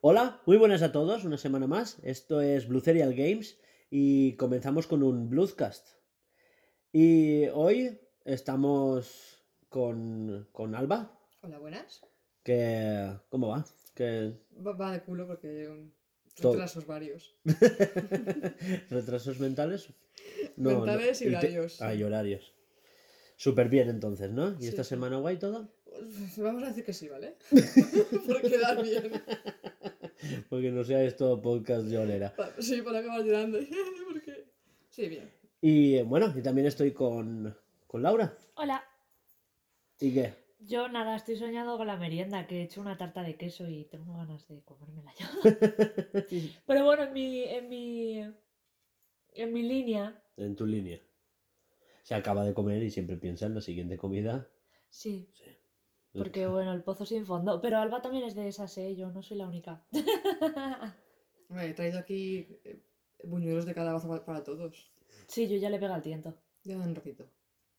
Hola, muy buenas a todos, una semana más. Esto es Blue Serial Games y comenzamos con un Bluescast. Y hoy estamos con, con Alba, Hola, buenas. que... ¿Cómo va? Que... Va, va de culo porque retrasos varios. ¿Retrasos mentales? Mentales y te- horarios, Ah, y horarios. Súper bien entonces, ¿no? ¿Y Sí, esta semana guay todo? Vamos a decir que sí, ¿vale? Por quedar bien. Porque no sea esto podcast llorera. Sí, para acabar llorando. Porque... Sí, bien. Y eh, bueno, y también estoy con, con Laura. Hola, ¿Y qué? yo nada, estoy soñando con la merienda, que he hecho una tarta de queso y tengo ganas de comérmela ya. Pero bueno, en mi, en mi, en mi línea, En tu línea. Se acaba de comer y siempre piensa en la siguiente comida. sí, porque bueno, el pozo sin fondo. Pero Alba también es de esas, ¿eh? Yo no soy la única. He traído aquí eh, buñuelos de calabaza pa- para todos. Sí, yo ya le pega el tiento. Ya un ratito.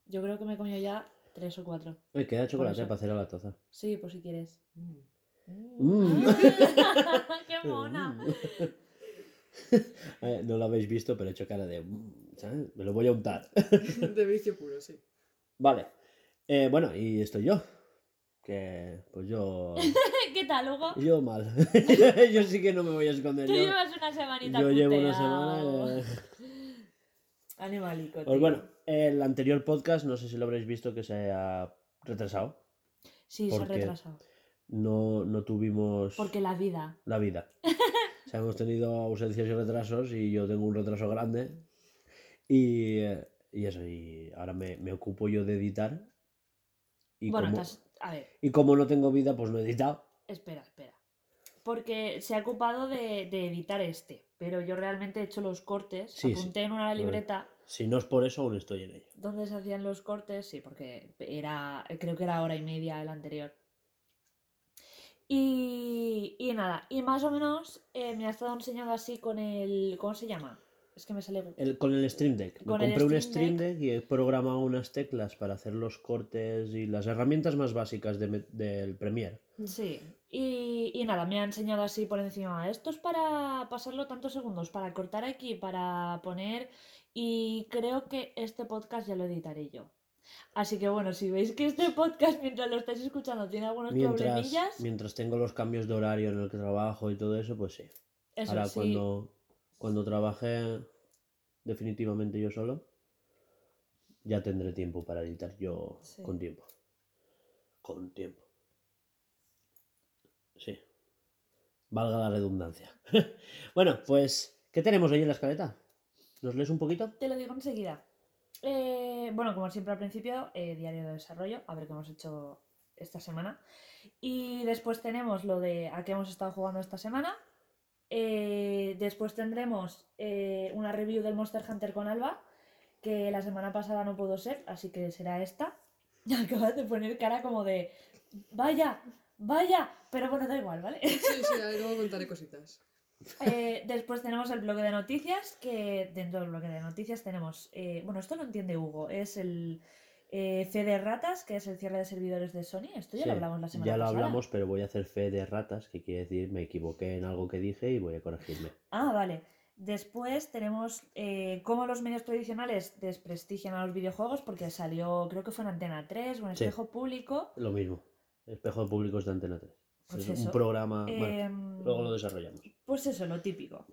Yo creo que me he comido ya tres o cuatro. Ay, queda chocolate para hacer a la taza. Sí, por si quieres. Mm. Mm. ¡Qué mona! Eh, no lo habéis visto, pero he hecho cara de... mm, ¿sabes? Me lo voy a untar. De vicio puro, sí. vale. Eh, bueno, y estoy yo. Que pues yo... ¿Qué tal, Hugo? Yo mal. yo sí que no me voy a esconder. Tú Yo, llevas una semanita yo llevo una semana... eh, Animalico, Pues bueno, el anterior podcast, no sé si lo habréis visto, que se ha retrasado. Sí, se ha retrasado. No, no tuvimos Porque la vida. la vida. O sea, hemos tenido ausencias y retrasos y yo tengo un retraso grande. Y, y eso, y ahora me, me ocupo yo de editar. Y, bueno, como, estás- a ver, y como no tengo vida, pues no he editado. espera, espera. Porque se ha ocupado de, de editar este. Pero yo realmente he hecho los cortes. Sí, sí. apunté en una libreta Si no es por eso, aún estoy en ello. donde se hacían los cortes. Sí, porque era. Creo que era hora y media el anterior. Y, y nada, y más o menos eh, me ha estado enseñando así con el. ¿Cómo se llama? Es que me sale. El- con el Stream Deck. Me Con el compré un Stream Deck y he programado unas teclas para hacer los cortes y las herramientas más básicas de me- del Premiere. Sí, y, y nada, me ha enseñado así por encima. Esto es para pasarlo tantos segundos, para cortar aquí, para poner. Y creo que este podcast ya lo editaré yo. Así que bueno, si veis que este podcast mientras lo estáis escuchando tiene algunos Mientras, problemillas, mientras tengo los cambios de horario en el que trabajo y todo eso, pues sí. eso Ahora sí. cuando, cuando trabaje definitivamente yo solo, ya tendré tiempo para editar yo Sí. con tiempo. Con tiempo. Sí. Valga la redundancia. bueno, pues, ¿qué tenemos hoy en la escaleta? ¿Nos lees un poquito? Te lo digo enseguida. Eh, bueno, como siempre al principio, eh, diario de desarrollo, a ver qué hemos hecho esta semana. Y después tenemos lo de a qué hemos estado jugando esta semana. Eh, después tendremos eh, una review del Monster Hunter con Alba, que la semana pasada no pudo ser, así que será esta. Acabas de poner cara como de, vaya, vaya, pero bueno, da igual, ¿vale? Sí, sí, ahí luego contaré cositas. Eh, después tenemos el bloque de noticias, que dentro del bloque de noticias tenemos, bueno, esto lo entiende Hugo, es el eh, fe de ratas, que es el cierre de servidores de Sony, esto ya Sí, lo hablamos la semana ya lo pasada. hablamos, pero voy a hacer fe de ratas, que quiere decir me equivoqué en algo que dije y voy a corregirme. Ah, vale. Después tenemos eh, cómo los medios tradicionales desprestigian a los videojuegos, porque salió, creo que fue en Antena 3 o en Sí. Espejo Público. Lo mismo. Espejo de públicos de Antena 3. Pues es un programa... Bueno, Em, luego lo desarrollamos. Pues eso, lo típico.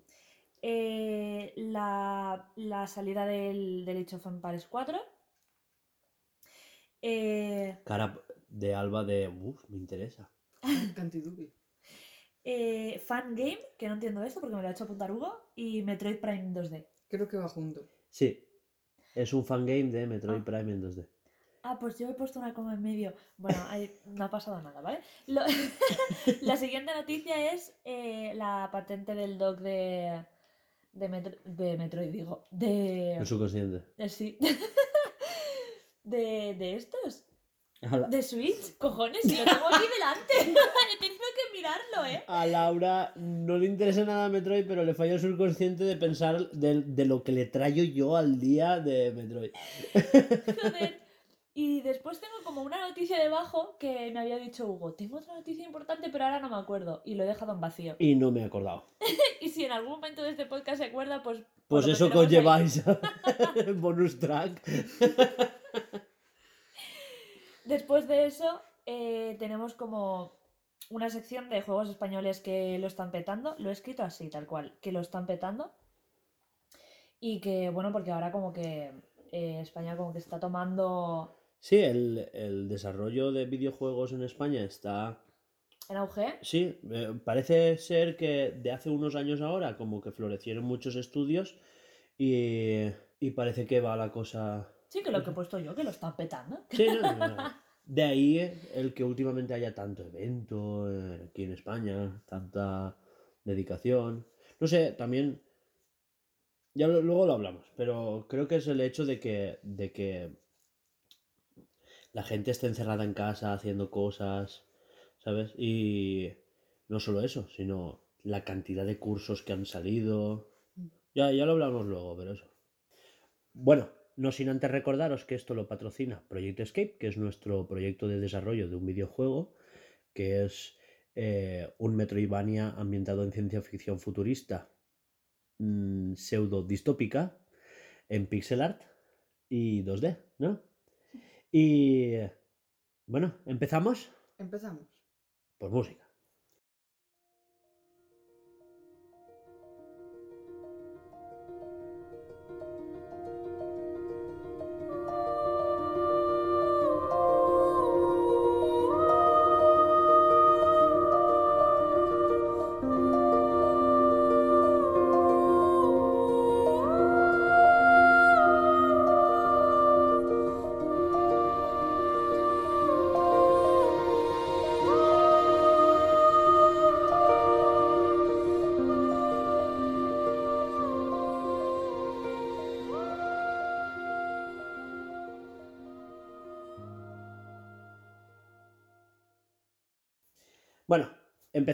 Eh, la, la salida del, del Age of Empires 4. Eh, Cara de Alba de... Uf, me interesa. Cantidubi. eh, Fan Game, que no entiendo esto porque me lo ha hecho apuntar Hugo. Y Metroid Prime 2D. Creo que va junto. Sí. Es un fangame de Metroid Ah. Prime en 2D. Ah, pues yo he puesto una coma en medio. Bueno, ahí no ha pasado nada, ¿vale? Lo- la siguiente noticia es eh, la patente del dock de, de, Metro- de Metroid, digo. De, El subconsciente. de sí. de, de estos. A, la- ¿De Switch? Cojones, si lo tengo aquí delante. He tenido que mirarlo, ¿eh? a Laura no le interesa nada Metroid, pero le falla el subconsciente de pensar de, de lo que le traigo yo al día de Metroid. Joder. Y después tengo como una noticia debajo que me había dicho Hugo, tengo otra noticia importante pero ahora no me acuerdo y lo he dejado en vacío. Y no me he acordado. Y si en algún momento de este podcast se acuerda, pues... Pues eso conlleváis el bonus track. Después de eso, eh, tenemos como una sección de juegos españoles que lo están petando. Lo he escrito así, tal cual, que lo están petando. Y que, bueno, porque ahora como que eh, España como que está tomando Sí, el, el desarrollo de videojuegos en España está... en auge. Sí, eh, parece ser que de hace unos años ahora como que florecieron muchos estudios y, y parece que va la cosa... Sí, que lo que he puesto yo, que lo están petando. Sí, no, no. De ahí el que últimamente haya tanto evento eh, aquí en España, tanta dedicación. No sé, también. Ya lo- luego lo hablamos, pero creo que es el hecho de que, de que la gente esté encerrada en casa haciendo cosas, ¿sabes? Y no solo eso, sino la cantidad de cursos que han salido. Ya, ya lo hablamos luego, pero eso. Bueno, no sin antes recordaros que esto lo patrocina Project Escape, que es nuestro proyecto de desarrollo de un videojuego, que es eh, un Metroidvania ambientado en ciencia ficción futurista, mm, pseudo distópica, en pixel art y 2D, ¿no? Y bueno, ¿empezamos? Empezamos. Pues música.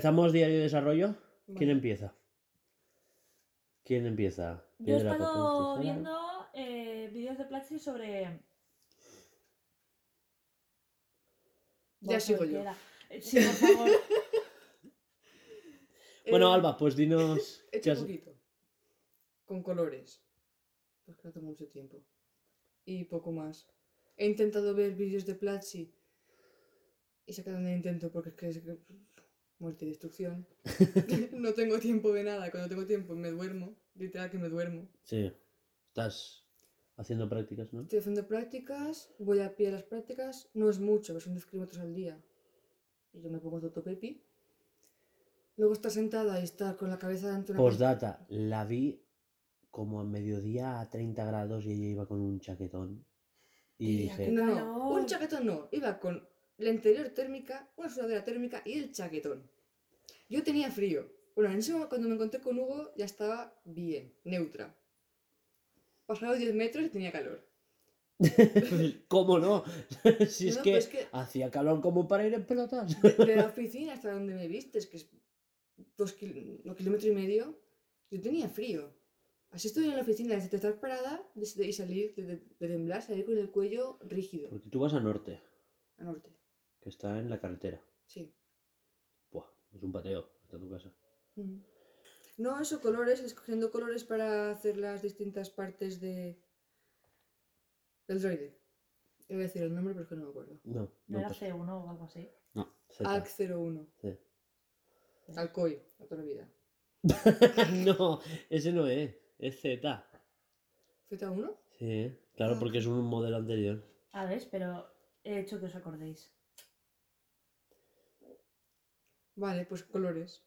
Empezamos diario de desarrollo. ¿Quién empieza? ¿Quién empieza? Yo he estado viendo eh, vídeos de Platzi sobre... Ya sigo yo. Eh, Sí, por favor. Bueno, Eh, Alba, pues dinos. He hecho has- poquito. Con colores. Porque no tengo mucho tiempo. Y poco más. He intentado ver vídeos de Platzi. Y sacado un intento porque es que es que- Muerte y destrucción. no tengo tiempo de nada. Cuando tengo tiempo me duermo. Literal que me duermo. Sí, estás haciendo prácticas, ¿no? Estoy haciendo prácticas. Voy a pie a las prácticas. No es mucho, pero son 10 kilómetros al día. Y yo me pongo totopepi. Luego estar sentada y estar con la cabeza dentro de una Postdata, la vi como a mediodía a 30 grados y ella iba con un chaquetón. Y Tía, dije, No, no, un chaquetón no. Iba con la interior térmica, una sudadera térmica y el chaquetón. Yo tenía frío. Bueno, en ese momento cuando me encontré con Hugo ya estaba bien, neutra. Pasaba 10 metros y tenía calor. ¿cómo no? si es No, que pues que- hacía calor como para ir en pelotas. De, de la oficina hasta donde me vistes, que es dos kil- no, kilómetro y medio, yo tenía frío. Así estoy en la oficina, desde estar parada desde, y salir, de, de- de temblar, salir con el cuello rígido. Porque tú vas a norte, A norte, que está en la carretera. sí. Buah, es un pateo hasta tu casa. No, eso, colores, escogiendo colores para hacer las distintas partes de del droide. Iba a decir el nombre, pero es que no me acuerdo. No, ¿No era pasa. C1 o algo así? No, Z. Alc01. Sí. Alcoy, a toda la vida. no, ese no es, es Z. ¿Z1? Sí, claro, Ah. porque es un modelo anterior. A ver, pero he hecho que os acordéis. Vale, pues colores.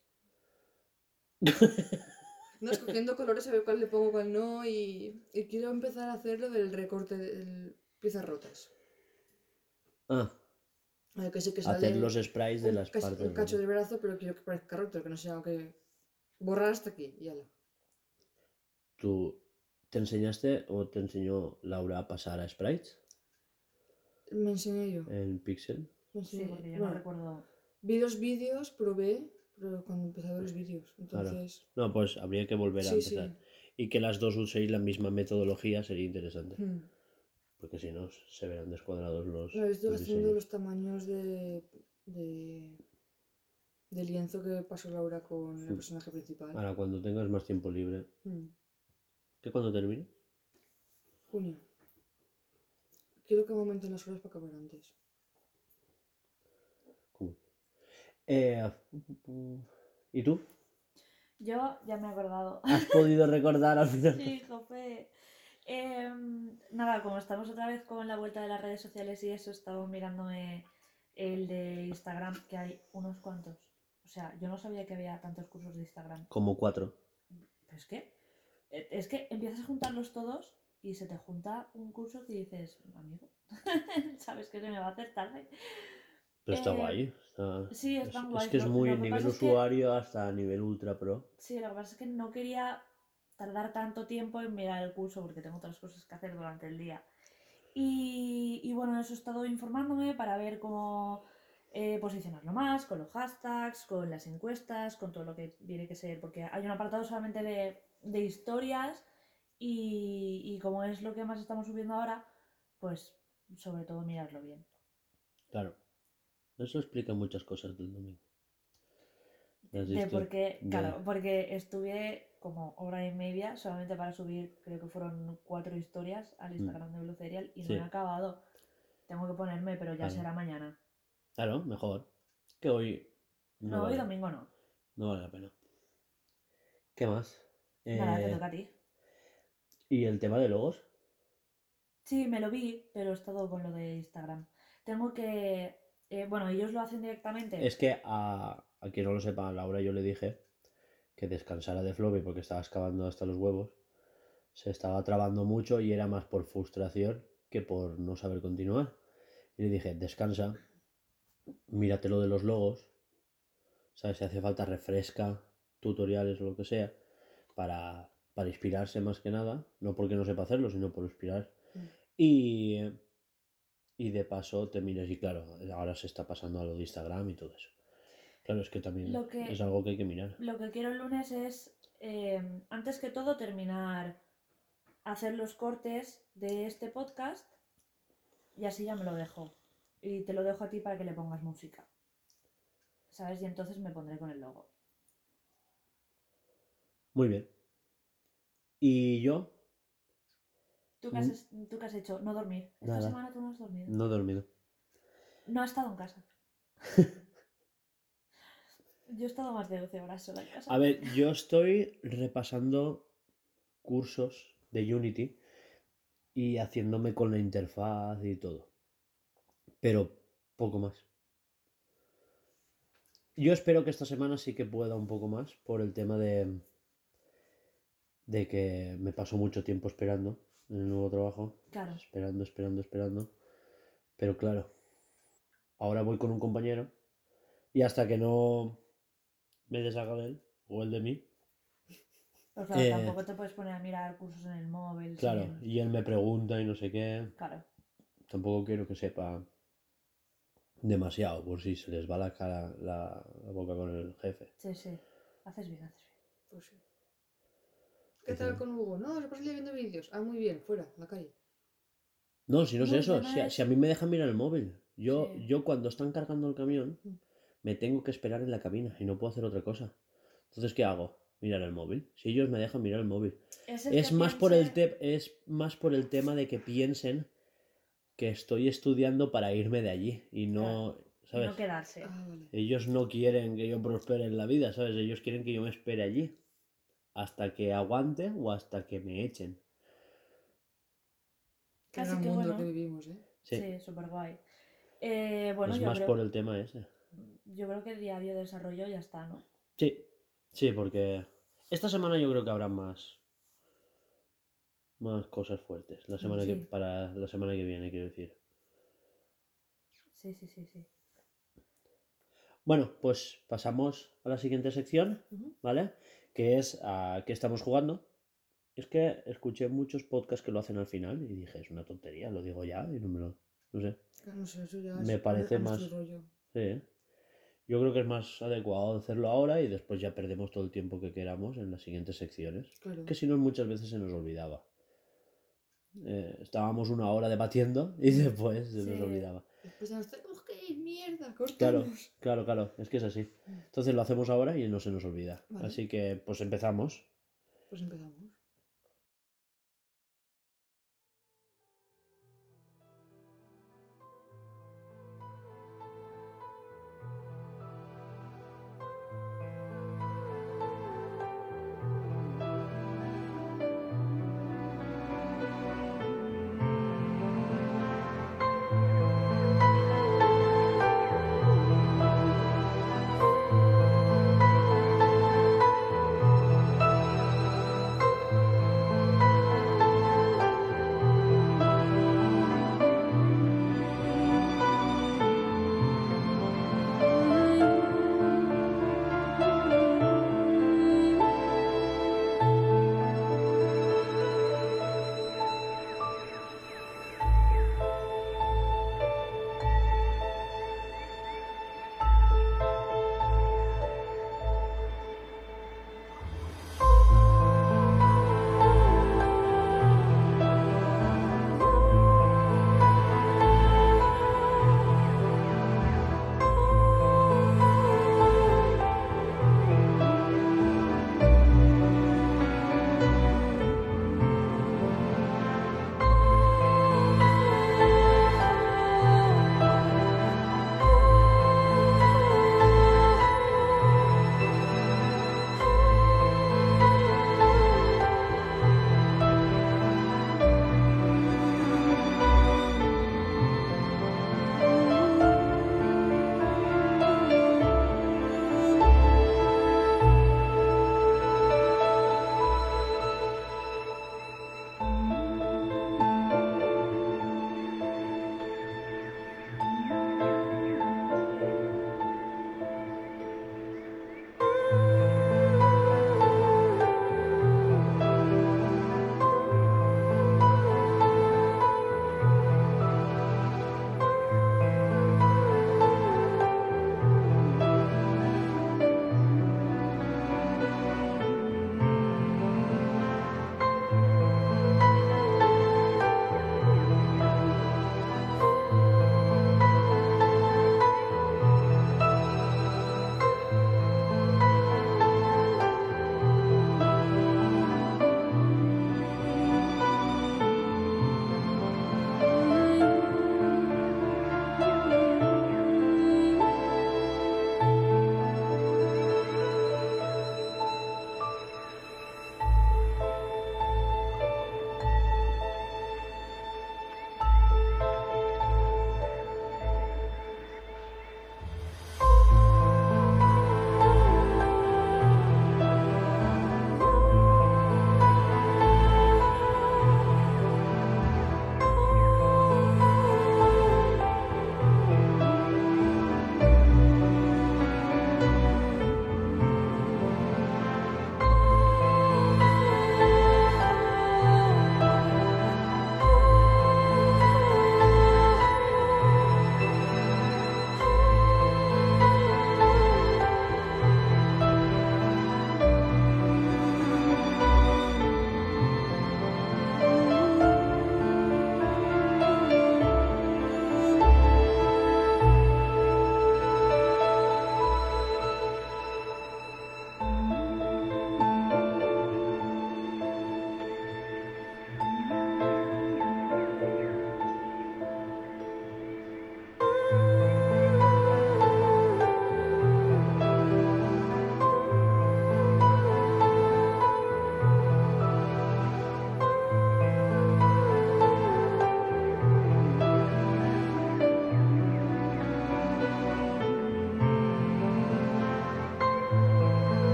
No, escogiendo colores, a ver cuál le pongo, cuál no. Y, y quiero empezar a hacer lo del recorte de piezas rotas. Ah, A ver, que sí que sale hacer los sprays de un, las partes. un cacho ¿no? del brazo, pero quiero que parezca roto, que no sea que borrar hasta aquí y ala. ¿Tú te enseñaste o te enseñó Laura a pasar a sprites Me enseñé yo. en Pixel? me Sí, porque yo Bueno, no recuerdo. Vi los vídeos, probé, pero cuando empecé a ver los vídeos. Claro. Entonces, No, pues habría que volver a sí, sí. empezar. Y que las dos uséis la misma metodología sería interesante. Hmm. Porque si no, se verán descuadrados los. Estoy los haciendo diseños. los tamaños de, de, de lienzo que pasó Laura con el Mm. personaje principal. Ahora, cuando tengas más tiempo libre. Mm. ¿Qué cuando termine? Junio. Quiero que me aumenten las horas para acabar antes. ¿Cómo? Eh, ¿Y tú? Yo ya me he acordado. ¿Has podido recordar al final? Sí, Jope. Em, nada, como estamos otra vez con la vuelta de las redes sociales y eso, estaba mirándome el de Instagram, que hay unos cuantos. O sea, yo no sabía que había tantos cursos de Instagram. Como cuatro. Pero es que, eh, es que empiezas a juntarlos todos y se te junta un curso que dices, amigo, ¿sabes que se me va a hacer tarde? Pero está Eh, guay. está- sí, es, están es que es muy que nivel que- usuario hasta nivel ultra pro. Sí, lo que pasa es que no quería tardar tanto tiempo en mirar el curso porque tengo otras cosas que hacer durante el día. Y, y bueno, eso he estado informándome para ver cómo eh, posicionarlo más, con los hashtags, con las encuestas, con todo lo que tiene que ser, porque hay un apartado solamente de, de historias y, y como es lo que más estamos subiendo ahora, pues sobre todo mirarlo bien. Claro. Eso explica muchas cas del domingo. De porque, de- claro, porque estuve como hora y media solamente para subir, creo que fueron cuatro historias al Instagram de Blue Cereal y Mm. Sí. no he acabado. Tengo que ponerme, pero ya será mañana. Claro, mejor. Que hoy. No, No, hoy domingo no. no vale la pena. ¿Qué más? Nada, te Eh, toca a ti. ¿Y el tema de logos? Sí, me lo vi, pero he estado con lo de Instagram. Tengo que. Eh, bueno, ellos lo hacen directamente. Es que a, a quien no lo sepa, a Laura yo le dije que descansara de Floppy porque estaba excavando hasta los huevos. Se estaba trabando mucho y era más por frustración que por no saber continuar. Y le dije, descansa, mírate lo de los logos. ¿Sabes? Si hace falta, refresca tutoriales o lo que sea para, para inspirarse más que nada. No porque no sepa hacerlo, sino por inspirar. Mm. Y, y de paso te miras y claro, ahora se está pasando a lo de Instagram y todo eso. Claro, es que también Lo que- es algo que hay que mirar. Lo que quiero el lunes es, eh, antes que todo, terminar, hacer los cortes de este podcast y así ya me lo dejo. Y te lo dejo a ti para que le pongas música. ¿Sabes? Y entonces me pondré con el logo. Muy bien. Y yo ¿Tú qué has, Mm. tú qué has hecho? No dormir. Esta Nada. semana tú no has dormido. no he dormido. No has estado en casa. Yo he estado más de 12 horas sola en casa. A ver, yo estoy repasando cursos de Unity y haciéndome con la interfaz y todo. Pero poco más. Yo espero que esta semana sí que pueda un poco más por el tema de de que me paso mucho tiempo esperando en el nuevo trabajo. Claro. Esperando, esperando, esperando. Pero claro, ahora voy con un compañero y hasta que no me deshaga de él o él de mí, Pero claro, Eh, tampoco te puedes poner a mirar cursos en el móvil. claro, sin- y él me pregunta y no sé qué, Claro. tampoco quiero que sepa demasiado por si se les va la cara, la, la boca con el jefe. Sí, sí. Haces bien, haces bien. Pues sí. ¿Qué tal con Hugo? No, se pasa el día viendo vídeos. Ah, muy bien, fuera, en la calle. No, si no es eso, si a, si a mí me dejan mirar el móvil. Yo, Sí. yo cuando están cargando el camión, Mm. me tengo que esperar en la cabina y no puedo hacer otra cosa. Entonces, ¿qué hago? Mirar el móvil. Si ellos me dejan mirar el móvil. Es, el Es que más, por el te- es más por el tema de que piensen que estoy estudiando para irme de allí y no, ¿sabes? no quedarse. Ah. Ellos no quieren que yo prospere en la vida, ¿sabes? Ellos quieren que yo me espere allí hasta que aguante o hasta que me echen. Gran que mundo bueno. que vivimos, ¿eh? Sí, Sí, súper guay. Eh, bueno, es yo, más creo, por el tema ese. yo creo que el diario de desarrollo ya está, ¿no? Sí, sí, porque esta semana yo creo que habrá más más cosas fuertes. La semana que para la semana que viene, quiero decir. Sí, sí, sí, sí. Bueno, pues pasamos a la siguiente sección. ¿vale? Que es a qué estamos jugando. Es que escuché muchos podcasts que lo hacen al final y dije, es una tontería, lo digo ya y no me lo... No sé. Claro, no sé, eso ya Me es parece más- rollo. Sí. Yo creo que es más adecuado hacerlo ahora y después ya perdemos todo el tiempo que queramos en las siguientes secciones. Claro. Que si no, muchas veces se nos olvidaba. eh, estábamos una hora debatiendo y después se nos olvidaba. Después ya nos tenemos que ir, mierda, cortamos. Claro, claro, claro, es que es así. Entonces lo hacemos ahora y no se nos olvida. Vale. Así que pues empezamos. Pues empezamos.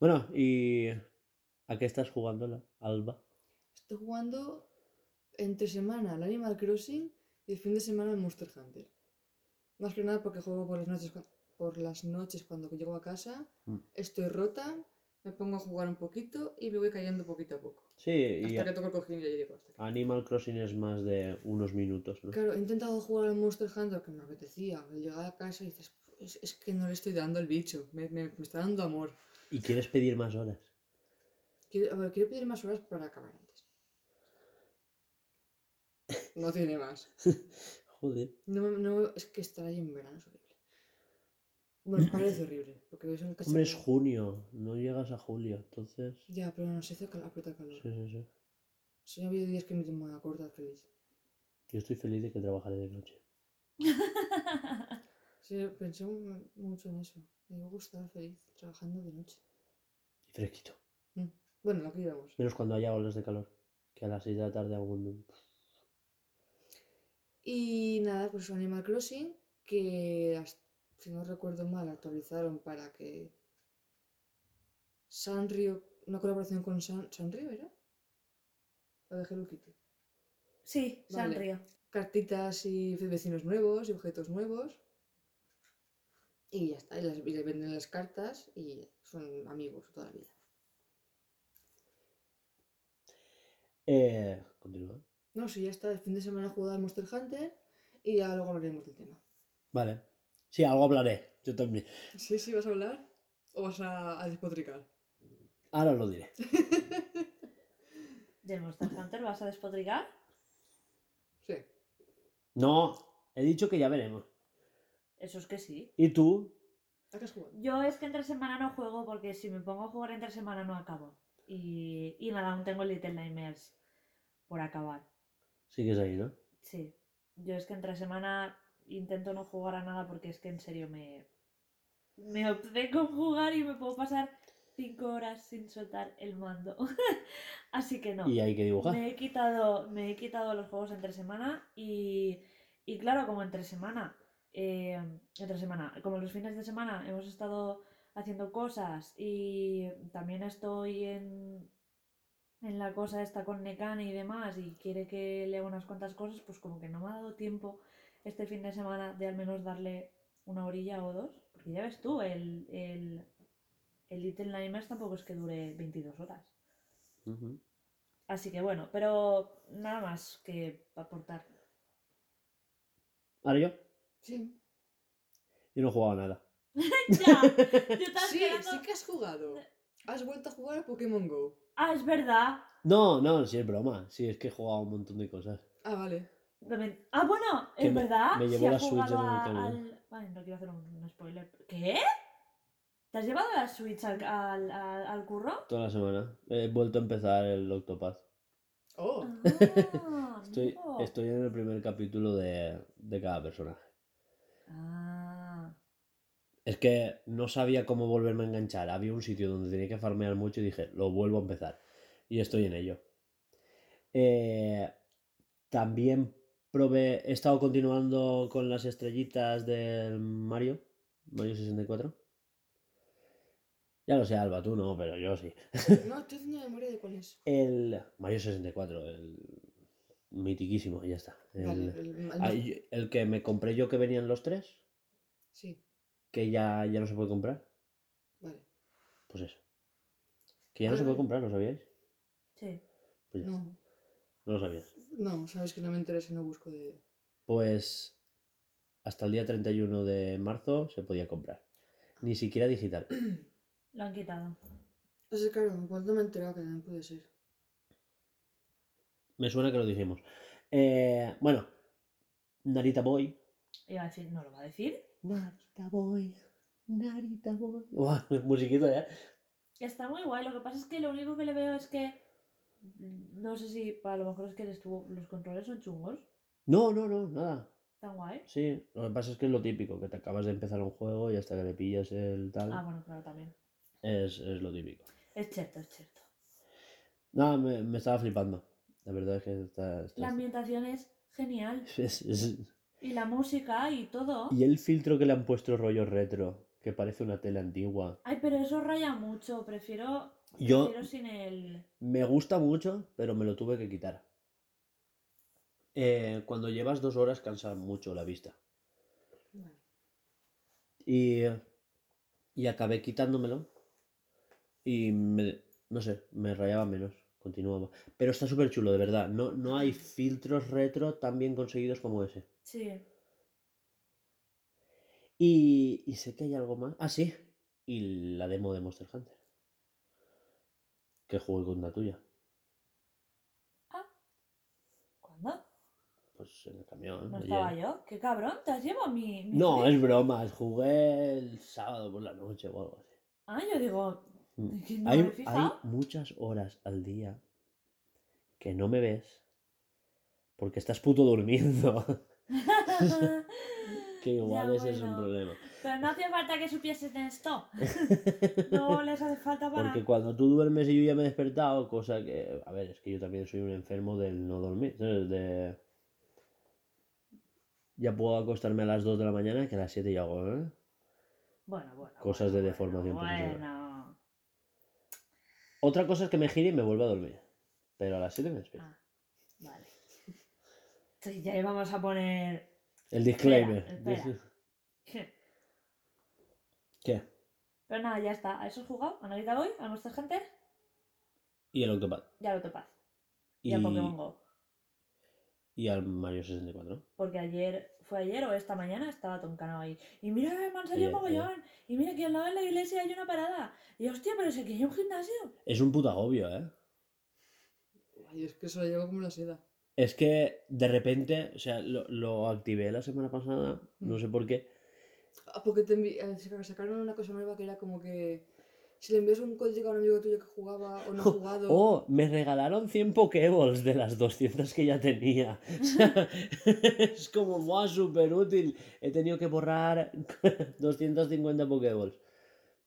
Bueno, ¿y a qué estás jugando, la Alba? Estoy jugando entre semana al Animal Crossing y el fin de semana al Monster Hunter. Más que nada porque juego por las noches, por las noches cuando llego a casa, Mm. estoy rota, me pongo a jugar un poquito y me voy cayendo poquito a poco. Sí, y Hasta que toco el cojín y hasta aquí. Animal Crossing es más de unos minutos, ¿no? Claro, he intentado jugar al Monster Hunter que me apetecía. Al llegar a casa y dices, es, es que no le estoy dando el bicho, me, me- me está dando amor. ¿Y quieres pedir más horas? Quiero, a ver, quiero pedir más horas para acabar antes. No tiene más. Joder. No, no, es que estar ahí en verano es horrible. Bueno, parece horrible, porque ves un Hombre, es junio, no llegas a julio, entonces... Ya, pero no se hace cal- aprieta calor. Sí, sí, sí. Sí, ha habido días que me tengo a cortar feliz. Yo estoy feliz de que trabajaré de noche. Sí, pensé mu- mucho en eso. Me gusta estar feliz trabajando de noche. Y fresquito. Bueno, lo que íbamos. Menos cuando haya olas de calor. Que a las 6 de la tarde aún... Y nada, pues Animal Crossing, que si no recuerdo mal, actualizaron para que Sanrio, una colaboración con San, Sanrio, ¿era? La de Hello Kitty. Sí, Vale. Sanrio. Cartitas y vecinos nuevos y objetos nuevos. Y ya está, y, las, y le venden las cartas y son amigos toda la vida. Eh, continúa. No, sí, ya está, el fin de semana he jugado al Monster Hunter y ya luego hablaremos del tema. Vale. Sí, algo hablaré. Yo también. ¿Sí, sí vas a hablar? ¿O vas a, a despotricar? Ahora lo diré. ¿Del Monster Hunter vas a despotricar? Sí. No, he dicho que ya veremos. Eso es que sí. ¿Y tú? ¿A qué has jugado? Yo es que entre semana no juego porque si me pongo a jugar entre semana no acabo. Y, y nada, aún tengo Little Nightmares por acabar. Sigues ahí, ¿no? Sí. Yo es que entre semana intento no jugar a nada porque es que en serio me. Me opté con jugar y me puedo pasar 5 horas sin soltar el mando. Así que no. Y hay que dibujar. Me he quitado, me he quitado los juegos entre semana y, y claro, como entre semana, eh, entre semana, como los fines de semana hemos estado haciendo cosas y también estoy en, en la cosa esta con Nekan y demás y quiere que lea unas cuantas cosas, pues como que no me ha dado tiempo este fin de semana de al menos darle una orilla o dos, porque ya ves tú, el, el, el Little Nightmares tampoco es que dure 22 horas. Así que bueno, pero nada más que aportar. ¿Ahora yo? Sí. Yo no he jugado nada. ya, yo estaba Sí, esperando- sí que has jugado. Has vuelto a jugar a Pokémon Go. Ah, es verdad. No, no, sí es broma. Sí, es que he jugado a un montón de cosas. Ah, vale. También- Ah, bueno, Que es me- verdad. me Si llevó has la Switch jugado en el a- al. Ay, no quiero hacer un, un spoiler. ¿Qué? ¿Te has llevado la Switch al, al, al- al curro? Toda la semana. He vuelto a empezar el Octopath. Oh. Ah, Estoy, amigo. estoy en el primer capítulo de, de cada personaje. Ah. Es que no sabía cómo volverme a enganchar. Había un sitio donde tenía que farmear mucho y dije, lo vuelvo a empezar. Y estoy en ello. Eh, también probé, he estado continuando con las estrellitas del Mario, Mario 64. Ya lo sé, Alba, tú no, pero yo sí. No, estoy haciendo memoria de cuál es. El Mario 64, el mitiquísimo, ya está. El, Vale, el, el- y- el que me compré yo que venían los tres, Sí, que ya, ya no se puede comprar. vale. Pues eso. Que ya no se puede comprar, ¿lo sabíais? Sí. Pues ya No, no lo sabías. no, sabes que no me interesa y no busco de... Pues hasta el día 31 de marzo se podía comprar. Ni siquiera digital. Lo han quitado. Entonces, claro, igual no me he enterado que también puede ser. Me suena que lo dijimos. Eh, bueno, Narita Boy. Iba a decir, ¿no lo va a decir? Narita Boy. Narita Boy. Buah, musiquito ya. Está muy guay. Lo que pasa es que lo único que le veo es que. mm, No sé si a lo mejor es que estuvo, los controles son chungos. No, no, no, nada. Tan guay. Sí, lo que pasa es que es lo típico, que te acabas de empezar un juego y hasta que le pillas el tal, Ah, bueno, claro, también. es, es lo típico. Es cierto, es cierto. No, me, me estaba flipando. La verdad es que está... está- La ambientación es genial. es- es- Y la música y todo. Y el filtro que le han puesto rollo retro que parece una tele antigua. Ay, pero eso raya mucho. Prefiero, Yo prefiero sin el. me gusta mucho, pero me lo tuve que quitar. Eh, cuando llevas dos horas cansa mucho la vista. Bueno, Y, y acabé quitándomelo. Y me, no sé, me rayaba menos. Continuaba. Pero está súper chulo, de verdad. No, no hay filtros retro tan bien conseguidos como ese. Sí. Y, y sé que hay algo más. Ah, sí. Y la demo de Monster Hunter. Que jugué con la tuya. ¿Cuándo? Pues en el camión. No ayer. estaba yo. Qué cabrón, te has llevado mi. mi No, es broma. Jugué el sábado por la noche o algo así. Ah, yo digo. Mm. que no hay, me muchas horas al día que no me ves porque estás puto durmiendo. que igual Ya, ese es un problema. Pero no hacía falta que supieses de esto. No les hace falta para. Porque cuando tú duermes y yo ya me he despertado, cosa que, a ver, es que yo también soy un enfermo del no dormir, ¿sabes? De... Ya puedo acostarme a las 2 de la mañana que a las 7 ya hago, ¿eh? Bueno, bueno. Cosas bueno, de deformación bueno. Otra cosa es que me gire y me vuelva a dormir. Pero a las 7 me despierto. Ah, vale. Sí, ya íbamos a poner. El disclaimer. espera. ¿Qué? Pero nada, ya está. ¿A eso has jugado? ¿A Navidad hoy? ¿A nuestra gente? Y el Octopad. Ya lo topaz. Y, Y, a Pokémon Go. Y al Mario 64. Porque ayer, fue ayer o esta mañana, estaba Toncano ahí. Y mira, me han salido mogollón. Y mira, que al lado de la iglesia hay una parada. Y hostia, pero si aquí hay un gimnasio. Es un puto agobio, ¿eh? ay, es que eso lo llevo como la seda. Es que de repente, o sea, lo, lo activé la semana pasada, no sé por qué. Ah, porque te envi- eh, saca- sacaron una cosa nueva que era como que si le envías un código a un amigo tuyo que jugaba o no ha jugado. Oh, me regalaron 100 Pokéballs de las 200 que ya tenía. Es como, wow, súper útil. He tenido que borrar 250 Pokéballs.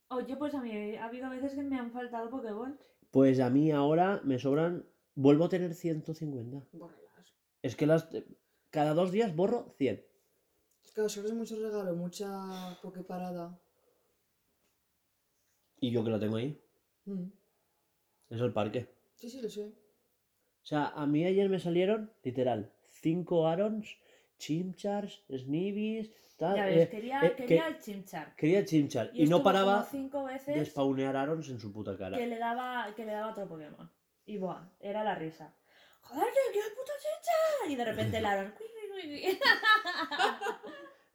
Oye, pues a mí ha habido veces que me han faltado Pokéballs. Pues a mí ahora me sobran, vuelvo a tener 150. Bórralas. Es que las, cada dos días borro 100. Es que os es mucho regalo, mucha pokeparada. Y yo que lo tengo ahí, Mm. es el parque. Sí, sí, lo sé. O sea, a mí ayer me salieron, literal, 5 Arons, Chimchars, Snivys, tal. Ya eh, ves, quería, eh, quería que- el Chimchar. quería Chimchar. Y, no paraba cinco de spawnear Arons en su puta cara. que le daba que le daba otro Pokémon. Y buah, era la risa. ¡Joder, tío, qué puto Chimchar! Y de repente el.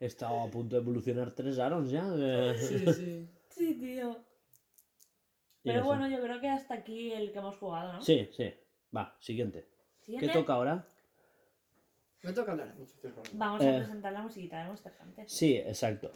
He estado a punto de evolucionar tres Arons ya. Sí, sí. sí, tío. Pero bueno, yo creo que hasta aquí el que hemos jugado, ¿no? Sí, sí. Va, siguiente. ¿Qué toca ahora? Me toca hablar. Vamos a Eh. presentar la musiquita de Monster Hunter. Sí, exacto.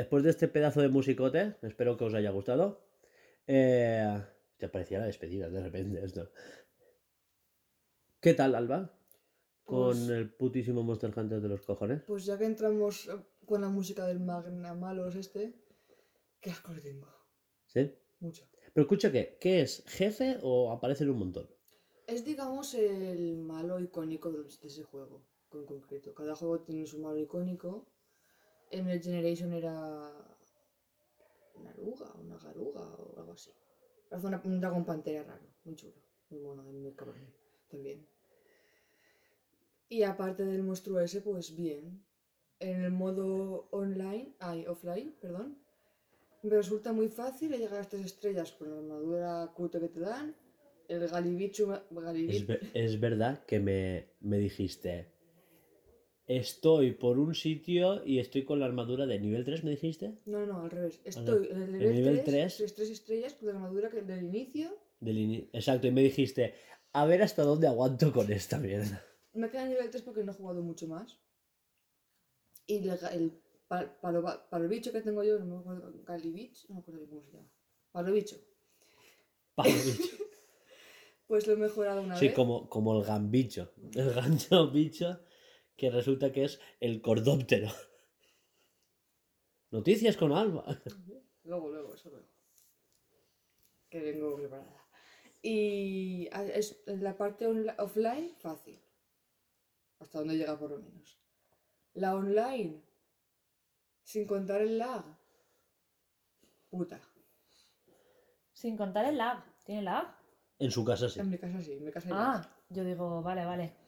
Después de este pedazo de musicote, espero que os haya gustado. Eh, te parecía la despedida de repente esto. ¿Qué tal, Alba? Con Pues- el putísimo Monster Hunter de los cojones. Pues ya que entramos con la música del Magna Malos este, qué asco le tengo. ¿Sí? Mucho. Pero escucha, ¿qué? ¿Qué es? ¿Jefe o aparecen un montón? Es, digamos, el malo icónico de ese juego, en concreto. Cada juego tiene su malo icónico. En el Generation era una aruga, una garuga o algo así. Parece una- un dragón pantera raro, muy chulo, muy mono, muy cabrón también. Y aparte del monstruo ese, pues bien. En el modo online, ay, offline, perdón, me resulta muy fácil llegar a tres estrellas con la armadura cute que te dan. El Galibichu, Es, Galibichu ve- es verdad que me, me dijiste, estoy por un sitio y estoy con la armadura de nivel 3, ¿me dijiste? No, no, al revés. Estoy en el el nivel, nivel 3, tres. tres, tres estrellas con la armadura que del inicio. Del ini- Exacto, y me dijiste, a ver hasta dónde aguanto con esta mierda. Me queda en nivel 3 porque no he jugado mucho más. Y el, ga- el pa- palo, palo bicho que tengo yo, no me acuerdo, Galibich, no me acuerdo cómo se llama. Palo bicho. Palo bicho. Pues lo he mejorado una Sí, vez. como, como el gambicho. El gancho bicho que resulta que es el cordóptero. Noticias con Alba. Luego, luego, eso luego. Que vengo preparada. Y es la parte offline, fácil. Hasta donde llega por lo menos. La online, sin contar el lag, puta. Sin contar el lag. ¿Tiene lag? En su casa sí. En mi casa sí, en mi casa hay lag. Ah, yo digo, vale, vale.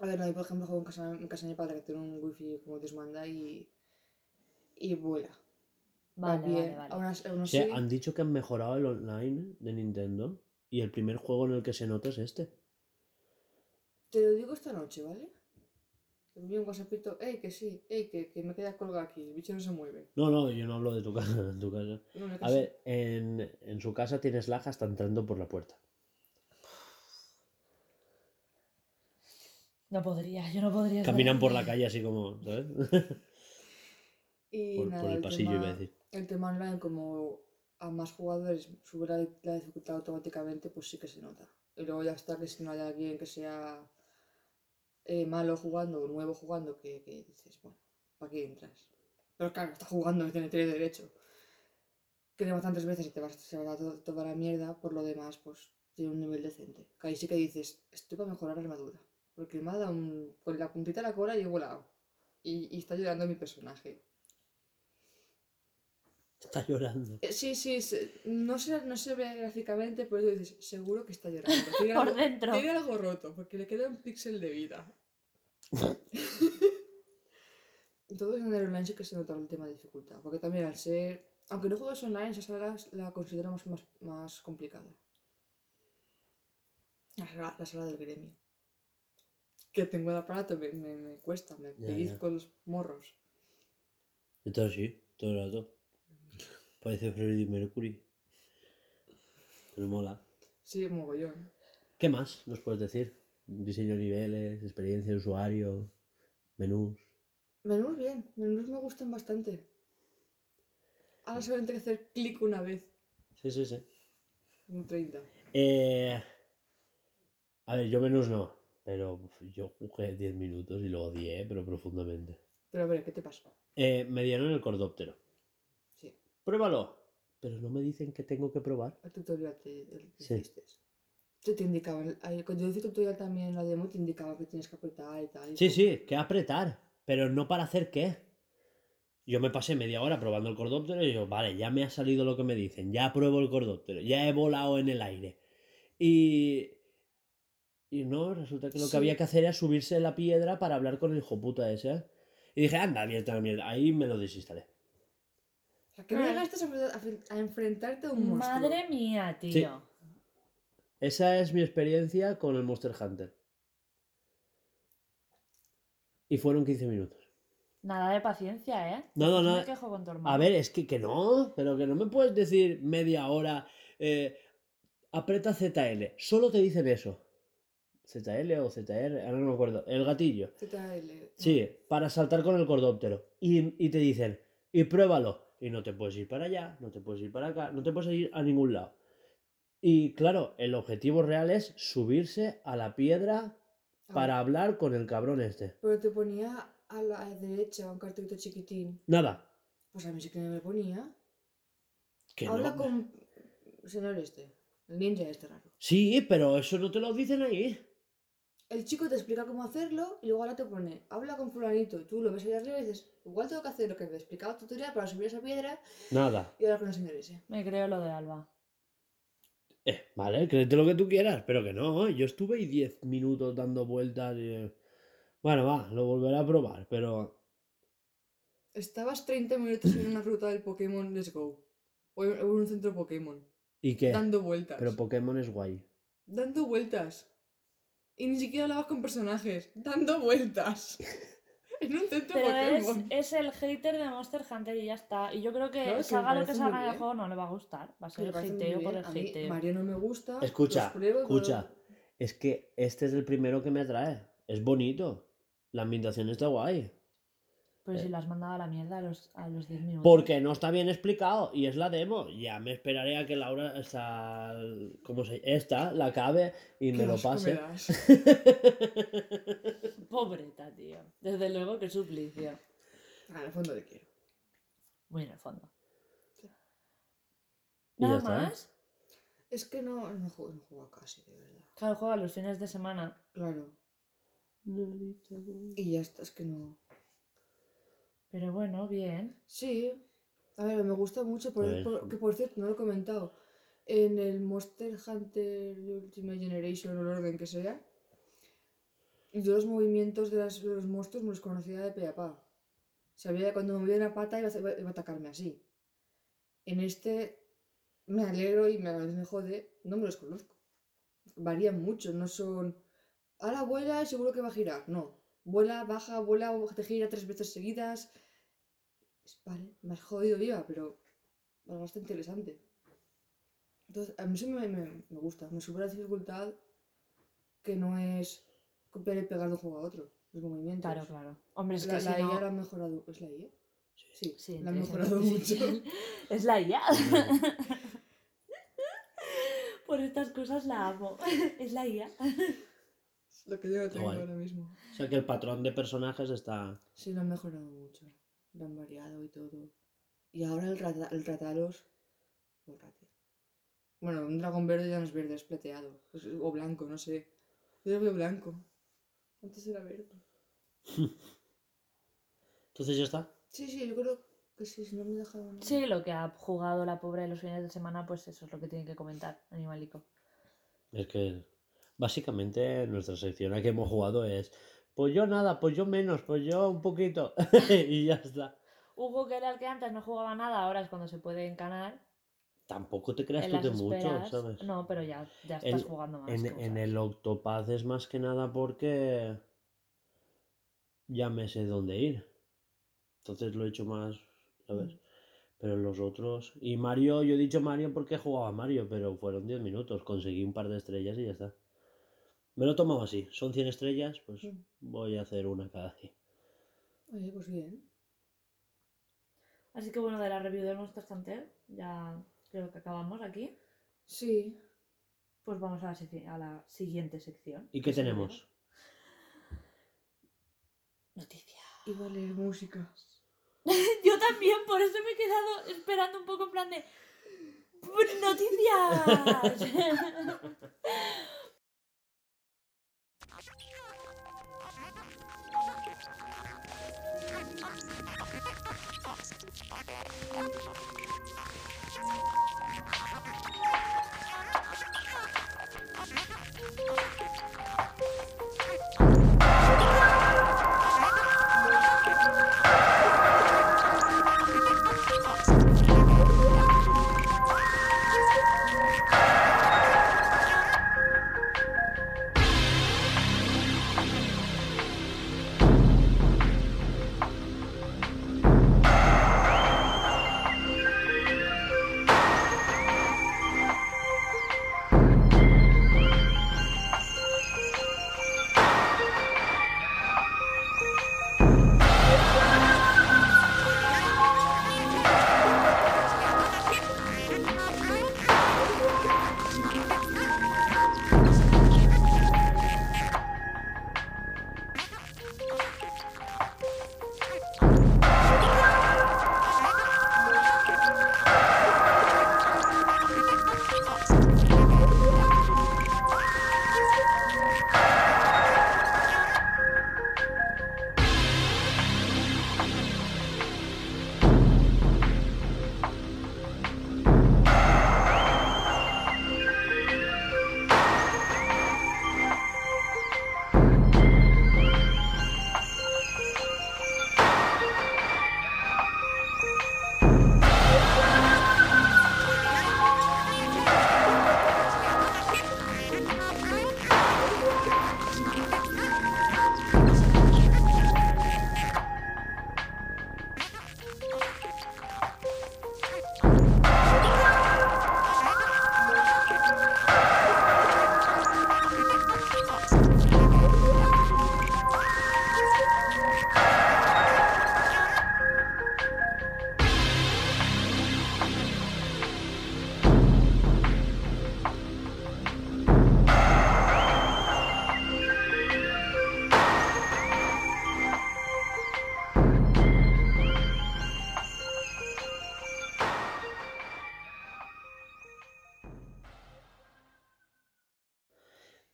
A ver, no, yo por ejemplo juego en casa, en casa de mi padre que tiene un wifi como Dios manda y. y vuela. Va Vale, bien. vale, vale. Aún así, aún O sea, así- han dicho que han mejorado el online de Nintendo y el primer juego en el que se nota es este. Te lo digo esta noche, ¿vale? Te envío un WhatsAppito, ey, que sí, ey, que, que me queda colgado aquí, el bicho no se mueve. No, no, yo no hablo de tu casa. de tu casa. No, no, que A sí. ver, en, en su casa tienes lag hasta entrando por la puerta. No podría, yo no podría. Caminan por la calle así como, ¿sabes? Y por, nada, por el pasillo, tema, iba a decir. El tema online, como a más jugadores sube la, la dificultad automáticamente, pues sí que se nota. Y luego ya está que si no hay alguien que sea eh, malo jugando o nuevo jugando, que, que dices, bueno, ¿para qué entras? Pero claro, está jugando, que tiene, tiene derecho. Que le matan tres veces y te vas se va to- toda la mierda, por lo demás, pues tiene un nivel decente. Que ahí sí que dices, estoy para mejorar la armadura. Porque me ha dado un, con la puntita de la cola y he volado. Y, y está a mi personaje. Está llorando. Eh, Sí, sí, se- no, se, no se ve gráficamente, pero tú dices, seguro que está llorando. Tiene, Por algo, dentro. tiene algo roto, porque le queda un píxel de vida. Todo en el online sí que se nota el tema de dificultad, porque también al ser, aunque no juegues online, esa sala la considero más, más, más complicada. La sala, la sala del gremio. Que tengo el aparato, me, me, me cuesta, me Ya, pellizco los morros. Todo así, todo el rato. Parece Freddie Mercury. Pero mola. Sí, mogollón. ¿Qué más nos puedes decir? Diseño de niveles, experiencia de usuario, menús. Menús bien, menús me gustan bastante. Ahora solamente hay que hacer clic una vez, Sí, sí, sí. un 30. Eh, a ver, yo menús no, pero yo jugué 10 minutos y lo odié, pero profundamente. Pero a ver, ¿qué te pasa? Eh, me dieron el cordóptero. Sí, Pruébalo. Pero no me dicen que tengo que probar. el tutorial que Sí. hiciste. Te, te indicaba, cuando yo hice tutorial también en la demo te indicaba que tienes que apretar y tal. y Sí, todo. sí, que apretar. Pero no para hacer qué. Yo me pasé media hora probando el cordóptero y yo, vale, ya me ha salido lo que me dicen, ya pruebo el cordóptero, ya he volado en el aire. Y. Y no, resulta que lo que había que hacer era subirse a la piedra para hablar con el hijo puta ese. Y dije, anda, abierta la mierda. Ahí me lo desinstalé. O sea, que no Ah. llegaste a, a fren- a enfrentarte a un monstruo. Madre mía, tío. Esa es mi experiencia con el Monster Hunter. Y fueron 15 minutos. Nada de paciencia, ¿eh? No, no, No no. me quejo con tu hermano. A ver, es que, que no, pero que no me puedes decir media hora. eh, aprieta ZL. Solo te dicen eso. ZL o ZR, ahora no me acuerdo. El gatillo. ZL. Sí, para saltar con el cordóptero. Y, y te dicen, y pruébalo. Y no te puedes ir para allá, no te puedes ir para acá, no te puedes ir a ningún lado. Y claro, el objetivo real es subirse a la piedra Ah, para hablar con el cabrón este. Pero te ponía a la derecha un cartelito chiquitín. Nada. Pues a mí sí que me ponía. Que Habla no. con el señor este, el ninja este raro. Sí, pero eso no te lo dicen ahí. El chico te explica cómo hacerlo y luego ahora te pone, habla con fulanito. Tú lo ves ahí arriba y dices, igual tengo que hacer lo que me explicaba el tutorial para subir esa piedra Nada. y hablar con el señor ese. Me creo lo de Alba. Eh, vale, créete lo que tú quieras, pero que no. Yo estuve ahí 10 minutos dando vueltas y... Bueno, va, lo volveré a probar, pero... Estabas 30 minutos en una ruta del Pokémon Let's Go. O en un centro Pokémon. ¿Y qué? Dando vueltas. Pero Pokémon es guay. Dando vueltas. Y ni siquiera hablabas con personajes. Dando vueltas. en un centro Pero es, Pokémon. es el hater de Monster Hunter y ya está. Y yo creo que salga lo que salga en el juego no le va a gustar. Va a ser el hateo por el hateo. Mario no me gusta. Escucha, pruebo escucha. puedo- Es que este es el primero que me atrae. Es bonito. La ambientación está guay. Pero Eh. si lo has mandado a la mierda a los, a los 10 minutos. Porque no está bien explicado y es la demo. Ya me esperaré a que Laura esta, ¿cómo se esta la acabe y Qué me lo pase. Pobreta, tío. Desde luego que suplicio. Ah, en el fondo te quiero. Muy en el fondo. Y ya Nada está. más. Es que no, no juego, no juego casi, de verdad. Claro, juega los fines de semana. Claro. Y ya está, es que no. Pero bueno, bien. Sí. A ver, me gusta mucho, por, Pues- por- que por cierto, no lo he comentado. En el Monster Hunter Ultimate Generation o el orden que sea, yo los movimientos de, las- de los monstruos me los conocía de pe a pa. Sabía que cuando me movía una pata iba a, iba a atacarme así. En este me alegro y me, a veces me jode, no me los conozco. Varían mucho, no son. Ahora vuela y seguro que va a girar. No. Vuela, baja, vuela, te gira tres veces seguidas. Es- Vale, me has jodido viva, pero es bastante interesante. Entonces, a mí eso me, me- me gusta. Me sube la dificultad que no es copiar y pegar de un juego a otro. Los movimientos. Claro, claro. Hombre, es La, que la si no- IA la han mejorado. ¿Es la IA? Sí, Sí, la inteligencia mejorado mucho. Es la IA. Por estas cosas la amo. Es la IA. Es lo que yo tengo Guay. ahora mismo. O sea que el patrón de personajes está. Sí, lo han mejorado mucho. Lo han variado y todo. Y ahora el, rata, el ratalos. Bueno, un dragón verde ya no es verde, es plateado. Es- o blanco, no sé. Yo lo veo blanco. Antes era verde. Entonces ya está. Sí, sí, yo creo que sí, si no me dejaban. Sí, lo que ha jugado la pobre los fines de semana, pues eso es lo que tiene que comentar, animalico. Es que básicamente nuestra sección a que hemos jugado es. Pues yo nada, pues yo menos, pues yo un poquito. y ya está. Hugo, que era el que antes no jugaba nada, ahora es cuando se puede encanar. Tampoco te creas tú de mucho. ¿sabes? No, pero ya, ya estás En- jugando más. En, el Octopath es más que nada porque ya me sé dónde ir. Entonces lo he hecho más, ¿sabes? Mm. Pero en los otros... Y Mario, yo he dicho Mario porque jugaba a Mario, pero fueron 10 minutos. Conseguí un par de estrellas y ya está. Me lo he tomado así. Son 100 estrellas, pues Mm. voy a hacer una cada día. Oye, pues bien. Así que bueno, de la review del Monster Hunter, ya creo que acabamos aquí. Sí. Pues vamos a la, sec- a la siguiente sección. ¿Y qué tenemos? Noticias. Iba a leer música. Yo también, por eso me he quedado esperando un poco en plan de. ¡Noticias!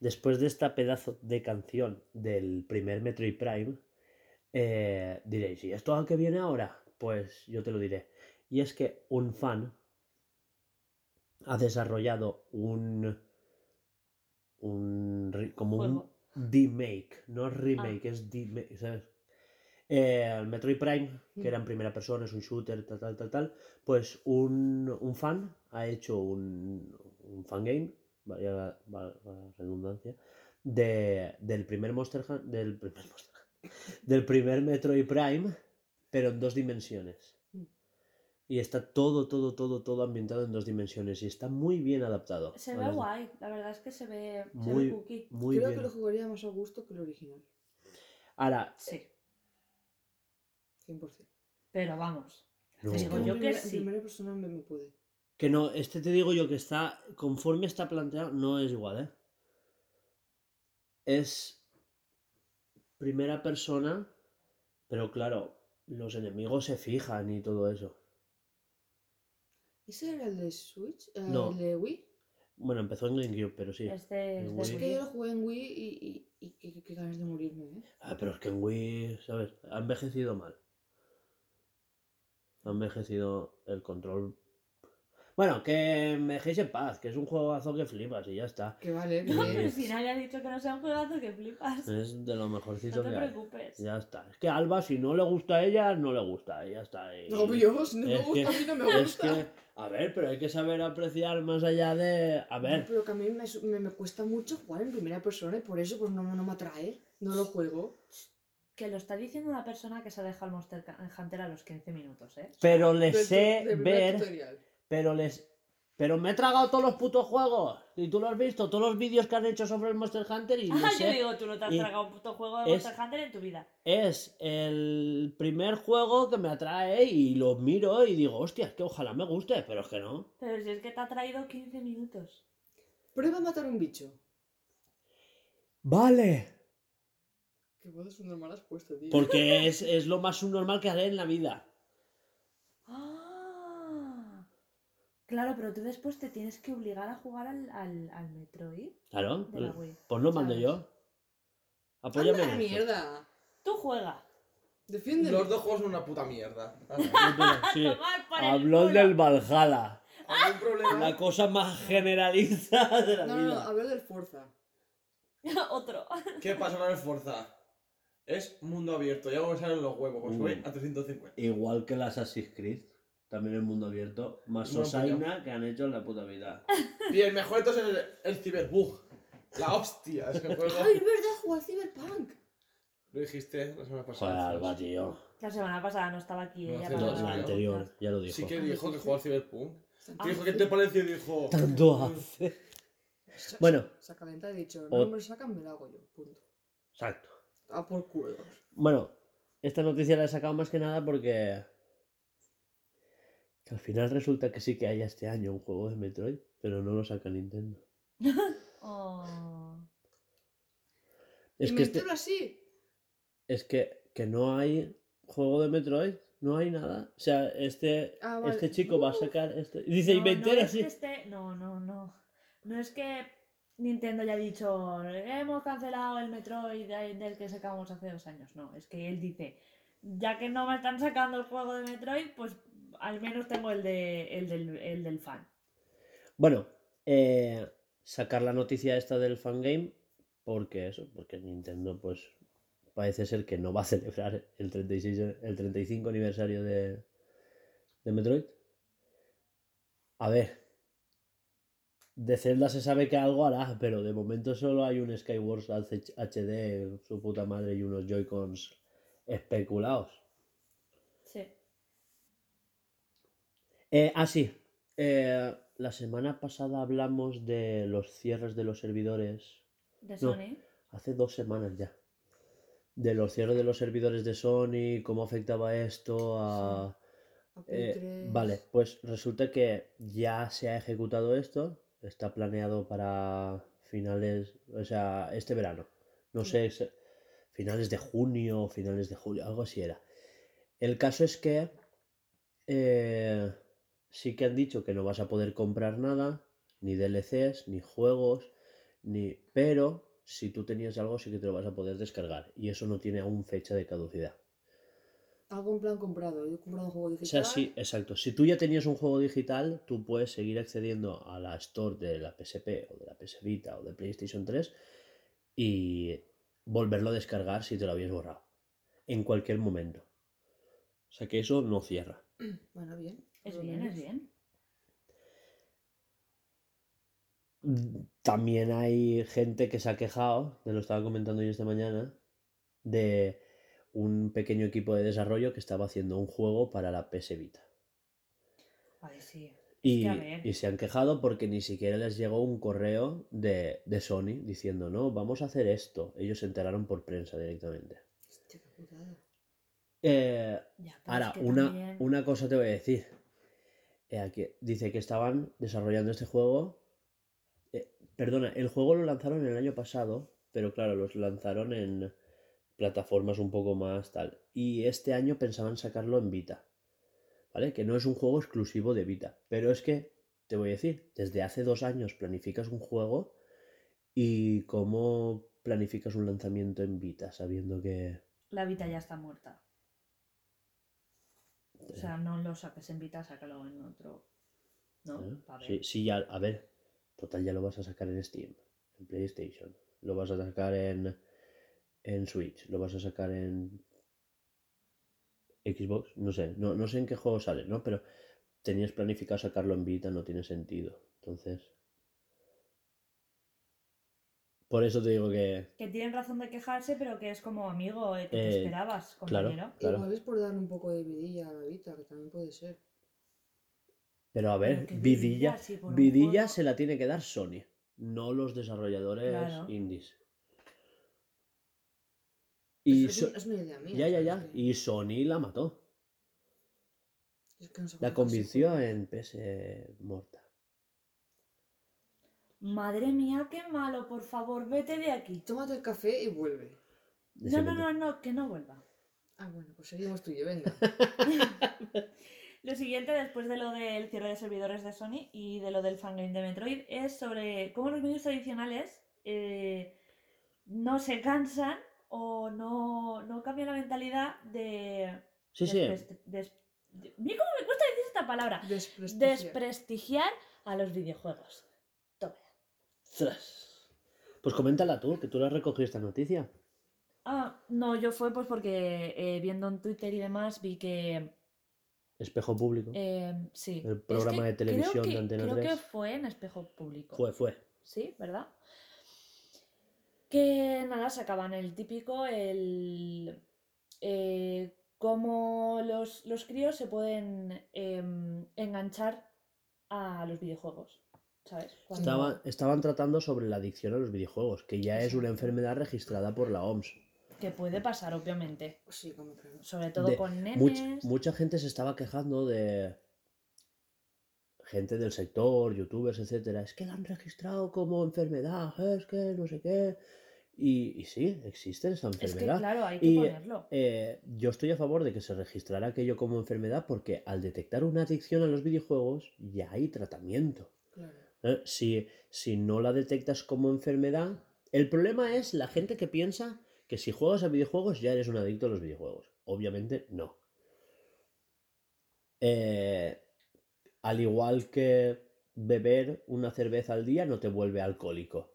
Después de esta pedazo de canción del primer Metroid Prime, eh, diréis, ¿y esto a qué viene ahora? Pues yo te lo diré. Y es que un fan ha desarrollado un. un como un remake, no remake, es remake, ¿sabes? Eh, el Metroid Prime, que era en primera persona, es un shooter, tal, tal, tal, tal, pues un, un fan ha hecho un, un fangame, vaya la, va- la redundancia, de, del primer Monster Hun- del primer Monster del primer Metroid Prime, pero en dos dimensiones. Mm. Y está todo, todo, todo, todo ambientado en dos dimensiones y está muy bien adaptado. Se ve las- guay, la verdad es que se ve, se Muy- ve cookie. Muy Creo bien. que lo jugaría más a gusto que el original. Ahora, Sí, 100%. pero vamos. no, Te Es digo que yo en que primera- en sí. primera persona me, me puede. Que no, este te digo yo que está, conforme está planteado, no es igual, ¿eh? Es primera persona, pero claro, los enemigos se fijan y todo eso. ¿Ese era el de Switch? No. ¿El de Wii? Bueno, empezó en GameCube, pero sí. Este es Wii. que yo lo jugué en Wii y, y, y qué- qué ganas de morirme, ¿eh? Ah, pero es que en Wii, ¿sabes? Ha envejecido mal. Ha envejecido el control. Bueno, que me dejéis en paz, que es un juegazo que flipas y ya está. Que vale, que No, pero si nadie ha dicho que no sea un juegazo que flipas. Es de lo mejorcito No te que hay. preocupes. Ya está. Es que a Alba, si no le gusta a ella, no le gusta. Y ya está. Y- Obvio, si no me Es gusta, que- a mí no me Es gusta. que, a ver, pero hay que saber apreciar más allá de. A No, ver, pero que a mí me, su- me, me cuesta mucho jugar en primera persona y por eso pues no, no me atrae. No lo juego. Que lo está diciendo una persona que se ha dejado el Monster Hunter a los 15 minutos, ¿eh? pero le sé ver. tutorial. Pero les. Pero me he tragado todos los putos juegos. Y tú lo has visto, todos los vídeos que han hecho sobre el Monster Hunter. Y Ah, yo sé- digo, tú no te has y tragado un puto juego de es- Monster Hunter en tu vida. Es el primer juego que me atrae y lo miro y digo, hostia, es que ojalá me guste, pero es que no. Pero si es que te ha traído 15 minutos. Prueba a matar un bicho. Vale. Qué bodas son normales puesto, tío. Porque es, es lo más subnormal que haré en la vida. Claro, pero tú después te tienes que obligar a jugar al, al, al Metroid Claro. de la Wii. Pues lo mando ¿sabes? yo. Apóyame. ¡Anda, en esto. mierda! Tú juega. Defiéndeme. Los dos juegos son una puta mierda. Sí. Tomar por el Habló culo. del Valhalla. ¿Algún problema? La cosa más generalizada de la No, no, no, vida. hablo del Forza. Otro. ¿Qué pasa con el Forza? Es mundo abierto, ya me salen los huevos, pues Uh. voy a 350. Igual que el Assassin's Creed. También el mundo abierto. Más Bueno, sosaina que han hecho en la puta vida. Y el mejor entonces es el, el Cyberbug. La hostia, es que juego. ¡Ay, es verdad! Jugar Cyberpunk. Lo dijiste la semana Joder, pasada. Alba, tío. La semana pasada no estaba aquí No, ella. dos, La ¿no? anterior, ya lo dijo. Sí que dijo que jugó al Cyberpunk. Ah, ¿Qué dijo? ¿Qué te pareció? Y dijo. Tanto hace. Bueno. Se y ha dicho, no me lo sacan, me lo hago yo. Punto. Exacto. A por culo. Bueno, esta noticia la he sacado más que nada porque. Que al final resulta que sí que hay este año un juego de Metroid, pero no lo saca Nintendo. Oh. Es que, este, así. es que, que no hay juego de Metroid, no hay nada. O sea, este, Ah, vale. este chico va a sacar. Este... y Dice, No, inventé no es así. que esté- No, no, no. No es que Nintendo ya ha dicho, hemos cancelado el Metroid de- del que sacamos hace dos años. No, es que él dice, ya que no me están sacando el juego de Metroid, pues al menos tengo el, de, el, del, el del fan. Bueno, eh, sacar la noticia esta del fangame, porque eso, porque Nintendo, pues parece ser que no va a celebrar el 36, el 35 aniversario de, de Metroid. A ver, de Zelda se sabe que algo hará, pero de momento solo hay un Skyward HD, su puta madre, y unos Joy-Cons especulados. Sí. Eh, ah, sí. Eh, la semana pasada hablamos de los cierres de los servidores. De No. Sony. Hace dos semanas ya. De los cierres de los servidores de Sony, cómo afectaba esto a... A Play Eh, 3. vale, pues resulta que ya se ha ejecutado esto. Está planeado para finales, o sea, este verano. No Sí. sé, finales de junio o finales de julio, algo así era. El caso es que eh, sí que han dicho que no vas a poder comprar nada, ni DLCs, ni juegos, ni. Pero si tú tenías algo, sí que te lo vas a poder descargar. Y eso no tiene aún fecha de caducidad. Algo en plan comprado. Yo he comprado un juego O digital. sea, sí, exacto. Si tú ya tenías un juego digital, tú puedes seguir accediendo a la store de la PSP o de la PS Vita o de PlayStation 3 y volverlo a descargar si te lo habías borrado. En cualquier momento. O sea que eso no cierra. Bueno, bien. Es bien, es bien. También hay gente que se ha quejado, te lo estaba comentando yo esta mañana, de un pequeño equipo de desarrollo que estaba haciendo un juego para la PS Vita. Ay, sí. Y, y se han quejado porque ni siquiera les llegó un correo de, de Sony diciendo, no, vamos a hacer esto. Ellos se enteraron por prensa directamente. Hostia, qué putada. Eh, Ya, pero ahora, es que una, también- una cosa te voy a decir. Eh, dice que estaban desarrollando este juego. eh, perdona, el juego lo lanzaron el año pasado, pero claro, los lanzaron en plataformas un poco más tal. Y este año pensaban sacarlo en Vita. ¿Vale? Que no es un juego exclusivo de Vita. Pero es que, te voy a decir, desde hace dos años planificas un juego y cómo planificas un lanzamiento en Vita, sabiendo que... La Vita ya está muerta. O sea, no lo saques en Vita, sácalo en otro. ¿No? ¿Eh? Ver. Sí, sí, ya, a ver, total ya lo vas a sacar en Steam, en PlayStation, lo vas a sacar en, en Switch, lo vas a sacar en Xbox, no sé, no, no sé en qué juego sale, ¿no? Pero tenías planificado sacarlo en Vita, no tiene sentido. Entonces... Por eso te digo que... Que tienen razón de quejarse, pero que es como amigo, eh, que te Eh, esperabas, claro. compañero. Claro. Igual es por dar un poco de vidilla a la Vita, que también puede ser. Pero a ver, vidilla, vidilla, se la tiene que dar Sony, no los desarrolladores Claro. indies. Y es, So- es una idea mía. ya, ya, ya. Que- Y Sony la mató. es que no sé La fue. en PS morta. Madre mía, qué malo, por favor, vete de aquí. Tómate el café y vuelve. No, no, no, no, que no vuelva. Ah, bueno, pues seguimos tú y yo, venga. Lo siguiente, después de lo del cierre de servidores de Sony y de lo del fangame de Metroid, es sobre cómo los medios tradicionales eh, no se cansan o no, no cambian la mentalidad de... Sí, sí. des- Mira cómo me cuesta decir esta palabra. Desprestigiar. Desprestigiar a los videojuegos. Pues coméntala tú, que tú la has recogido esta noticia. Ah, no, yo fue pues porque eh, viendo en Twitter y demás vi que Espejo público. eh, sí. El Es programa que de televisión creo que- de Antena Creo 3. que fue en espejo público. Fue, fue. Sí, ¿verdad? Que nada, sacaban el típico, el... eh, cómo los, los críos se pueden em, enganchar a los videojuegos, ¿sabes? Cuando- Estaban, estaban tratando sobre la adicción a los videojuegos, que ya es una enfermedad registrada por la OMS. Que puede pasar, obviamente. Sí, como que. Sobre todo De- con nenes. Much- mucha gente se estaba quejando de gente del sector, youtubers, etcétera. Es que la han registrado como enfermedad, es que no sé qué. Y, y sí, existe esa Es que enfermedad. claro, hay que Y, ponerlo. Eh, yo estoy a favor de que se registrara aquello como enfermedad porque al detectar una adicción a los videojuegos ya hay tratamiento. ¿Eh? Si, si no la detectas como enfermedad, el problema es la gente que piensa que si juegas a videojuegos ya eres un adicto a los videojuegos. Obviamente no. Eh, al igual que beber una cerveza al día no te vuelve alcohólico.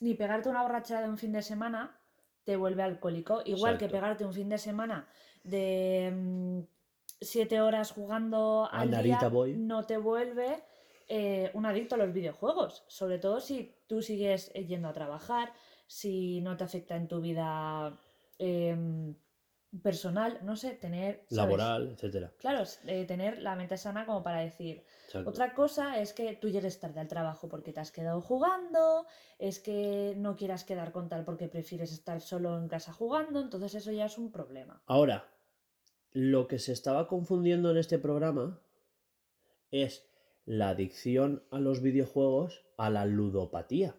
Ni pegarte una borrachera de un fin de semana te vuelve alcohólico. Igual que pegarte un fin de semana de mm, siete horas jugando A al Narita día Boy. no te vuelve eh, un adicto a los videojuegos. Sobre todo si tú sigues eh, yendo a trabajar, si no te afecta en tu vida em, personal, no sé, tener... ¿sabes? Laboral, etcétera. Claro, eh, tener la mente sana como para decir, Exacto. otra cosa es que tú llegues tarde al trabajo porque te has quedado jugando, es que no quieras quedar con tal porque prefieres estar solo en casa jugando, entonces eso ya es un problema. Ahora, lo que se estaba confundiendo en este programa es la adicción a los videojuegos a la ludopatía.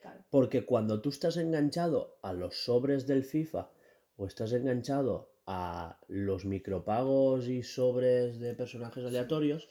Claro. Porque cuando tú estás enganchado a los sobres del FIFA o estás enganchado a los micropagos y sobres de personajes aleatorios,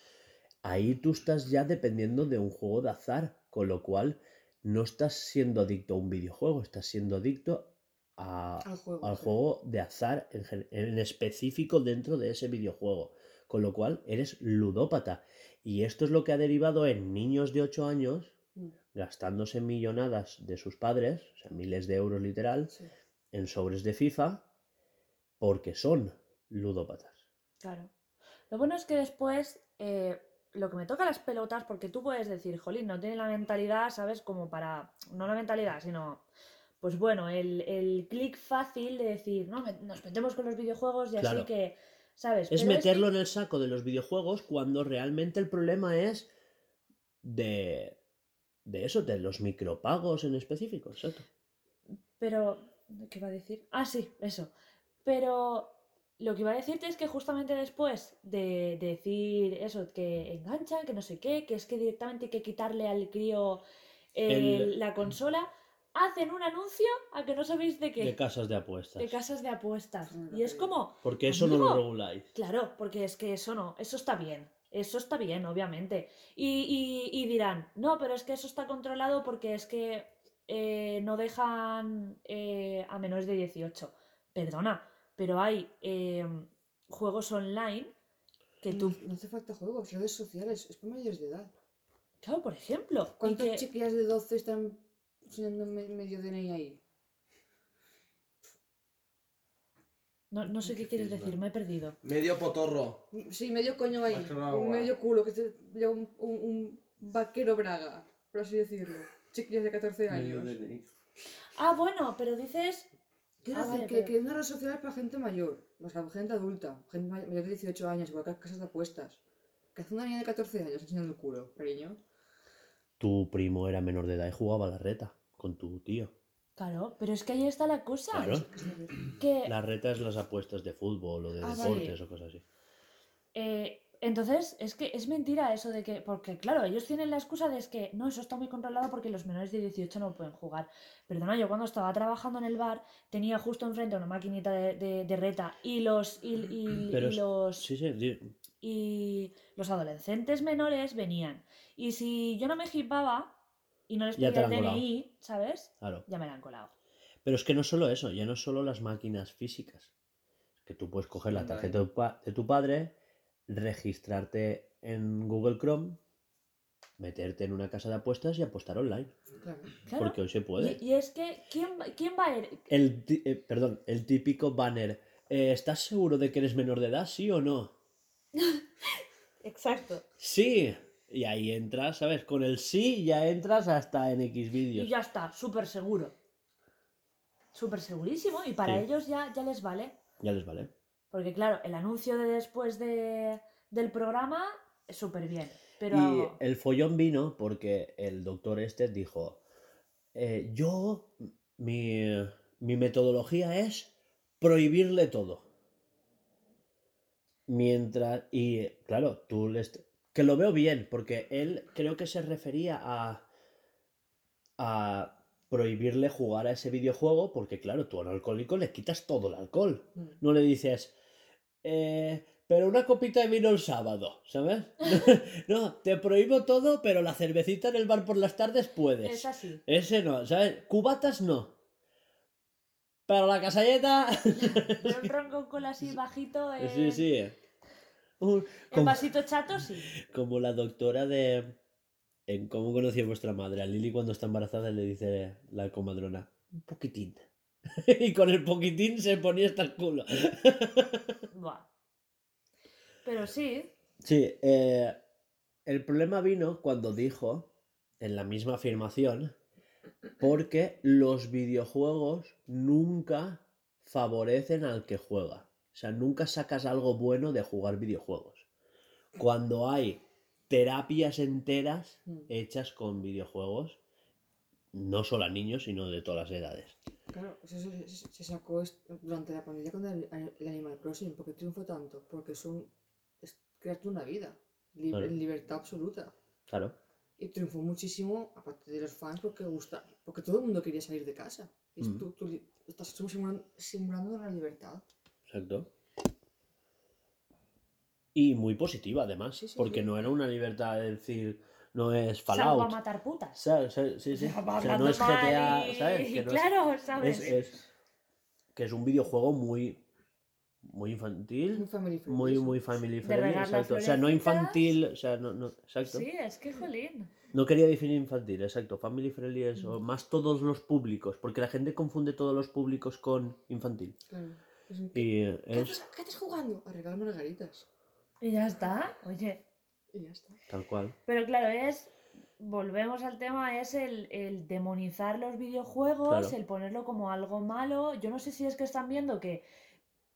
ahí tú estás ya dependiendo de un juego de azar, con lo cual no estás siendo adicto a un videojuego, estás siendo adicto a, Al juego. al sí. juego de azar en específico dentro de ese videojuego. Con lo cual eres ludópata. Y esto es lo que ha derivado en niños de 8 años Mm, gastándose millonadas de sus padres, o sea, miles de euros literal, sí. en sobres de FIFA, porque son ludópatas. Claro. Lo bueno es que después eh, lo que me toca las pelotas, porque tú puedes decir, jolín, no tiene la mentalidad, ¿sabes? Como para. No la mentalidad, sino. Pues bueno, el, el clic fácil de decir, no, me- nos metemos con los videojuegos y así que. ¿Sabes? Es Pero meterlo que- en el saco de los videojuegos cuando realmente el problema es de, de eso, de los micropagos en específico. Exacto. Pero, ¿qué iba a decir? Ah, sí, eso. Pero lo que iba a decirte es que justamente después de, de decir eso, que enganchan, que no sé qué, que es que directamente hay que quitarle al crío El- la consola, hacen un anuncio a que no sabéis de qué. De casas de apuestas. de casas de apuestas. Y es como, Porque eso no lo Amigo. reguláis. claro, porque es que eso no, eso está bien. Eso está bien, obviamente. Y, y- y dirán, no, pero es que eso está controlado porque es que eh, no dejan eh, a menores de 18. Perdona, pero hay eh, juegos online que tú... No, no hace falta juegos, redes sociales, es para mayores de edad. Claro, por ejemplo. ¿Cuántas que- chiquillas de 12 están enseñando me- medio DNI ahí? No, no sé qué quieres decir, me he perdido. Medio potorro. Sí, medio coño ahí. Un medio culo, que se lleva un, un- un vaquero braga, por así decirlo. Chiquillas de 14 Medio años. Ah, bueno, pero dices... Quiero Ah, decir vale, que, pero- que una red social es para gente mayor, o sea, gente adulta, gente may- mayor de 18 años, igual que las casas de apuestas. Que hace una niña de 14 años enseñando el culo, cariño. Tu primo era menor de edad y jugaba a la reta con tu tío. Claro, pero es que ahí está la cosa. Claro. Que La reta es las apuestas de fútbol o de Ah, vale. deportes o cosas así. Eh, entonces, es que es mentira eso de que, porque claro, ellos tienen la excusa de es que no, eso está muy controlado porque los menores de 18 no pueden jugar. Perdona, yo cuando estaba trabajando en el bar tenía justo enfrente una maquinita de, de- de reta y los y, y- Pero y los Sí, sí. y los adolescentes menores venían. Y si yo no me hipaba y no les la el han colado. DNI, ¿sabes? Claro. Ya me la han colado. Pero es que no solo eso, ya no solo las máquinas físicas. Que tú puedes coger la tarjeta de tu, pa- de tu padre, registrarte en Google Chrome, meterte en una casa de apuestas y apostar online. Claro. Claro. Porque hoy se puede. Y, y es que, ¿quién, va- quién va a ir? El, eh, perdón, el típico banner. eh, ¿Estás seguro de que eres menor de edad? ¿Sí o no? Exacto. Sí. Y ahí entras, ¿sabes? Con el sí ya entras hasta en X Y vídeos. ya está, súper seguro. Súper segurísimo. Y para Sí. ellos ya, ya les vale. Ya les vale. Porque claro, el anuncio de después de, del programa es súper bien. Pero Y el follón vino porque el doctor este dijo, eh, yo, mi, mi metodología es prohibirle todo. Mientras, y claro, tú les... Que lo veo bien, porque él creo que se refería a, a prohibirle jugar a ese videojuego, porque claro, tú a un alcohólico le quitas todo el alcohol. Mm. No le dices, "Eh, pero una copita de vino el sábado, ¿sabes? no, te prohíbo todo, pero la cervecita en el bar por las tardes puedes. es así. Ese no, ¿sabes? Cubatas no. Pero la casalleta. Un ron con cola así bajito. eh, sí, sí. En como, vasito chato, sí. como la doctora de. En cómo conocí a vuestra madre. A Lili cuando está embarazada le dice la comadrona. Un poquitín. y con el poquitín se ponía hasta el culo. Buah. Pero sí, Sí, eh, el problema vino cuando dijo, en la misma afirmación, porque los videojuegos nunca favorecen al que juega. O sea, nunca sacas algo bueno de jugar videojuegos. Cuando hay terapias enteras Mm. hechas con videojuegos, no solo a niños, sino de todas las edades. Claro, eso se, sacó durante la pandemia con el, el Animal Crossing. ¿Por qué triunfó tanto? Porque es, un, es crearte una vida, Claro. en libertad absoluta. Claro. Y triunfó muchísimo, aparte de los fans, porque gusta, porque todo el mundo quería salir de casa. Y Mm. tú, estás simulando, simulando la libertad. Exacto. Y muy positiva además, Sí, sí, porque sí. no era una libertad de decir, no es Salgo a Fallout. matar putas. Sí, sí. O sea, no es GTA, y- ¿sabes? Que no es- claro, ¿sabes? es, es- que es un videojuego muy muy infantil, Muy family friendly. muy muy family friendly, exacto. O sea, no infantil, o sea, no, no, exacto. Sí, es que jolín. No quería definir infantil, exacto. Family friendly es o Mm. más todos los públicos, porque la gente confunde todos los públicos con infantil. Claro. Es un- ¿Qué, Y es qué estás jugando? A regalar margaritas. Y ya está, oye. Y ya está. tal cual. Pero claro, es. Volvemos al tema, es el, el demonizar los videojuegos, Claro. el ponerlo como algo malo. Yo no sé si es que están viendo que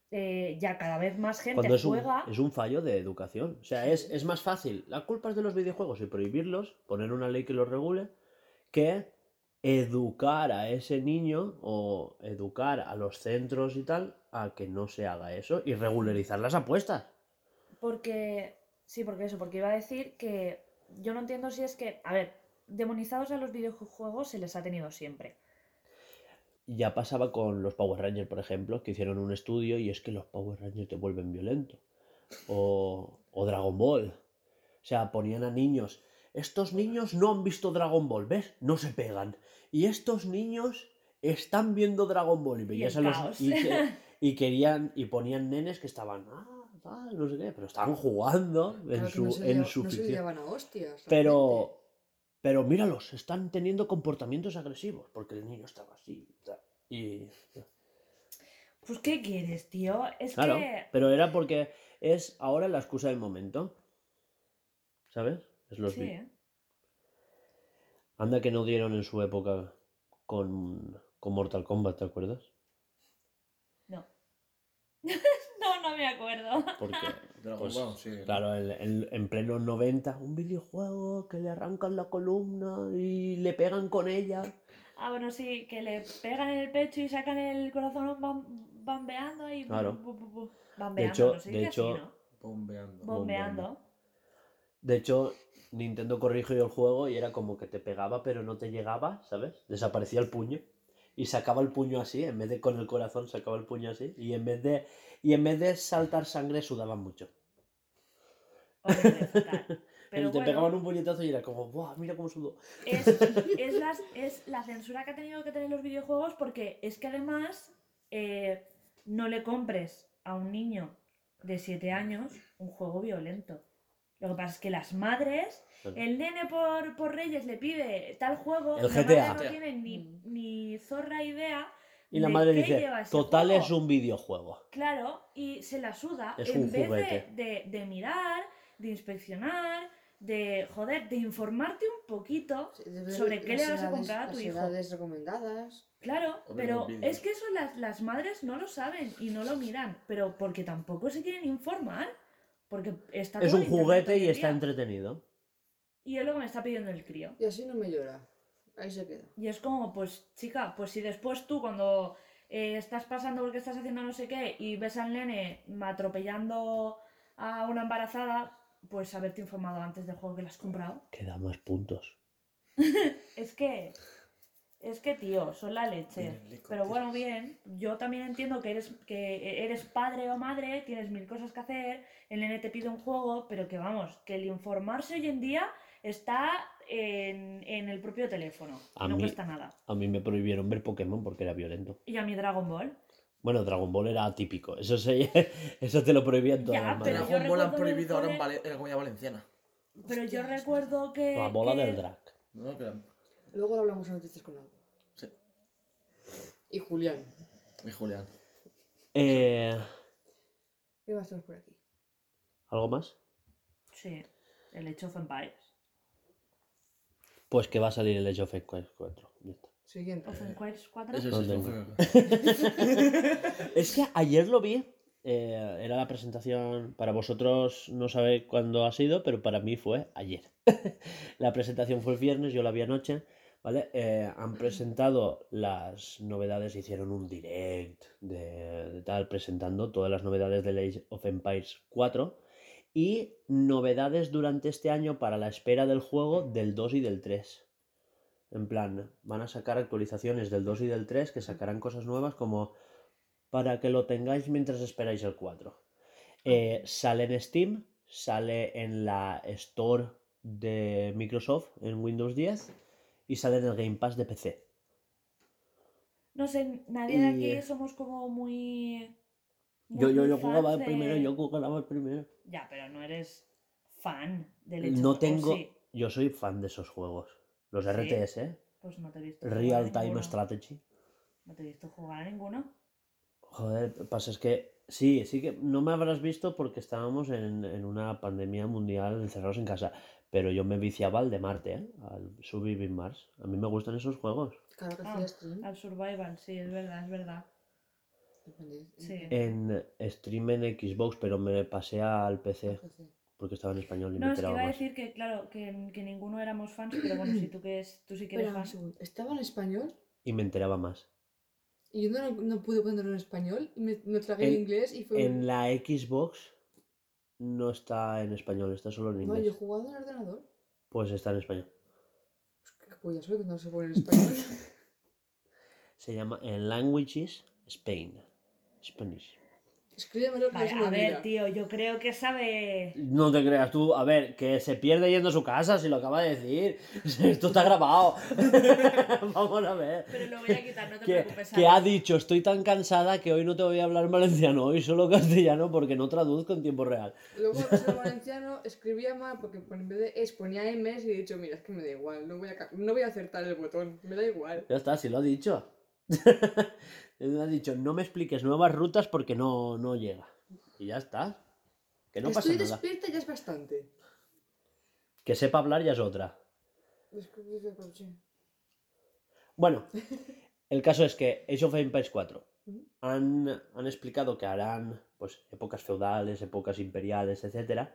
eh, ya cada vez más gente Cuando es un, juega. es un fallo de educación. O sea, es, es más fácil. La culpa es de los videojuegos y prohibirlos, poner una ley que los regule, que educar a ese niño o educar a los centros y tal a que no se haga eso y regularizar las apuestas. Porque. Sí, porque eso, porque iba a decir que yo no entiendo si es que. A ver, demonizados a los videojuegos se les ha tenido siempre. Ya pasaba con los Power Rangers, por ejemplo, que hicieron un estudio y es que los Power Rangers te vuelven violento. O, o Dragon Ball. O sea, ponían a niños. Estos niños no han visto Dragon Ball, ¿ves? No se pegan. Y estos niños están viendo Dragon Ball y veías a los. Y, y querían. Y ponían nenes que estaban. Ah, tal, no sé qué. Pero estaban jugando en Claro su, no se, en su no se a hostias. Pero, pero míralos, están teniendo comportamientos agresivos, porque el niño estaba así. Y, Pues, ¿qué quieres, tío? Es claro, que. pero era porque es ahora la excusa del momento. ¿Sabes? Es los Sí, vi- ¿eh? Anda que no dieron en su época con, con Mortal Kombat, ¿te acuerdas? No. no, me acuerdo. Porque, pues, Ball, sí. claro, en, en, en pleno 90, un videojuego que le arrancan la columna y le pegan con ella. Ah, bueno, sí, que le pegan en el pecho y sacan el corazón bam- bambeando y. Claro. bu- bu- bu- Bambeando, hecho- no de dice así, hecho, ¿no? Bombeando. Bombeando. De hecho, Nintendo corrigió el juego y era como que te pegaba pero no te llegaba, ¿sabes? Desaparecía el puño y sacaba el puño así, en vez de con el corazón sacaba el puño así y en vez de y en vez de saltar sangre sudaban mucho. Pero te bueno, pegaban un puñetazo y era como, ¡buah, mira cómo sudó! es, es, las- es la censura que ha tenido que tener los videojuegos porque es que además eh, no le compres a un niño de 7 años un juego violento. Lo que pasa es que las madres, el nene por, por Reyes le pide tal juego, El la GTA. madre no tiene ni, Mm. ni zorra idea. Y la madre dice, total juego". es un videojuego. Claro, y se la suda Es en un vez de, juguete. de- de mirar, de inspeccionar, de joder, de informarte un poquito Sí, sobre qué le vas a comprar a tu las hijo. edades recomendadas. Claro, pero es que eso las, las madres no lo saben y no lo miran, pero porque tampoco se quieren informar, porque está Es todo un internet juguete hoy y en está día. entretenido. Y es lo que me está pidiendo el crío. Y así no me llora. Ahí se queda. Y es como, pues, chica, pues si después tú cuando eh, estás pasando porque estás haciendo no sé qué y ves al nene atropellando a una embarazada, pues haberte informado antes del juego que le has comprado. Que da más puntos. Es que, es que, tío, son la leche. Pero bueno, bien, yo también entiendo que eres, que eres padre o madre, tienes mil cosas que hacer, el nene te pide un juego, pero que vamos, que el informarse hoy en día está en, en el propio teléfono. A no mí- cuesta nada. A mí me prohibieron ver Pokémon porque era violento. Y a mi Dragon Ball. Bueno, Dragon Ball era atípico. Eso, se, eso te lo prohían todas Ya, las pero madres. yo Dragon Ball han prohibido ahora en, cole- Vale- en la Comunidad Valenciana. Pero yo recuerdo que. La bola que- del drag. No, que Luego lo hablamos en noticias con algo. Y Julián. Y Julián. Eh, ¿Qué más por aquí? ¿Algo más? Sí, el Age of Empires. Pues que va a salir el Age of Empires 4. Ya está. Siguiente. ¿Of Empires 4? Eso sí, Es que ayer lo vi. eh, era la presentación. Para vosotros no sabéis cuándo ha sido, pero para mí fue ayer. la presentación fue el viernes, yo la vi anoche. ¿Vale? Eh, han presentado las novedades, hicieron un direct de, de tal, presentando todas las novedades del Age of Empires 4 y novedades durante este año para la espera del juego del 2 y del 3. En plan, van a sacar actualizaciones del 2 y del 3 que sacarán cosas nuevas como para que lo tengáis mientras esperáis el 4. Eh, sale en Steam, sale en la Store de Microsoft en Windows 10 y sale en el Game Pass de PC. No sé, nadie de aquí somos como muy. Yo, muy yo, yo jugaba fans el primero, de- yo jugaba el primero. Ya, pero no eres fan del hecho. No tengo. sí, Yo soy fan de esos juegos. Los ¿Sí? RTS, ¿eh? Pues no te he visto. Real Time ninguno. Strategy. No te he visto jugar a ninguno. Joder, pasa es que sí, sí que no me habrás visto porque estábamos en, en una pandemia mundial encerrados en casa. Pero yo me viciaba al de Marte, ¿eh? Al Surviving Mars. A mí me gustan esos juegos. Claro que Ah, hacía stream. Al Survival, sí, es verdad, es verdad. Depende- Sí. En stream en Xbox, pero me pasé al PC porque estaba en español y No, me es que iba a decir que, claro, que, que ninguno éramos fans, pero bueno, si tú, que es, tú sí que eres fan. segundo. Estaba en español Y me enteraba más. y yo no, no pude ponerlo en español y me, me tragué en En- inglés y fue. En la Xbox no está en español, está solo en No, yo he inglés. jugado en el ordenador. Pues está en español. Pues qué polla soy que no se pone en español. Se llama En Languages Spain. Spanish. Escríbemelo que Vale, no se me a ver, tío, yo creo que sabe. No te creas tú, a ver, que se pierde yendo a su casa, si lo acaba de decir. Esto está grabado. Vamos a ver. Pero lo voy a quitar, no te Que, preocupes. que ha dicho, estoy tan cansada que hoy no te voy a hablar valenciano, hoy solo castellano porque no traduzco en tiempo real. Luego al valenciano, escribía mal porque en vez de es ponía M's y he dicho, mira, es que me da igual, no voy a, no voy a acertar el botón, me da igual. Ya está, si lo ha dicho. Ha dicho, no me expliques nuevas rutas porque no, no llega. Y ya está. Que no pasa Estoy nada. despierta ya es bastante. Que sepa hablar ya es otra. Bueno, el caso es que Age of Empires 4 Ujú. han, han explicado que harán pues, épocas feudales, épocas imperiales, etc.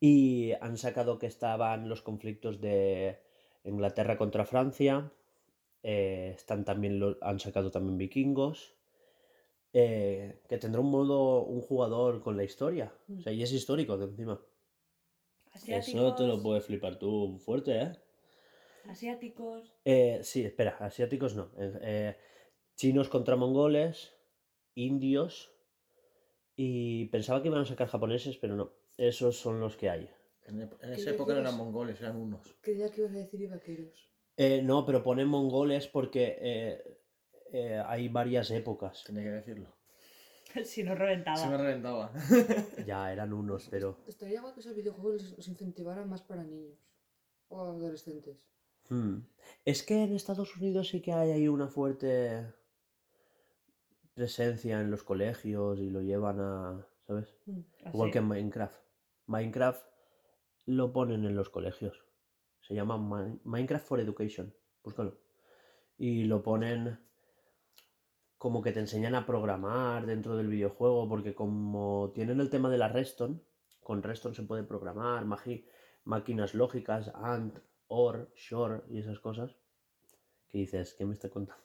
Y han sacado que estaban los conflictos de Inglaterra contra Francia. Eh, están también lo- han sacado también vikingos. eh, que tendrá un modo, un jugador con la historia. O sea, y es histórico de encima. Eso te lo Asiáticos. puedes flipar tú fuerte, ¿eh? Asiáticos. Eh, sí, espera, asiáticos no. eh, eh, chinos contra mongoles, indios y pensaba que iban a sacar japoneses, pero no. Esos son los que hay. En, ep- en ¿Qué esa época no eran mongoles, eran unos. Creía que ibas a decir y vaqueros. Eh, no, pero ponen mongoles porque eh, eh, hay varias épocas. Tenía que decirlo. si no reventaba. Se me reventaba. Ya eran unos, pero. Estaría guay que esos videojuegos los, incentivaran más para niños o adolescentes. hmm. Es que en Estados Unidos sí que hay ahí una fuerte presencia en los colegios y lo llevan a. ¿Sabes? Igual Así. que en Minecraft. Minecraft lo ponen en los colegios. Se llama Mi- Minecraft for Education. Búscalo. Y lo ponen como que te enseñan a programar dentro del videojuego, porque como tienen el tema de la Redstone, con Redstone se puede programar, magi- máquinas lógicas, AND, OR, SHORE y esas cosas. Que dices, ¿qué me está contando?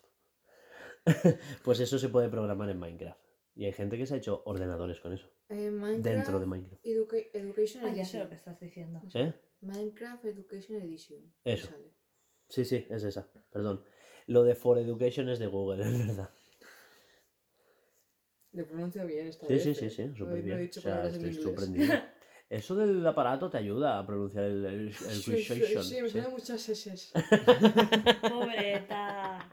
pues eso se puede programar en Minecraft. Y hay gente que se ha hecho ordenadores con eso, Eh, Minecraft dentro de Minecraft. Educa- Education Ah, ya sé lo que estás diciendo. ¿Eh? Minecraft Education Edition. Eso. sale. Sí, sí, es esa. Perdón. Lo de For Education es de Google, es verdad. Lo pronuncio bien esta Sí, vez. sí, sí, ¿eh? sí, he- súper no he bien. dicho O sea, estoy sorprendido. Eso del aparato te ayuda a pronunciar el, el, el Sí, sí, sí, me sí. salen muchas S. Pobreta.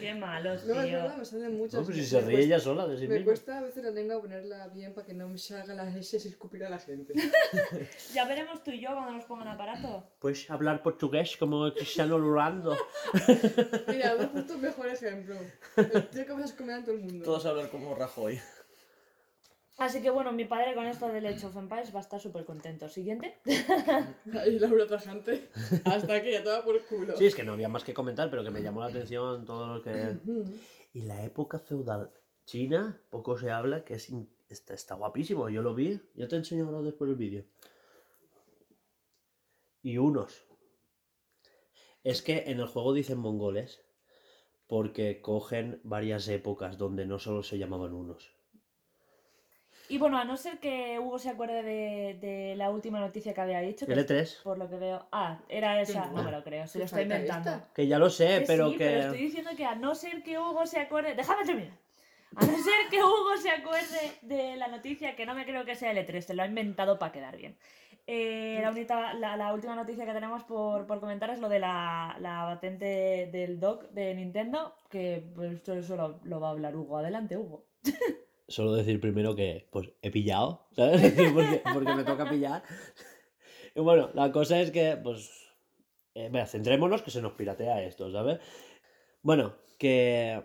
Qué malos, No, es tío. verdad, me salen muchas No, pues si se ríe ella sola de sí Me misma. cuesta a veces la lengua ponerla bien para que no me salga las S y escupir a la gente. Ya veremos tú y yo cuando nos pongan aparato. Puedes hablar portugués como Cristiano Ronaldo. Mira, me has puesto un mejor ejemplo. El tío que vas a comer a todo el mundo. Todos hablan como Rajoy. Así que bueno, mi padre con esto del Age of Empires va a estar súper contento. Siguiente. Ahí Laura Trajante. Hasta aquí, ya toda por culo. Sí, es que no había más que comentar, pero que me llamó la atención todo lo que... Y la época feudal china, poco se habla, que es in- está, está guapísimo. Yo lo vi, yo te enseño ahora después el vídeo. Y unos. Es que en el juego dicen mongoles porque cogen varias épocas donde no solo se llamaban unos. Y bueno, a no ser que Hugo se acuerde de, de la última noticia que había dicho. que es L3, por lo que veo. Ah, era esa. no. Me lo creo, se ¿Qué lo está falta inventando. esta? que ya lo sé, Que pero sí, que... pero estoy diciendo que a no ser que Hugo se acuerde. Déjame terminar. A no ser que Hugo se acuerde de la noticia, que no me creo que sea el E3, se lo ha inventado para quedar bien. Eh, la, unita- la, la última noticia que tenemos por, por comentar es lo de la, la patente del dock de Nintendo, que pues, esto eso lo, lo va a hablar Hugo. Adelante, Hugo. Solo decir primero que pues he pillado, ¿sabes? porque, porque me toca pillar. Y bueno, la cosa es que, pues, eh, venga, centrémonos que se nos piratea esto, ¿sabes? Bueno, que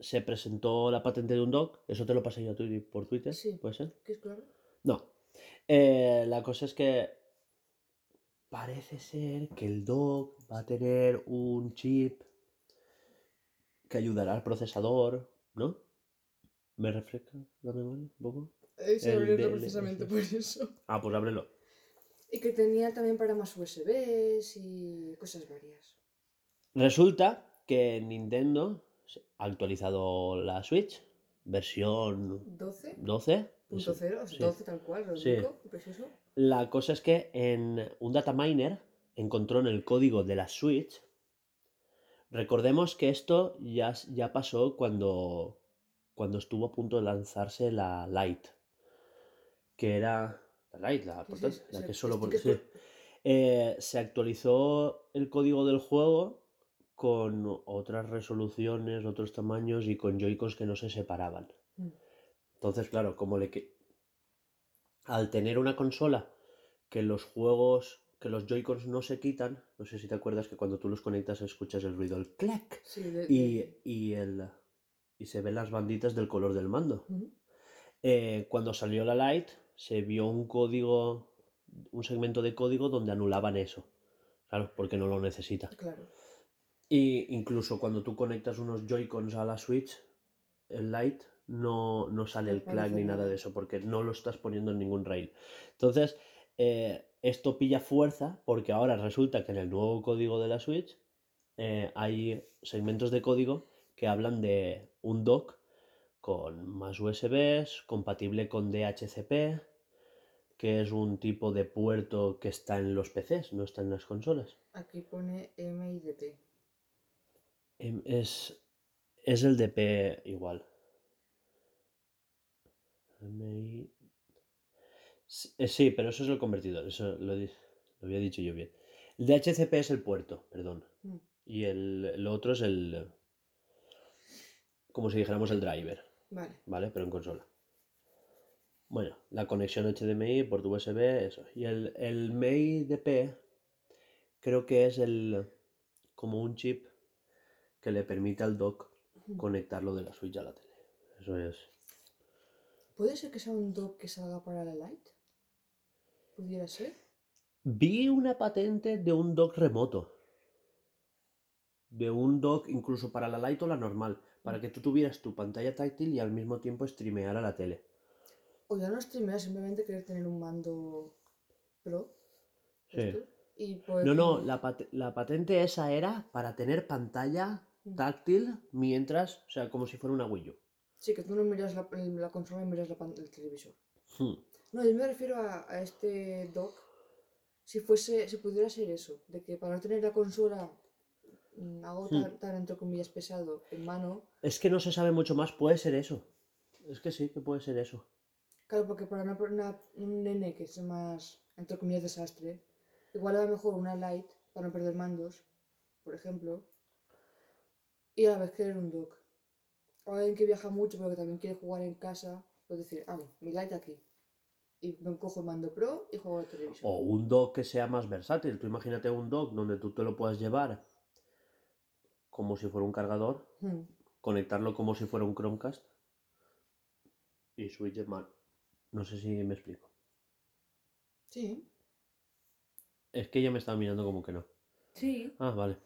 se presentó la patente de un dock, eso te lo pasé yo a por Twitter, Sí. ¿puede ser? ¿Qué es claro? No. Eh, la cosa es que parece ser que el dock va a tener un chip que ayudará al procesador, ¿no? ¿Me refresca la memoria un poco? Eh, abrió del- precisamente por eso. Ah, pues ábrelo. Y que tenía también para más USBs y cosas varias. Resulta que Nintendo ha actualizado la Switch, versión 12. 12. Punto cero, o sea, sí. 12 tal cual, lo Sí. pues eso. La cosa es que en un data miner encontró en el código de la Switch. Recordemos que esto ya, ya pasó cuando, cuando estuvo a punto de lanzarse la Lite. Que era. La Lite, la, Sí, la que solo sí, por- sí. Eh, se actualizó el código del juego con otras resoluciones, otros tamaños y con Joy-Cons que no se separaban. Mm. Entonces, claro, como le que al tener una consola que los juegos, que los Joy-Cons no se quitan, no sé si te acuerdas que cuando tú los conectas escuchas el ruido, el clac, Sí, de- y, de- y el, y se ven las banditas del color del mando. Eh, cuando salió la Lite, se vio un código, un segmento de código donde anulaban eso. Claro, porque no lo necesita. Claro. Y incluso cuando tú conectas unos Joy-Cons a la Switch, el Lite, no, no sale el clack ni nada nada. de eso, porque no lo estás poniendo en ningún rail. Entonces, eh, esto pilla fuerza porque ahora resulta que en el nuevo código de la Switch eh, hay segmentos de código que hablan de un dock con más USBs, compatible con DHCP, que es un tipo de puerto que está en los PCs, no está en las consolas. Aquí pone M y DP. Em, Es, es el DP igual. MI. Eh, Sí, pero eso es el convertidor, eso lo, lo había dicho yo bien. El DHCP es el puerto, perdón. Mm. Y el, el otro es el. Como si dijéramos el driver, Vale. ¿vale? Pero en consola. Bueno, la conexión HDMI, por USB, eso. Y el, el DP creo que es el. como un chip que le permite al dock conectarlo de la Switch a la tele. Eso es. ¿Puede ser que sea un dock que salga para la Lite? ¿Pudiera ser? Vi una patente de un dock remoto. De un dock incluso para la Lite o la normal. Para que tú tuvieras tu pantalla táctil y al mismo tiempo streamear a la tele. O ya no streamea, simplemente querer tener un mando pro. Sí. estos, Y poder No, no, la, pat- la patente esa era para tener pantalla táctil mientras, o sea, como si fuera una Wii U. Sí, que tú no miras la, la consola y miras la el televisor. Hmm. No, yo me refiero a, a este dock. Si fuese, si pudiera ser eso, de que para no tener la consola algo Hmm. tan, tan, entre comillas pesado en mano, Es que no se sabe mucho más, puede ser eso. Es que sí, que puede ser eso. claro, porque para una, una- un nene que es más, entre comillas, desastre, igual era mejor una Lite para no perder mandos, por ejemplo, y a la vez querer un dock. O alguien que viaja mucho pero que también quiere jugar en casa, pues decir, ah, mi Lite aquí. Y me cojo el mando pro y juego al televisor. O un dock que sea más versátil. Tú imagínate un dock donde tú te lo puedas llevar como si fuera un cargador, Hmm. conectarlo como si fuera un Chromecast y switch mano. No sé si me explico. Sí. Es que ella me estaba mirando como que no. Sí. Ah, vale.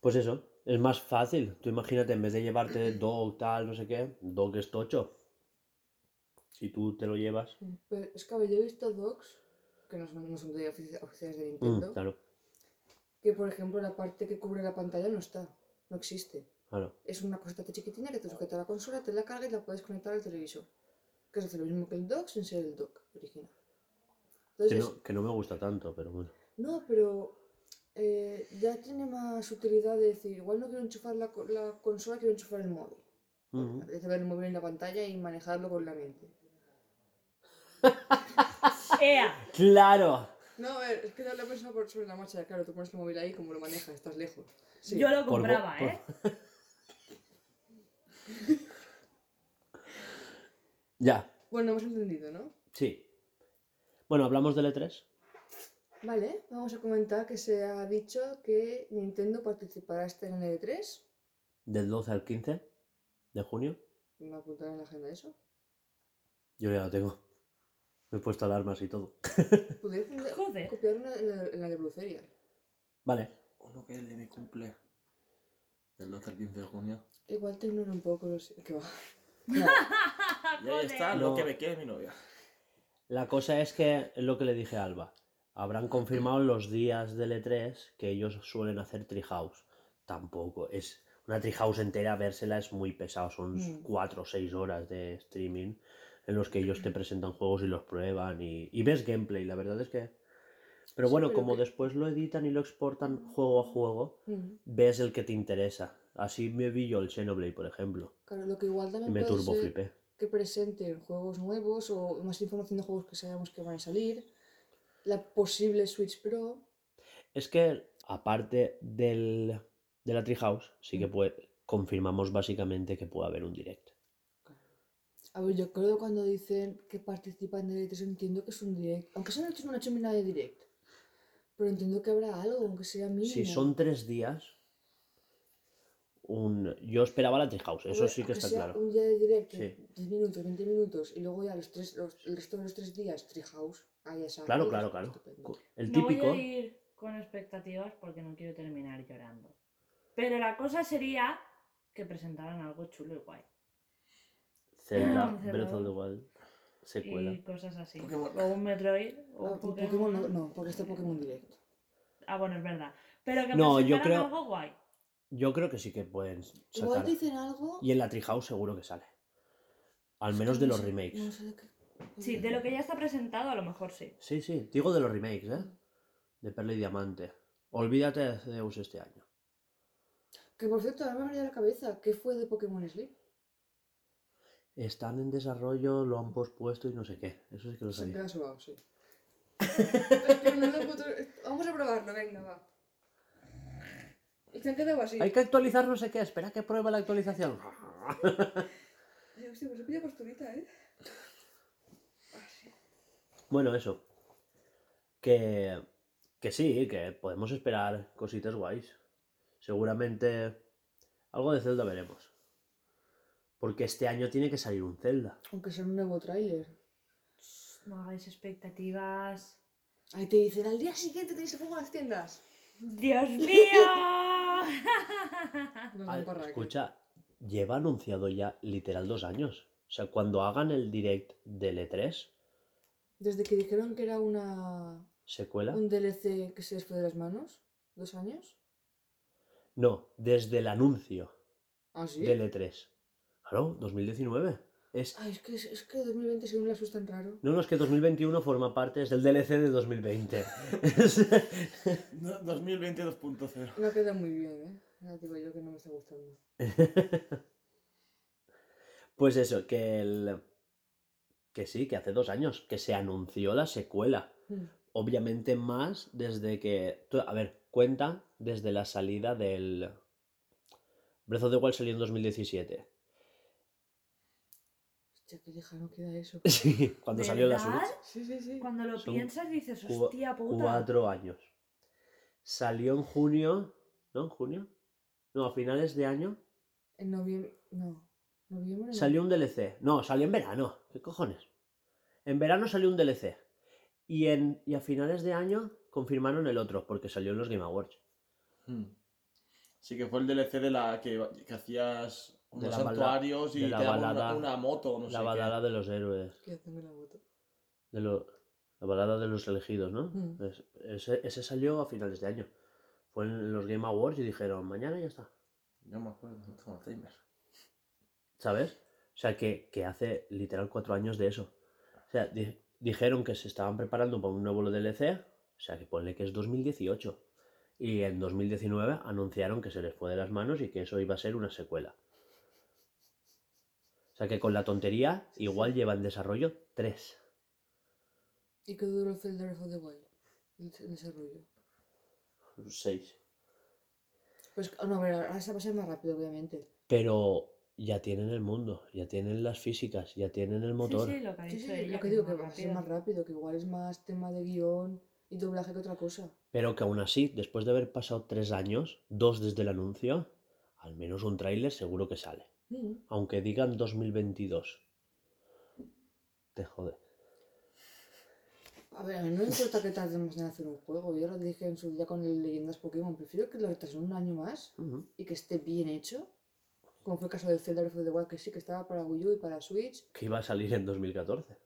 Pues eso, es más fácil. Tú imagínate, en vez de llevarte dock tal, no sé qué, dock es tocho. Si tú te lo llevas. Pero es que, yo he visto docs, que no son, no son de ofici- oficiales de mm, Nintendo, claro, que por ejemplo la parte que cubre la pantalla no está, no existe. claro. Es una cosita chiquitina que te sujeta a la consola, te la carga y la puedes conectar al televisor. Que es hacer lo mismo que el dock sin ser el dock original. Que Entonces, no, que no me gusta tanto, pero bueno. no, pero eh, ya tiene más utilidad de decir, igual no quiero enchufar la, la consola, quiero enchufar el móvil. Me apetece ver el móvil en la pantalla y manejarlo con la mente. ¡Ea! ¡Claro! No, a ver, es que lo he pensado por sobre la marcha. Claro, tú pones el móvil ahí, como lo manejas, estás lejos. Sí. Yo lo compraba, por- ¿eh? Ya, Bueno, hemos entendido, ¿no? sí. Bueno, hablamos del E E3. Vale, vamos a comentar que se ha dicho que Nintendo participará este en el E3. Del 12 al 15 de junio. ¿Me apuntar en la agenda eso? Yo ya lo tengo. Me he puesto alarmas y todo. Podría poner- Joder. copiar la, en la de Blue Serial. Vale. Uno que es de mi cumple. Del 12 al 15 de junio. Igual te ignoro un poco los... ¿Qué va? Y ahí está No. lo que me quiere mi novia. La cosa es que es lo que le dije a Alba. Habrán confirmado los días del E3 que ellos suelen hacer Treehouse. Tampoco. Es una Treehouse entera, vérsela es muy pesado. Son Mm. 4 o 6 horas de streaming en los que ellos te presentan juegos y los prueban y, y ves gameplay. La verdad es que. Pero Sí, bueno, pero como que- después lo editan y lo exportan juego a juego, ves el que te interesa. Así me vi yo el Xenoblade, por ejemplo. Claro, lo que igual también me puede turbo ser flipé. que presenten juegos nuevos o más información de juegos que sabemos que van a salir. La posible Switch Pro. Es que, aparte del, de la Treehouse, sí que puede, confirmamos básicamente que puede haber un direct. A ver, yo creo que cuando dicen que participan en directos entiendo que es un direct. Aunque se han hecho una nada de direct. Pero entiendo que habrá algo, aunque sea mínimo. Si son tres días, un... yo esperaba la Treehouse, eso sí que está sea claro. Un día de directo, Sí. 10 minutos, 20 minutos, y luego ya los tres, los, el resto de los tres días, Treehouse. Ahí ya sabes. Claro, claro, claro. Estupendo. El No típico, voy a ir con expectativas porque no quiero terminar llorando. Pero la cosa sería que presentaran algo chulo y guay. Zelda, Ah, Breath of the. Wild, secuela. Y cosas así. Pokémon. O un Metroid. O Ah, un Pokémon, Pokémon. no, no, porque este Pokémon Direct. Ah, bueno, es verdad. Pero que No, yo creo- algo guay. Yo creo que sí que pueden Igual sacar. dicen algo. Y en la Treehouse seguro que sale. Al es menos que de no los sé- remakes. no sé de qué- Sí, de lo que ya está presentado, a lo mejor sí. Sí, sí, digo de los remakes, ¿eh? De Perla y Diamante. Olvídate de Zeus este año. Que por cierto, ahora me ha venido a la cabeza. ¿Qué fue de Pokémon Sleep? Están en desarrollo, lo han pospuesto y no sé qué. Eso sí que lo Se sabía. suave, sí. Es que no lo puedo- Vamos a probarlo, venga, va. Y se han quedado así. Hay que actualizar no sé qué, espera que pruebe la actualización. Ay, hostia, pues se pilla posturita, ¿eh? Así. Bueno, eso. Que, que sí, que podemos esperar cositas guays. Seguramente algo de Zelda veremos. Porque este año tiene que salir un Zelda. Aunque sea un nuevo tráiler. No hagáis expectativas. Ahí te dicen, al día siguiente tenéis el juego en las tiendas. ¡Dios mío! Al- parraque. escucha, lleva anunciado ya literal dos años. O sea, cuando hagan el direct del E3, Desde que dijeron que era una secuela. un DLC que se les fue de las manos, dos años. No, desde el anuncio Ah, sí. del E3. Claro, 2019. Es... Ay, es que, es, que 2020 según la asustan raro. No, no, es que 2021 forma parte, es del DLC de 2020. Es- No, 2020 2.0. No queda muy bien, ¿eh? Ya digo yo que no me está gustando. Pues eso, que el... Que sí, que hace dos años que se anunció la secuela. Mm. Obviamente más desde que... A ver, cuenta desde la salida del... Breath of the Wild salió en 2017. Hostia, qué lejano queda eso. Sí, cuando salió la. Switch. Sí, sí, sí. Cuando lo Son piensas dices, hostia puta. Cuatro años. Salió en junio. ¿No? ¿En junio? No, a finales de año. En noviembre. No. Noviembre. no. Salió un DLC. No, salió en verano. ¿Qué cojones? En verano salió un DLC. Y, en, y a finales de año confirmaron el otro, porque salió en los Game Awards. Hmm. Sí, que fue el DLC de la que, que hacías De bala- santuarios y de te la daban balada- una, una moto, no la sé balada de los héroes. Tengo la moto. De lo- la balada de los elegidos, ¿no? Mm. Es- ese, ese salió a finales de año. Fue en los Game Awards y dijeron, mañana ya está. Yo me acuerdo, no tengo Alzheimer. ¿Sabes? O sea, que, que hace literal cuatro años de eso. O sea, di- dijeron que se estaban preparando para un nuevo DLC, o sea, que ponle que es 2018. Y en 2019 anunciaron que se les fue de las manos y que eso iba a ser una secuela. O sea que con la tontería igual lleva en desarrollo 3. ¿Y qué duró el Zelda Breath of the Wild? El el desarrollo. 6. Pues, ah, no, a ver, ahora se va a ser más rápido, obviamente. Pero ya tienen el mundo, ya tienen las físicas, ya tienen el motor. Sí, sí, lo que ha Sí, dicho sí, ella, lo que es digo, que va a ser más rápido, que igual es más tema de guion y doblaje que otra cosa. Pero que aún así, después de haber pasado 3 años, dos desde el anuncio, al menos un tráiler seguro que sale. Mm. Aunque digan 2022. Te jode. A ver, a mí no me importa que tardemos en hacer un juego. Yo lo dije en su día con el Leyendas Pokémon. Prefiero que lo retrasen un año más Ujú. y que esté bien hecho. Como fue el caso del Zelda Breath of the Wild, que sí que estaba para Wii U y para Switch. Que iba a salir en 2014.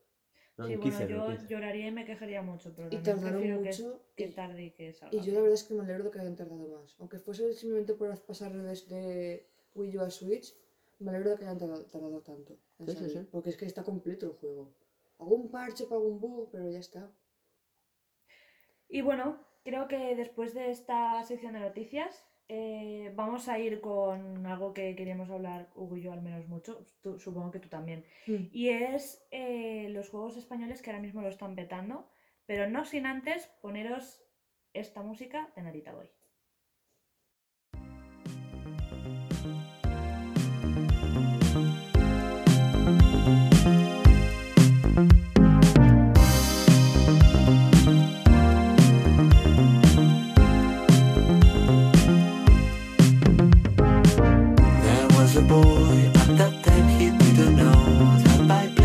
No, Sí, en bueno, 15, en yo 15. lloraría y me quejaría mucho, pero Y tardaron prefiero que, mucho que y- tarde y que salga. Y yo la verdad es que me alegro que hayan tardado más. Aunque fuese simplemente por pasar desde Wii U a Switch, me alegro de que hayan tardado, tardado tanto. en Sí, sí, salir, sí. Porque es que está completo el juego. Algún parche para algún bug, pero ya está. Y bueno, creo que después de esta sección de noticias eh, vamos a ir con algo que queríamos hablar, Hugo y yo al menos mucho, tú- supongo que tú también. Y es eh, los juegos españoles que ahora mismo lo están petando, pero no sin antes poneros esta música de Narita Boy. Boy at that time he didn't know. That by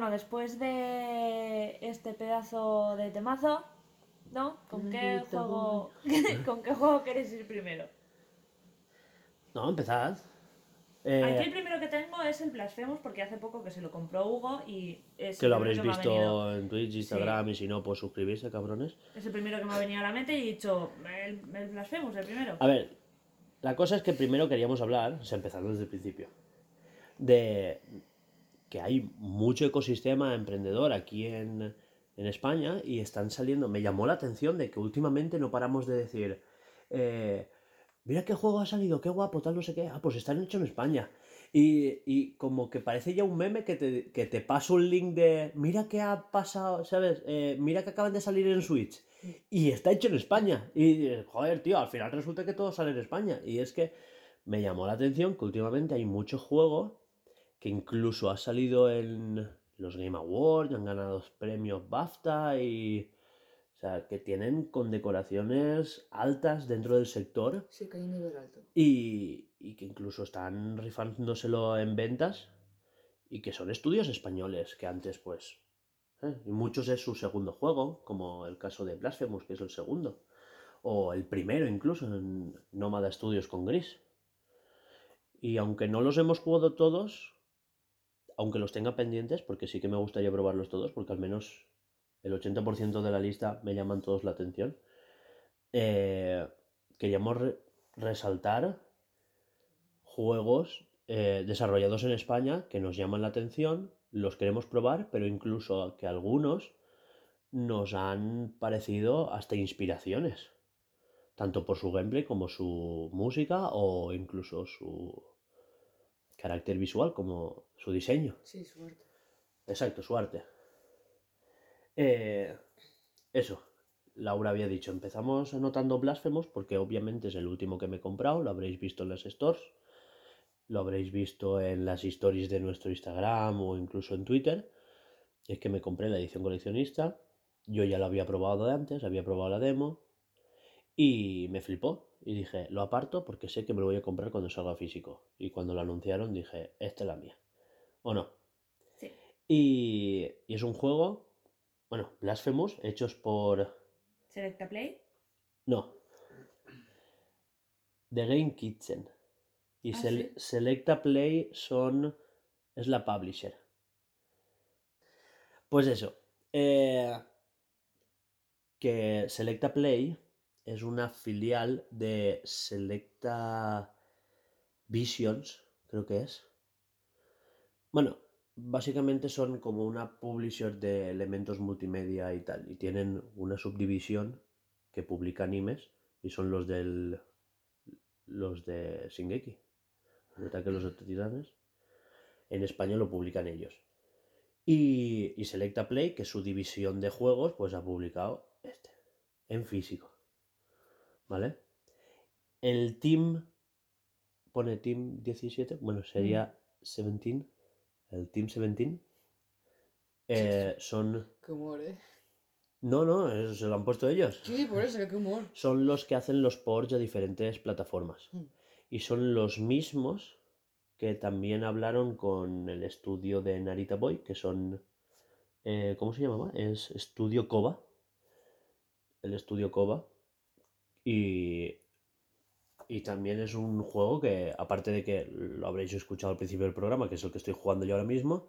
después de este pedazo de temazo, ¿no? ¿Con qué juego, ¿con qué juego queréis ir primero? No, empezad. Eh, Aquí el primero que tengo es el Blasphemous porque hace poco que se lo compró Hugo y es que el lo primero habréis que me ha venido- visto en Twitch, Instagram y si no, pues suscribirse, cabrones. Es el primero que me ha venido a la mente y he dicho, el, el Blasphemous, el primero. A ver, la cosa es que primero queríamos hablar, o sea, empezando desde el principio, de que hay mucho ecosistema emprendedor aquí en, en España y están saliendo. Me llamó la atención de que últimamente no paramos de decir, eh, mira qué juego ha salido, qué guapo, tal, no sé qué. Ah, pues están hechos en España. Y, y como que parece ya un meme que te, que te paso un link de, mira qué ha pasado, ¿sabes? Eh, mira que acaban de salir en Switch. Y está hecho en España. Y, joder, tío, al final resulta que todo sale en España. Y es que me llamó la atención que últimamente hay mucho juego que incluso ha salido en los Game Awards, han ganado premios BAFTA y... O sea, que tienen condecoraciones altas dentro del sector Sí, que hay un nivel alto. y, y que incluso están rifándoselo en ventas y que son estudios españoles que antes pues ¿eh? y muchos es su segundo juego como el caso de Blasphemous que es el segundo o el primero incluso en Nómada Studios con Gris y aunque no los hemos jugado todos aunque los tenga pendientes porque sí que me gustaría probarlos todos porque al menos el 80% de la lista me llaman todos la atención. Eh, queríamos re- resaltar juegos eh, desarrollados en España que nos llaman la atención, los queremos probar, pero incluso que algunos nos han parecido hasta inspiraciones, tanto por su gameplay como su música o incluso su carácter visual como su diseño. Sí, suerte. Exacto, su arte. Eh, eso, Laura había dicho, empezamos anotando Blasphemous porque obviamente es el último que me he comprado, lo habréis visto en las stores, lo habréis visto en las stories de nuestro Instagram o incluso en Twitter. Es que me compré la edición coleccionista, yo ya lo había probado de antes, había probado la demo y me flipó. Y dije, lo aparto porque sé que me lo voy a comprar cuando salga físico. Y cuando lo anunciaron dije, esta es la mía. ¿O no? Sí. Y, y es un juego, bueno, Blasphemous, hechos por... Selecta Play. No. The Game Kitchen. Y Ah, Sel- sí. Selecta Play son... es la publisher. Pues eso. eh, que Selecta Play es una filial de Selecta Visions, creo que es. Bueno, básicamente son como una publisher de elementos multimedia y tal. Y tienen una subdivisión que publica animes y son los del. los de Shingeki. El ataque los titanes. En español lo publican ellos. Y, y Selecta Play, que es su división de juegos, pues ha publicado este. En físico. ¿Vale? El team. Pone Team 17. Bueno, sería 17. El Team 17. eh, son. Qué humor, ¿eh? No, no, eso se lo han puesto ellos. Sí, por eso, qué humor. Son los que hacen los ports a diferentes plataformas. Mm. Y son los mismos que también hablaron con el estudio de Narita Boy, que son. eh, ¿Cómo se llamaba? Es Estudio Koba. El estudio Koba. Y. Y también es un juego que, aparte de que lo habréis escuchado al principio del programa, que es el que estoy jugando yo ahora mismo,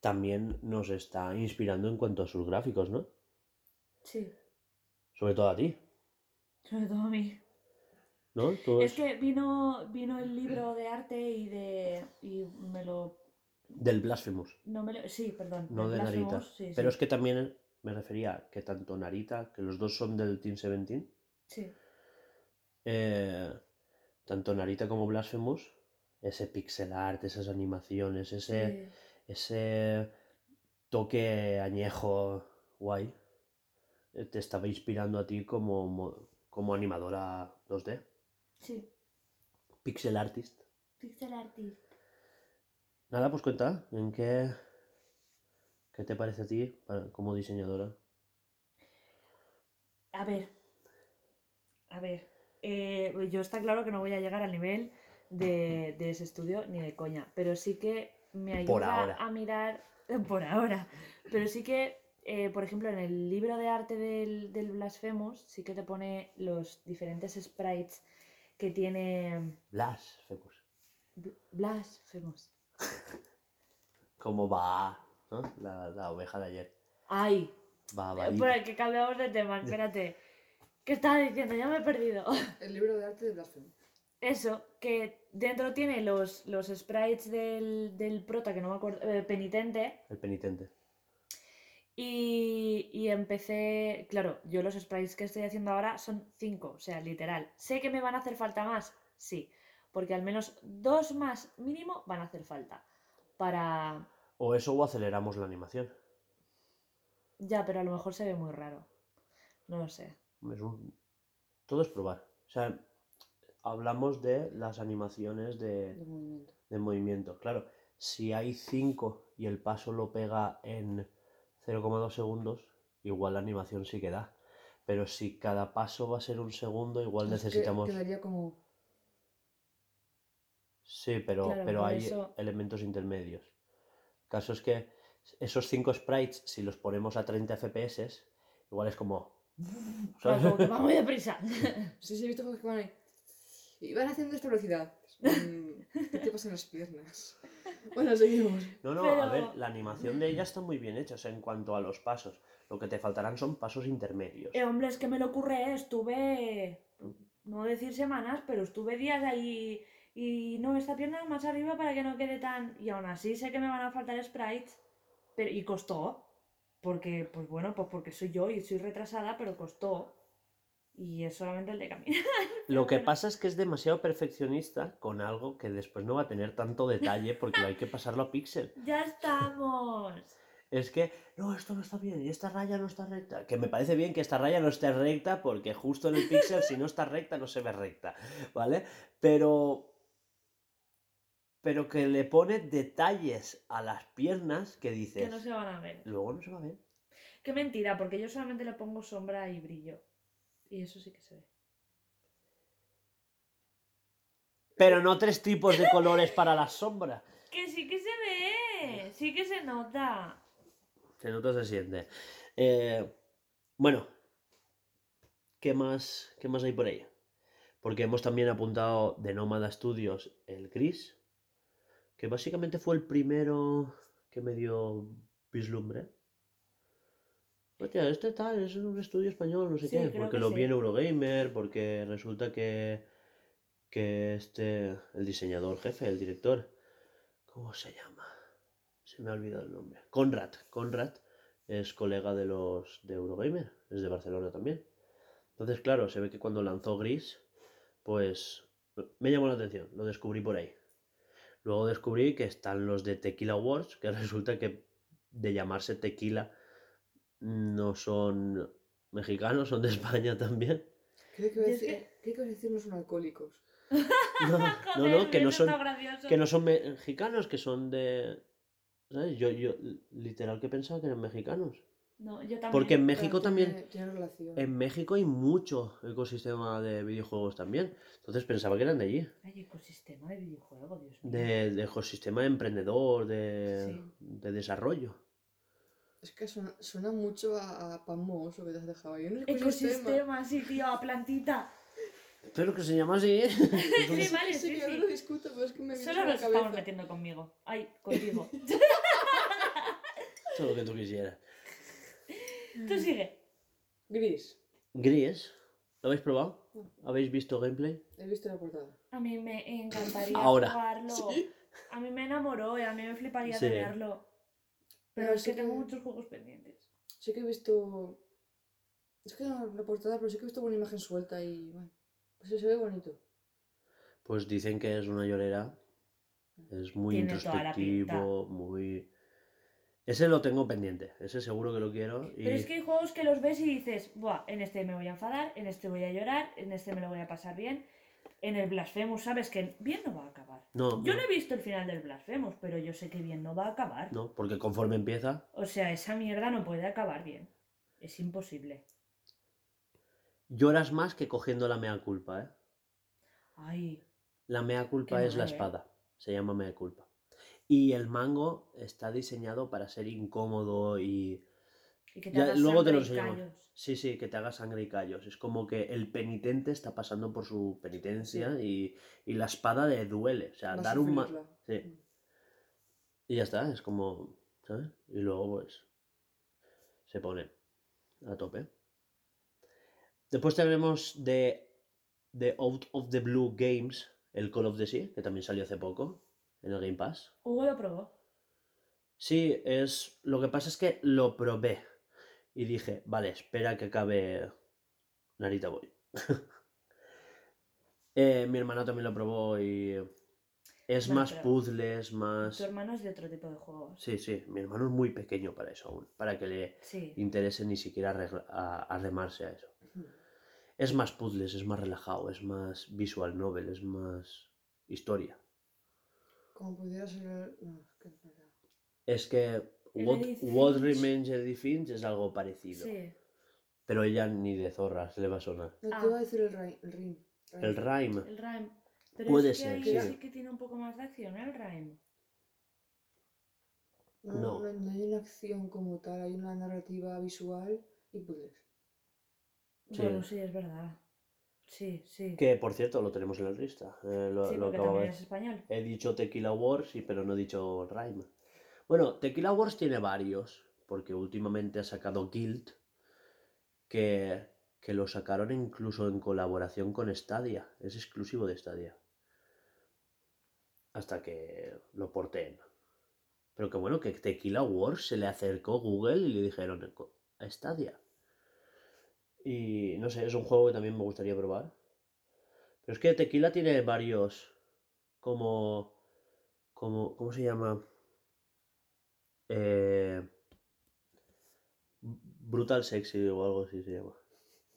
también nos está inspirando en cuanto a sus gráficos, ¿no? Sí, Sobre todo a ti, sobre todo a mí. ¿no? Tú Es que vino, vino el libro de arte y de. y me lo. Del Blasphemous, No me lo- sí, perdón. no de Narita. Sí, Pero sí. es que también me refería que tanto Narita, que los dos son del Team 17, Sí, eh, tanto Narita como Blasphemous, ese pixel art, esas animaciones, ese, sí. ese toque añejo guay, eh, te estaba inspirando a ti como, mo- como animadora 2D, sí. pixel artist. Pixel artist. Nada, pues cuenta, ¿en qué, qué te parece a ti como diseñadora? A ver. A ver. eh, yo está claro que no voy a llegar al nivel de, de ese estudio ni de coña. Pero sí que me Por ayuda ahora. a mirar. por ahora. Pero sí que, eh, por ejemplo, en el libro de arte del, del Blasphemous, sí que te pone los diferentes sprites que tiene Blasphemous. Bl- Blasphemous. Como va, ¿no? La, la oveja de ayer. ¡Ay! Va, va. Por el que cambiamos de tema, espérate. ¿Qué estaba diciendo? Ya me he perdido. El libro de arte de Blasphemy. Eso, que dentro tiene los, los sprites del, del prota, que no me acuerdo, eh, penitente, El penitente. y, y empecé, claro, yo los sprites que estoy haciendo ahora son cinco, o sea, literal. ¿Sé que me van a hacer falta más? Sí, porque al menos dos más mínimo van a hacer falta. Para... O eso o aceleramos la animación. Ya, pero a lo mejor se ve muy raro. No lo sé. Es un- Todo es probar. O sea, hablamos de las animaciones de, De movimiento. de movimiento. Claro, si hay 5 y el paso lo pega en 0,2 segundos, igual la animación sí que da. Pero si cada paso va a ser un segundo, igual que necesitamos... Quedaría como. Sí, pero, Claro, pero hay eso- elementos intermedios. El caso es que esos 5 sprites, si los ponemos a 30 FPS, igual es como... Claro, como que va muy deprisa. Sí, sí, he visto juegos que van ahí. Y van haciendo esta velocidad. Mm, ¿Qué te pasa en las piernas? Bueno, seguimos. No, no, Pero- a ver, la animación de ella está muy bien hecha, o sea, en cuanto a los pasos. Lo que te faltarán son pasos intermedios. Eh, hombre, es que me lo ocurre, estuve, no decir semanas, pero estuve días ahí y no, esta pierna más arriba para que no quede tan... Y aún así sé que me van a faltar sprites, pero, y costó, porque, pues bueno, pues porque soy yo y soy retrasada, pero costó. Y es solamente el de caminar. Lo que pasa es que es demasiado perfeccionista con algo que después no va a tener tanto detalle porque hay que pasarlo a píxel. ¡Ya estamos! Es que, no, esto no está bien y esta raya no está recta. Que me parece bien que esta raya no esté recta porque justo en el píxel si no está recta no se ve recta, ¿vale? Pero... Pero que le pone detalles a las piernas que dices... Que no se van a ver. Luego no se va a ver. Qué mentira, porque yo solamente le pongo sombra y brillo. Y eso sí que se ve. Pero no tres tipos de colores para la sombra. Que sí que se ve, sí que se nota. Se nota, se siente. Eh, bueno, ¿qué más, ¿qué más hay por ahí? Porque hemos también apuntado de Nómada Studios el Gris, que básicamente fue el primero que me dio vislumbre. Hostia, este tal, es un estudio español, no sé Sí, qué, porque que lo sí. vi en Eurogamer, porque resulta que, que este, el diseñador jefe, el director, ¿cómo se llama? Se me ha olvidado el nombre. Conrad. Conrad es colega de los de Eurogamer, es de Barcelona también. Entonces, claro, se ve que cuando lanzó Gris, pues me llamó la atención, lo descubrí por ahí. Luego descubrí que están los de Tequila Wars, que resulta que de llamarse Tequila no son mexicanos, son de España también. Creo que iba a decir, creo que a decir no son alcohólicos. No, no, que no son, que no son mexicanos, que son de... ¿Sabes? Yo, yo literal que pensaba que eran mexicanos. No, yo también. Porque en México también... Tiene. En México hay mucho ecosistema de videojuegos también. Entonces pensaba que eran de allí. Hay ecosistema de videojuego, Dios mío. De, de ecosistema emprendedor, de, Sí. de desarrollo. Es que suena, suena mucho a, a pan mohoso que te has dejado ahí. Un ecosistema. Ecosistema, sí, tío, a plantita. Pero que se llama así. ¿eh? Sí, vale, Sí, sí, yo sí. lo discuto, pero es que me Solo nos estamos metiendo conmigo. Ay, contigo. Todo lo que tú quisieras. Tú sigue. Gris. Gris. ¿Lo habéis probado? ¿Habéis visto gameplay? He visto la portada. A mí me encantaría Ahora. jugarlo. A mí me enamoró y a mí me fliparía Sí. tenerlo. Pero Pero es que tengo muchos juegos pendientes. Sí que he visto. Es que no la portada, pero sí que he visto buena imagen suelta y. Bueno, pues sí, se ve bonito. Pues dicen que es una llorera. Es muy Tiene toda la introspectivo, muy... Ese lo tengo pendiente. Ese seguro que lo quiero. Y... Pero es que hay juegos que los ves y dices, Buah, en este me voy a enfadar, en este voy a llorar, en este me lo voy a pasar bien. En el Blasphemous sabes que bien no va a acabar. No, Yo no, no he visto el final del Blasphemous, pero yo sé que bien no va a acabar. no, porque conforme empieza... O sea, esa mierda no puede acabar bien. Es imposible. Lloras más que cogiendo la mea culpa, ¿eh? Ay, La mea culpa es la ¿eh? espada. Se llama mea culpa. Y el mango está diseñado para ser incómodo y... Y que te Ya, hagas luego te lo enseñamos. Sí, sí, que te haga sangre y callos. Es como que el penitente está pasando por su penitencia y, y la espada le duele. O sea, dar un... ma-. Sí. Y ya está, es como... ¿Sabes? Y luego pues... Se pone a tope. Después tenemos de, de Out of the Blue Games, el Call of the Sea, que también salió hace poco en el Game Pass. Hugo lo probó. Sí, es. Lo que pasa es que lo probé. Y dije, vale, espera que acabe Narita Boy. Eh, mi hermano también lo probó y. Es más puzzles, más. Tu hermano es de otro tipo de juegos. Sí, sí, mi hermano es muy pequeño para eso aún. Para que le Sí. interese ni siquiera arregla- a, arremarse a eso. Es más puzzles, es más relajado, es más visual novel, es más historia. Como pudiera ser. el- No, es que no era. Es que What. Remains Finch es algo parecido. Sí. Pero ella ni de zorras le va a sonar. No Ah. te iba a decir el, ri- el Rhyme. El Rhyme. Pero Puede es que ser, ahí sí. sí que tiene un poco más de acción, ¿eh? el Rhyme. No, No. no. no hay una acción como tal, hay una narrativa visual y puzzles. Sí. Bueno, sí, es verdad. Sí, sí. Que por cierto lo tenemos en la lista. eh, lo, sí, lo porque acabo de- también es español. He dicho Tequila Wars, sí, pero no he dicho Rhyme. Bueno, Tequila Wars tiene varios, porque últimamente ha sacado Guild, que, que lo sacaron incluso en colaboración con Stadia. Es exclusivo de Stadia. Hasta que lo porteen. Pero que bueno, que Tequila Wars se le acercó Google y le dijeron a Stadia. Y no sé, es un juego que también me gustaría probar. Pero es que Tequila tiene varios. Como. como ¿Cómo se llama? Eh, Brutal Sexy o algo así se llama.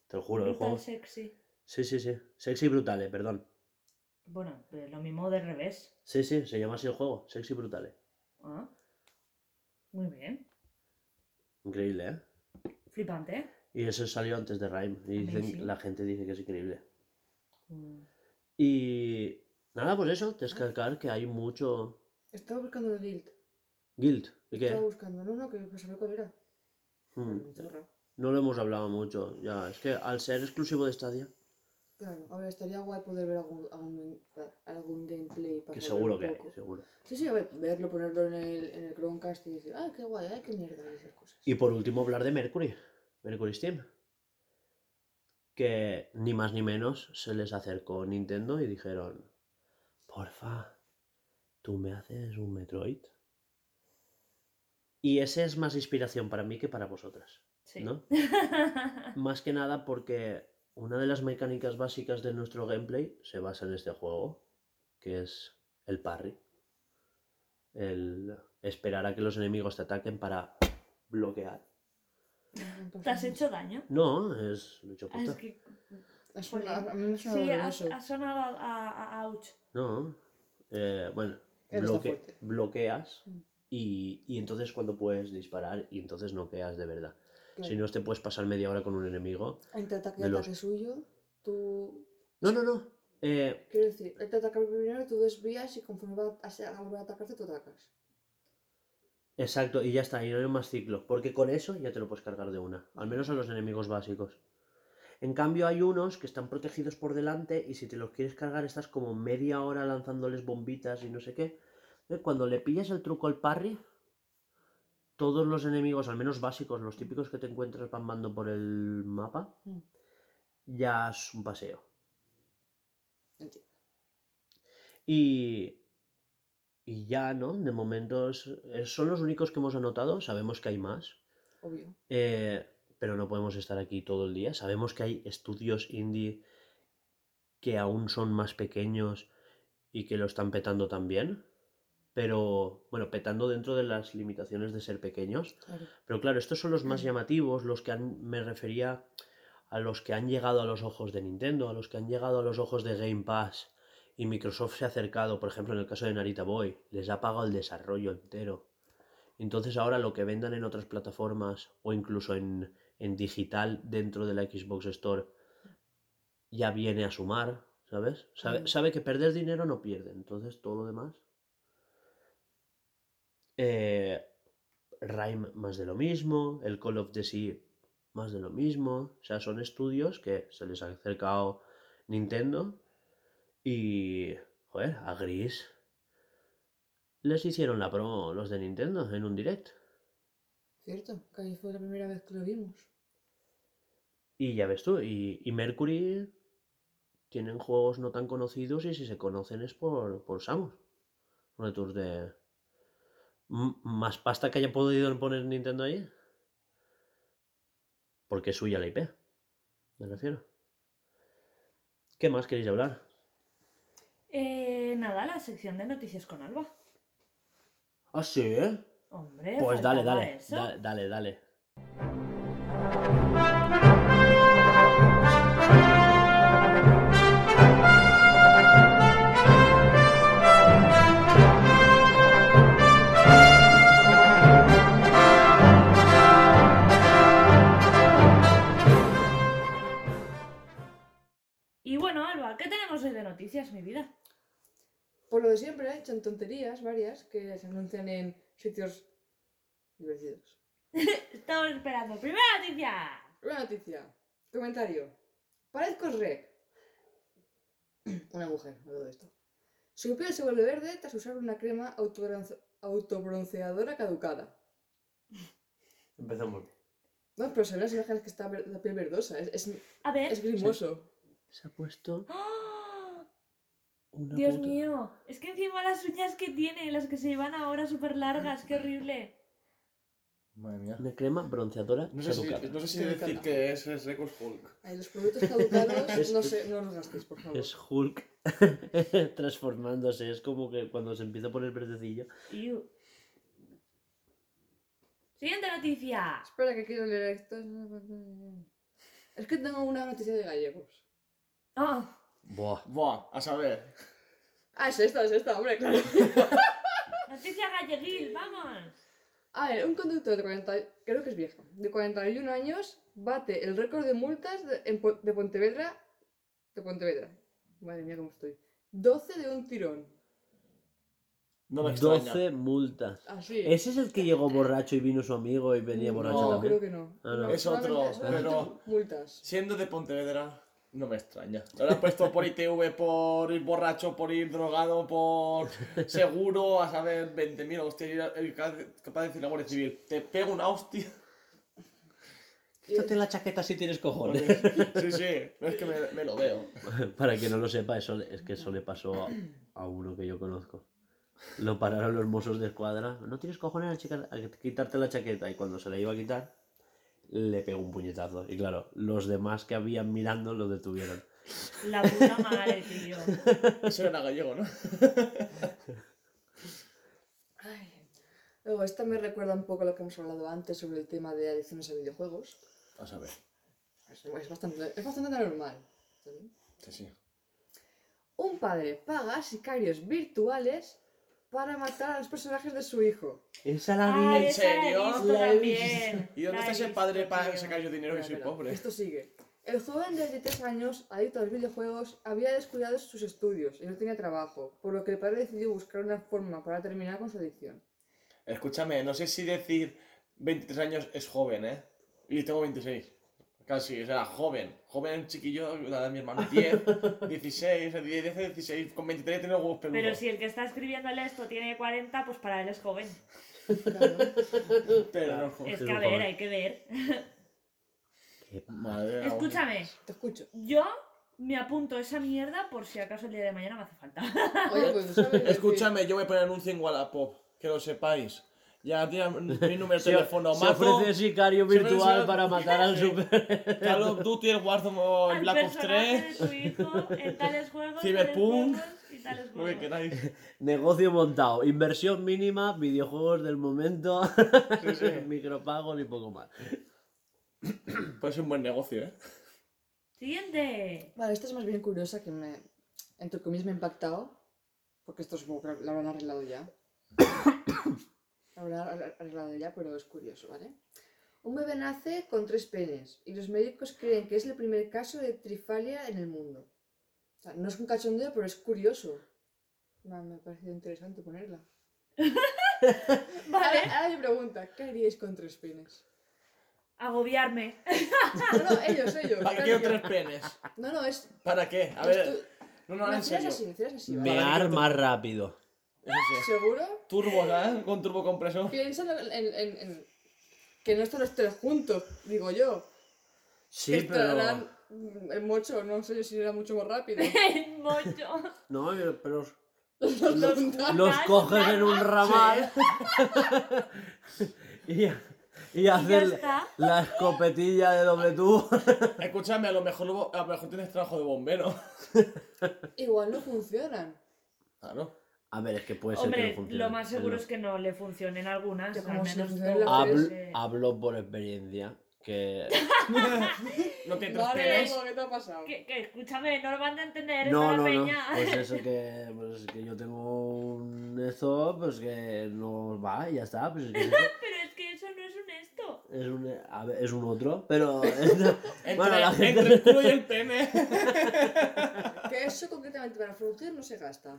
Te lo juro, el Brutal juego. sexy. Sí, sí, sí. Sexy Brutale, perdón. Bueno, pero lo mismo de revés. Sí, sí, se llama así el juego. Sexy Brutale. Ah. Muy bien. Increíble, ¿eh? Flipante, ¿eh? Y eso salió antes de Rhyme. Y dicen- la gente dice que es increíble. Mm. Y. Nada, pues eso, descargar que hay mucho. Estaba buscando el guild. Guild. ¿Y qué? Estaba buscando. No, no, que para saber cuál era. Hmm. No lo hemos hablado mucho. Ya, es que al ser exclusivo de Stadia. Claro, a ver, estaría guay poder ver algún, algún, algún gameplay para Que seguro que hay, seguro. Sí, sí, a ver, verlo, ponerlo en el, en el Chromecast y decir, ah, qué guay, ay, qué mierda, y esas cosas. Y por último hablar de Mercury, Mercury Steam. Que ni más ni menos se les acercó Nintendo y dijeron, porfa, ¿tú me haces un Metroid? Y ese es más inspiración para mí que para vosotras, Sí. ¿no? Más que nada porque una de las mecánicas básicas de nuestro gameplay se basa en este juego, que es el parry. El esperar a que los enemigos te ataquen para bloquear. ¿Te has hecho daño? No, es lo he hecho Ah, es puta. que... Ha sonado- Jolín. a mí me ha sonado Sí, has, has sonado a, a, a ouch. No. eh, bueno, bloque- bloqueas Mm. y, y entonces cuando puedes disparar y entonces noqueas de verdad. Claro. Si no, te puedes pasar media hora con un enemigo. Entre ataque y los- ataque suyo, tú... No, no, no. eh, Quiero decir, él te ataca primero, tú desvías y conforme va a, a volver a atacarte, tú atacas. Exacto, y ya está, y no hay más ciclo. Porque con eso ya te lo puedes cargar de una. Al menos a los enemigos básicos. En cambio hay unos que están protegidos por delante y si te los quieres cargar estás como media hora lanzándoles bombitas y no sé qué. Eh, Cuando le pillas el truco al parry, todos los enemigos, al menos básicos, los típicos que te encuentras bambando por el mapa, Mm. ya es un paseo. Entiendo. Y, y ya, ¿no? De momento es- es- son los únicos que hemos anotado, sabemos que hay más. Obvio. Eh, pero no podemos estar aquí todo el día. Sabemos que hay estudios indie que aún son más pequeños y que lo están petando también. Pero, bueno, petando dentro de las limitaciones de ser pequeños. Claro. Pero claro, estos son los más llamativos, los que han, me refería a los que han llegado a los ojos de Nintendo, a los que han llegado a los ojos de Game Pass. Y Microsoft se ha acercado, por ejemplo, en el caso de Narita Boy, les ha pagado el desarrollo entero. Entonces ahora lo que vendan en otras plataformas o incluso en, en digital dentro de la Xbox Store ya viene a sumar, ¿sabes? Sabe, Claro. sabe que perder dinero no pierde, entonces todo lo demás. Eh, Rime más de lo mismo, el Call of the Sea más de lo mismo. O sea, son estudios que se les ha acercado Nintendo y, joder, a Gris les hicieron la promo los de Nintendo en un direct. Cierto, que ahí fue la primera vez que lo vimos. Y ya ves tú, y, y Mercury tienen juegos no tan conocidos y si se conocen es por, por Samus. Returns de... M- ¿Más pasta que haya podido poner Nintendo ahí? Porque es suya la IP, me refiero. ¿Qué más queréis hablar? Eh, nada, la sección de noticias con Alba. Ah, sí, ¿eh? Hombre, Pues dale, dale, eso. da- dale, dale. Y bueno, Alba, ¿qué tenemos hoy de noticias, mi vida? Por lo de siempre, ¿eh? son tonterías varias que se anuncian en sitios divertidos. Estamos esperando. ¡Primera noticia! Una noticia. Comentario. Parezco rec. Una mujer, de esto. Su piel se vuelve verde tras usar una crema autobronce- autobronceadora caducada. Empezamos. No, pero se ven las imágenes que está la piel verdosa. Es, es, A ver. es grimoso. Se ha puesto ¡Ah! Una Dios puta- mío, es que encima las uñas que tiene, las que se llevan ahora súper largas, qué horrible. Madre mía. Una crema bronceadora No sé, si, caducada. no sé si decir que es, es Record Hulk. Ay, los productos caducados, no sé, no los gastéis, por favor. Es Hulk transformándose. Es como que cuando se empieza a poner verdecillo. Iu. Siguiente noticia. Espera que quiero leer esto. Es que tengo una noticia de gallegos. Ah, Buah. Buah, a saber. Ah, es esta, es esta, hombre, claro. noticia galleguil, vamos. A ver, un conductor de 40, creo que es viejo, de 41 años, bate el récord de multas de, en Po- de Pontevedra. De Pontevedra. Madre mía, cómo estoy. 12 de un tirón. No me extraña. 12 multas. Así. ¿Ese es el que llegó borracho y vino su amigo y venía no, borracho No, también? creo que no. Ah, no. Es otro, pero- Multas. Siendo de Pontevedra, no me extraña. Lo han puesto por ITV, por ir borracho, por ir drogado, por seguro, a saber, 20.000 hostias. Capaz de decir la Guardia Civil, te pego una hostia. Quítate la chaqueta si tienes cojones. Sí, sí, es que me, me lo veo. Para quien no lo sepa, eso es que eso le pasó a, a uno que yo conozco. Lo pararon los mozos de escuadra. No tienes cojones a, chica- a quitarte la chaqueta. Y cuando se la iba a quitar, le pegó un puñetazo. Y claro, los demás que habían mirando lo detuvieron. La puta madre, tío. Eso era gallego, ¿no? Ay. Luego, esta me recuerda un poco a lo que hemos hablado antes sobre el tema de adicciones a videojuegos. A saber. Es, es bastante, es bastante normal. ¿sí? Sí, sí. Un padre paga sicarios virtuales para matar a los personajes de su hijo. Esa la vi. ¿En esa la he serio? visto La he también. ¿Y dónde está ese visto, padre para sacar yo dinero que soy pobre? Esto sigue. El joven de 23 años, adicto a los videojuegos, había descuidado sus estudios y no tenía trabajo, por lo que el padre decidió buscar una forma para terminar con su adicción. Escúchame, no sé si decir 23 años es joven, ¿eh? Y tengo 26. Casi, o sea, joven. Joven, chiquillo, la de mi hermano. 10, 16, 10, 16. Con 23 tiene huevos peludos. Pero si el que está escribiéndole esto tiene 40, pues para él es joven. Claro. Pero no es joven. Es que a ver, hay que ver. Qué Madre Escúchame, Te escucho. yo me apunto esa mierda por si acaso el día de mañana me hace falta. Oye, pues sabes Escúchame, yo voy a poner anuncio en Wallapop. Que lo sepáis. Ya tiene mi número de teléfono. se Mazo, ofrece sicario ofrece virtual para matar al super. Call of Duty, el Warzone o el Black Ops personaje 3. de tu hijo en tales juegos, Cyberpunk. tales juegos y tales juegos. Negocio montado. Inversión mínima, videojuegos del momento, Sí, sí. micropagos y poco más. Puede ser un buen negocio, ¿eh? Siguiente. Vale, esta es más bien curiosa que me, entre comillas, me ha impactado. Porque esto supongo que lo habrán arreglado ya. ar- arreglado ya, pero es curioso, ¿vale? Un bebé nace con tres penes y los médicos creen que es el primer caso de trifalia en el mundo. O sea, no es un cachondeo, pero es curioso. Me, me ha parecido interesante ponerla. Vale. Ahora, ahora mi pregunta, ¿qué haríais con tres penes? Agobiarme. No, no, ellos, ellos. ¿Para qué tres penes? No, no, es... ¿Para qué? A ver, no, no, No, en serio. así, hacías así, ¿vale? Mear más rápido. ¿Seguro? Turbo, ¿sabes? Con turbo compresor. Piensa en, en, en- en- que no están los tres juntos, digo yo. Sí, estarán pero. el mocho, no sé si era mucho más rápido. El mocho. No, pero. Los, Los coges en un ramal. y, y está. la escopetilla de doble tubo. Escúchame, a lo mejor, a lo mejor tienes trabajo de bombero. Igual no funcionan. Claro. A ver, es que puede ser que no funcione. lo más seguro Pero- es que no le funcionen algunas. Al menos las Hablo, eh, hablo por experiencia. Que. No tres Vale, ¿qué te ha pasado? que, que escúchame, no lo van a entender No, no, no. peña. Pues eso que, pues que yo tengo un esto, pues que no va y ya está. Pues es, que es eso. Pero es que eso no es honesto. es un, a ver, es un otro, pero. Entre, bueno, la gente. entre el culo y el pene. Que eso concretamente para fructir no se gasta.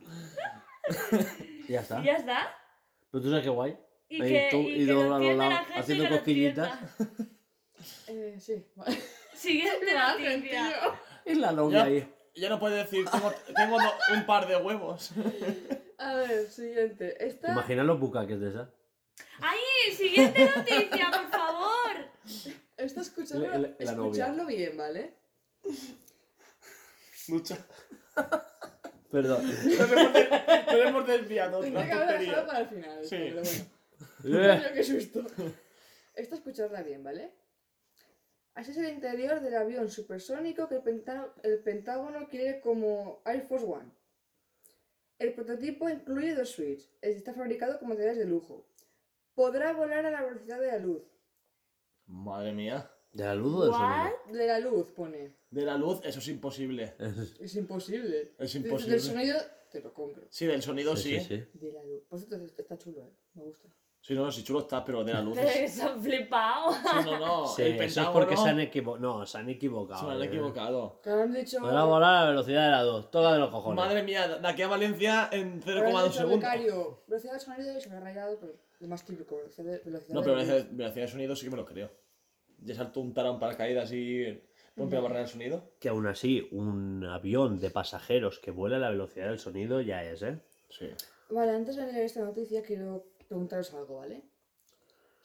ya está. Y ya está. Pero tú sabes qué guay. Y Ahí que, tú y y que lo la gente haciendo que lo cosquillitas. Eh, sí. Siguiente noticia. Y la longa ahí. ya no puedes decir, tengo, un par de huevos. A ver, siguiente. ¿Te Esta. imaginas los bucaques de esa? ¡Ahí! ¡Siguiente noticia, por favor! Esta novia. escucharlo bien, ¿vale? Lucha. Perdón. Nos hemos, de- nos hemos desviado. Tendría que haber dejado para el final. esto, Sí. Pero bueno. Eh, Coño, qué susto. Esta escucharla bien, ¿vale? Así es el interior del avión supersónico que el, Pentá- el Pentágono quiere como Air Force One. El prototipo incluye dos suites. Está fabricado con materiales de lujo. Podrá volar a la velocidad de la luz. Madre mía. ¿De la luz o del sonido? De la luz, pone. De la luz, eso es imposible. Es imposible. Es imposible. Del sonido te lo compro. Sí, del sonido sí. sí, sí. De la luz. Por cierto, está chulo, ¿eh? Me gusta. Sí, no, sí chulo está, pero de la luz. Es- que se han flipado. Sí, no, no. Sí, el eso es Pentágono porque se han equivocado. No, se han equivocado. se han eh. equivocado. Claro, han dicho... Podrá volar a la velocidad de la 2. Toca de los cojones. Madre mía, de aquí a Valencia en Pero han 0,2 dicho, segundos. becario, velocidad de sonido y se me ha rayado, pero lo más típico, velocidad de, velocidad No, pero velocidad de sonido sí que me lo creo. Ya saltó un tarán paracaídas y rompe la barrera del sonido. Que aún así, un avión de pasajeros que vuela a la velocidad del sonido ya es, ¿eh? Sí. Vale, antes de leer esta noticia quiero preguntaros algo, ¿vale?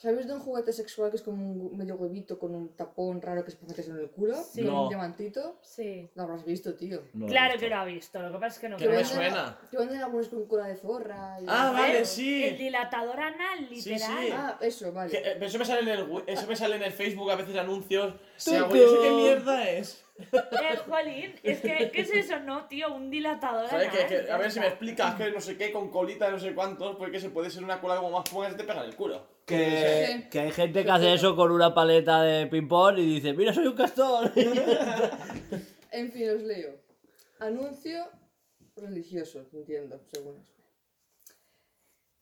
¿Sabéis de un juguete sexual que es como un medio huevito con un tapón raro que se meterse en el culo? Sí. Con No. un diamantito. Sí. Lo habrás visto, tío. No Claro visto. que lo ha visto, lo que pasa es que no Que no me suena. Que venden algunos con cola de zorra. Y Ah, vale, sí. El dilatador anal, Sí, literal. sí. Ah, eso, vale. Que, eh, eso me sale en el eso me sale en el Facebook a veces anuncios. Sí, güey, ¿eso qué mierda es? Eh, jolín, es que, ¿qué es eso? No, tío, un dilatador ¿Sabes? anal. Que, que- a ver si me explicas que no sé qué, con colita de no sé cuántos, porque se puede ser una cola como más pongas y te pega en el culo. Que, Sí. que hay gente que hace eso con una paleta de ping-pong y dice: ¡Mira, soy un castor! En fin, os leo. Anuncio religioso, entiendo, según eso.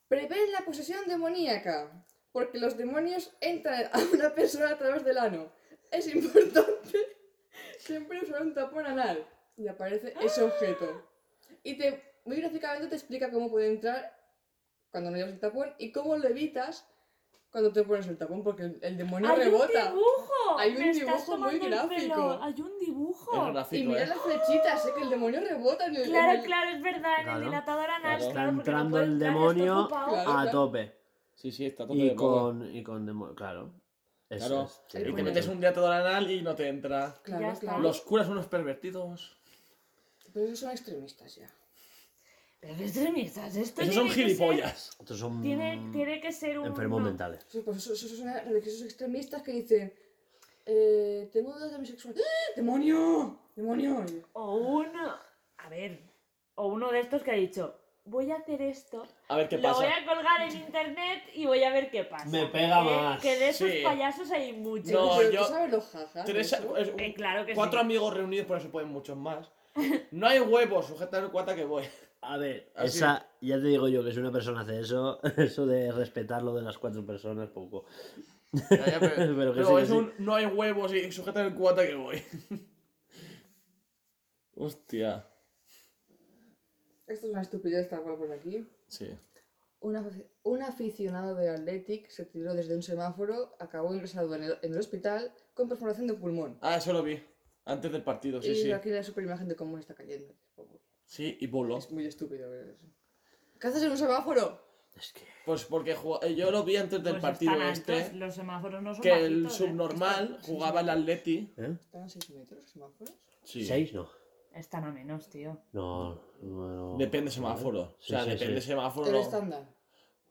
Prevén la posesión demoníaca, porque los demonios entran a una persona a través del ano. Es importante siempre usar un tapón anal. Y aparece ese objeto. Y te, muy gráficamente te explica cómo puede entrar cuando no llevas el tapón y cómo lo evitas cuando te pones el tapón, porque el, el demonio ¡Hay un rebota. dibujo! Hay un Me estás dibujo muy gráfico. Hay un Es dibujo. Y gráfico, mira ¿eh? las flechitas, sé que el demonio rebota en el. en Claro, el- claro, es verdad, en Claro. el dilatador anal, Claro. claro, Está no entrando puede el entrar, demonio. Claro. a tope. Sí, sí, está todo Y de con, y con demo- Claro. Eso Claro. es. Y te metes un dilatador anal y no te entra. Claro, claro. Los curas son unos pervertidos. Pero esos son extremistas ya. Pero qué extremistas, esto Esos tiene son que gilipollas. Estos son Tiene, tiene que ser un... enfermos mentales. Sí, pues esos, esos son religiosos extremistas que dicen. Eh, tengo dudas de mi sexualidad. ¡Ah! ¡Demonio! ¡Demonio! Y- O uno... A ver, o uno de estos que ha dicho, voy a hacer esto, A ver qué lo pasa. voy a colgar en internet y voy a ver qué pasa. Me pega Que- más. Que de esos Sí. payasos hay muchos. No, Pero yo- ¿tú sabes los jajas? de Tres- eso? es un- Eh, claro que cuatro sí. amigos reunidos, por eso pueden muchos más. No hay huevos, sujeta el cuata que voy. A ver, Así. esa, ya te digo yo que si una persona hace eso, eso de respetar lo de las cuatro personas, poco. Ya, ya, pero Pero que pero sí, que es sí. un no hay huevos y sujeta el cuata que voy. Hostia. Esto es una estupidez tal cual por aquí. Sí. Un, afic- un aficionado del Athletic se tiró desde un semáforo, acabó ingresado en el, en el hospital con perforación de pulmón. Ah, eso lo vi. Antes del partido, sí, y sí. aquí la super imagen de cómo está cayendo. Sí, y voló. Es muy estúpido ver eso. ¿Qué haces en un semáforo? Es que. Pues porque eh, yo lo vi antes del Pues partido están este. altos, los semáforos no son Que el bajitos, ¿eh? subnormal Están- jugaba el Atleti. ¿Eh? ¿Están a 6 metros los semáforos? Sí. ¿Seis? No. Están a menos, tío. No, no. Depende semáforo. O sea, sí, depende sí. semáforo. El estándar.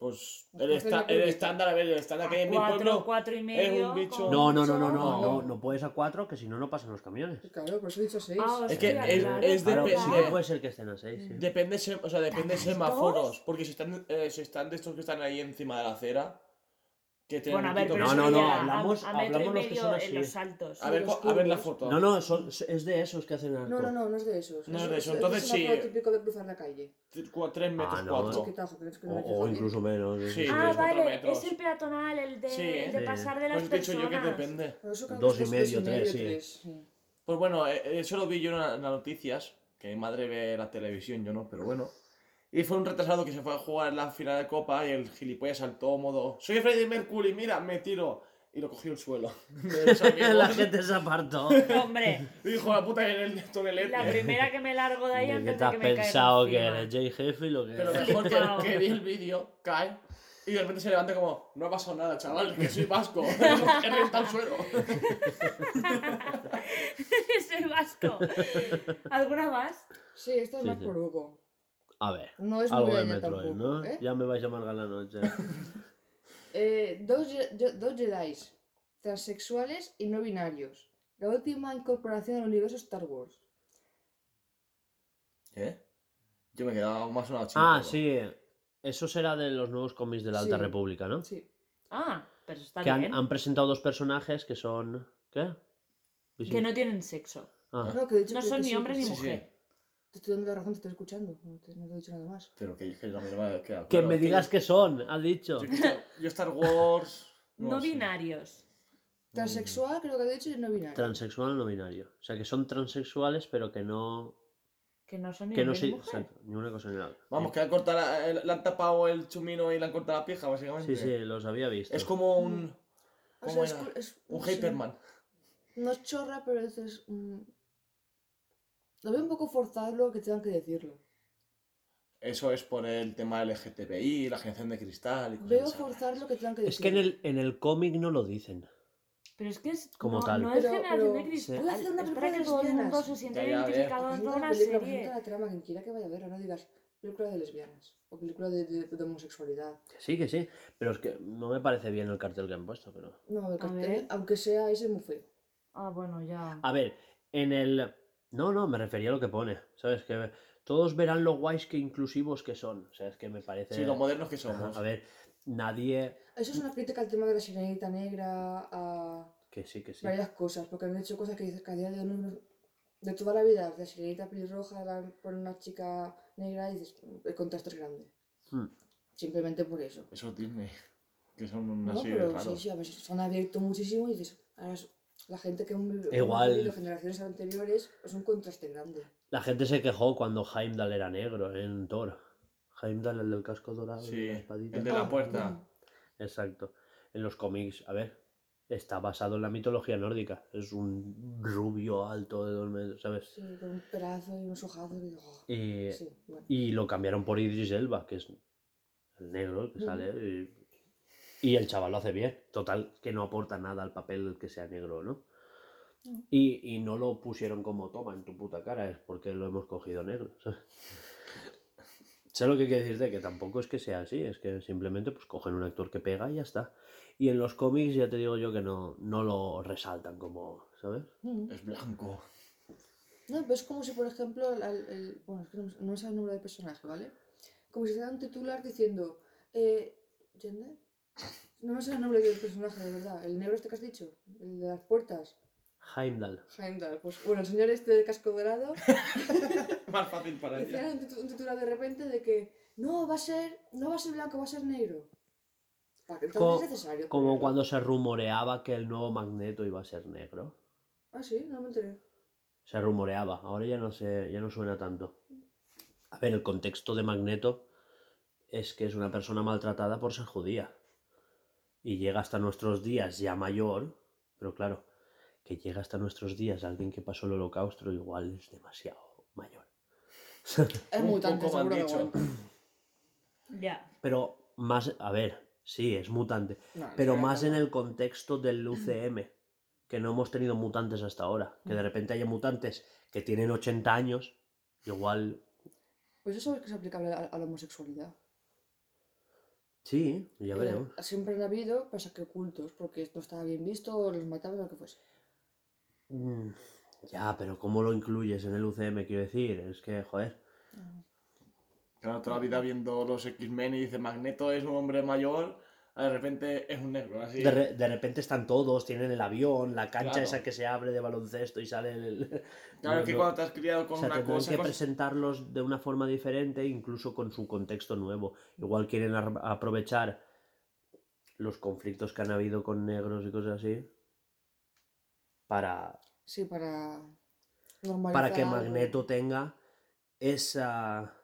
Pues Nos el, una el estándar, a ver, el estándar que hay en mi Cuatro, pueblo. cuatro y es medio. un bicho- con No, no, no, no, no, no, No. no puedes a cuatro, que si no, no pasan los camiones. Claro, por eso he dicho 6. Ah, Es que es- claro, es Claro, depende- sí claro. que puede ser que estén a seis, sí. Depende, o sea, depende semáforos. Porque si están, eh, si están de estos que están ahí encima de la acera. Que Bueno, a ver, pero No, no, no, a- hablamos- a, metro hablamos y los que medio son en así. los saltos. A ver, a ver la foto. No, no, son, es de esos que hacen algo. No, no, no, no es de esos. No es de eso, Es entonces un sí. semáforo típico de cruzar la calle. Tres metros, Ah, no, cuatro. ¿Qué tajo? ¿Crees que no O, incluso menos. Sí. Ah, vale, metros. es el peatonal, el de, Sí. el de Sí. pasar de las Pues he dicho personas. yo que depende. Dos y es medio, tres, sí. Pues bueno, eh, eso lo vi yo en las noticias, que mi madre ve la televisión, yo no, pero bueno. Y fue un retrasado que se fue a jugar la final de Copa y el gilipollas saltó modo ¡Soy Freddie Mercury, mira, me tiro! Y lo cogió el suelo. La gente se apartó. Hombre, dijo, la puta, en el tonelete. la primera que me largo de ahí ¿Qué antes te de has que me caiga pensado que eres Jay Heffield o que Pero mejor que, que vi el vídeo, cae, y de repente se levanta como, no ha pasado nada, chaval, que soy vasco, he reventado el suelo. Soy vasco. ¿Alguna más? Sí, esto es Sí, más sí. por Hugo. A ver, No es algo muy de Metroid, tampoco. ¿no? ¿eh? Ya me vais a amargar la noche. Eh, dos, dos Jedi transexuales y no binarios. La última incorporación al universo Star Wars. ¿Qué? Yo me he quedado más una ah, sí. Eso será de los nuevos cómics de la Alta Sí. República, ¿no? Sí. Ah, pero está Que han, bien. han presentado dos personajes que son. ¿Qué? Que no tienen sexo. Ah, No, que he dicho No que- son que ni sí, hombres que ni sí. sí. mujer. Te estoy dando la razón, te estoy escuchando. No te, no te he dicho nada más. Pero que, que no me va a quedar que claro, me digas que son, ha dicho. Yo, que Star- yo Star Wars... No, binarios. Transexual, creo que he dicho, y no binario. Transexual o no binario. O sea, que son transexuales, pero que no. Que no son ni Que no hombre ni se. mujer. exacto, ni una cosa ni la otra. Vamos, que le han, cortado la- el- le han tapado el chumino y le han cortado la pija, básicamente. Sí, sí, los había visto. Es como un... O ¿Cómo sea, es, es- Un sí. Hyperman. No es chorra, pero es. es mm, Lo veo un poco forzado que tengan que decirlo. Eso es por el tema LGTBI, la generación de cristal y cosas Veo forzar lo que tengan que decirlo. Es que en el, en el cómic no lo dicen. Pero es que es Como no, tal. no es Pero- generación de pero- cristal. Voy a hacer una es película para de que todo el mundo se sienta identificado de la una serie. la trama, quien quiera que vaya a ver, no digas película de lesbianas o película de, de- de homosexualidad. Que Sí, que sí. Pero es que no me parece bien el cartel que han puesto, pero. No, el cartel, ver. aunque sea ese es muy feo. Ah, bueno, ya. A ver, en el. No, no, me refería a lo que pone. ¿Sabes? Que todos verán lo guays que inclusivos que son. O sea, es que me parece. Sí, lo modernos que Ajá, somos. A ver, nadie. Eso es una crítica al tema de la sirenita negra, a Que sí, que sí. varias cosas, porque han hecho cosas que dices que a día de hoy no- de toda la vida, la sirenita pelirroja, la por una chica negra y dices, el contraste es grande. Hmm. Simplemente por eso. Eso es Disney. Que son No, así de pero sí, raros. sí, a veces se han abierto muchísimo y dices, ahora es- la gente que vivido- Igual. vivido generaciones anteriores es un contraste grande. La gente se quejó cuando Heimdall era negro en Thor. Heimdall, el del casco dorado. y Sí, la espadita. el de la Ah, puerta. mm. Exacto. En los cómics, a ver, está basado en la mitología nórdica. Es un rubio alto de dos metros, ¿sabes? Sí, con un pedazo y unos ojazos y digo, oh, Y, sí, bueno. y lo cambiaron por Idris Elba, que es el negro que Ujú. sale. Y, y el chaval lo hace bien. Total, que no aporta nada al papel el que sea negro, ¿no? No. Y, y no lo pusieron como toma en tu puta cara, es porque lo hemos cogido negro. ¿sabes? Sé lo que quiero decirte, que tampoco es que sea así, es que simplemente pues cogen un actor que pega y ya está. Y en los cómics ya te digo yo que no, no lo resaltan como, ¿sabes? Mm. Es blanco. No, pero es como si, por ejemplo, el, el- bueno, es que no, no me sale el nombre del personaje, ¿vale? Como si se da un titular diciendo, eh, ¿gender? No me sale el nombre del personaje, de verdad. El negro este que has dicho, el de las puertas. Heimdall. Heimdall. Pues bueno, el señor este de casco dorado Más fácil para ella. un, titu- un titular de repente de que no va a ser, no va a ser blanco, va a ser negro. Para que Co- entonces es necesario. Como cuando se rumoreaba que el nuevo Magneto iba a ser negro. Ah, sí, no me enteré. Se rumoreaba, ahora ya no sé, ya no suena tanto. A ver, el contexto de Magneto es que es una persona maltratada por ser judía. Y llega hasta nuestros días ya mayor, pero claro, que llega hasta nuestros días alguien que pasó el holocausto igual es demasiado mayor. Es mutante, poco seguro dicho. Ya. Pero más, a ver, sí, es mutante, No, pero no, más no. en el contexto del UCM, que no hemos tenido mutantes hasta ahora. Que de repente haya mutantes que tienen 80 años, igual, Pues eso es que es aplicable a, a la homosexualidad. Sí, ya Eh, veremos. siempre han habido, pasa que ocultos, porque no estaba bien visto, o los mataban o lo que fuese. Mm, Ya, pero ¿cómo lo incluyes en el UCM? Quiero decir, es que, joder. Claro, toda la vida viendo los X-Men y dice Magneto es un hombre mayor, de repente es un negro, así. De, re- de repente están todos, tienen el avión, la cancha Claro. esa que se abre de baloncesto y sale el... Claro, No, que no. cuando te has criado con O sea, una cosa. que cos- presentarlos de una forma diferente, incluso con su contexto nuevo. Igual quieren ar- aprovechar los conflictos que han habido con negros y cosas así para, Sí, para normalizar. para que algo. Magneto tenga esa...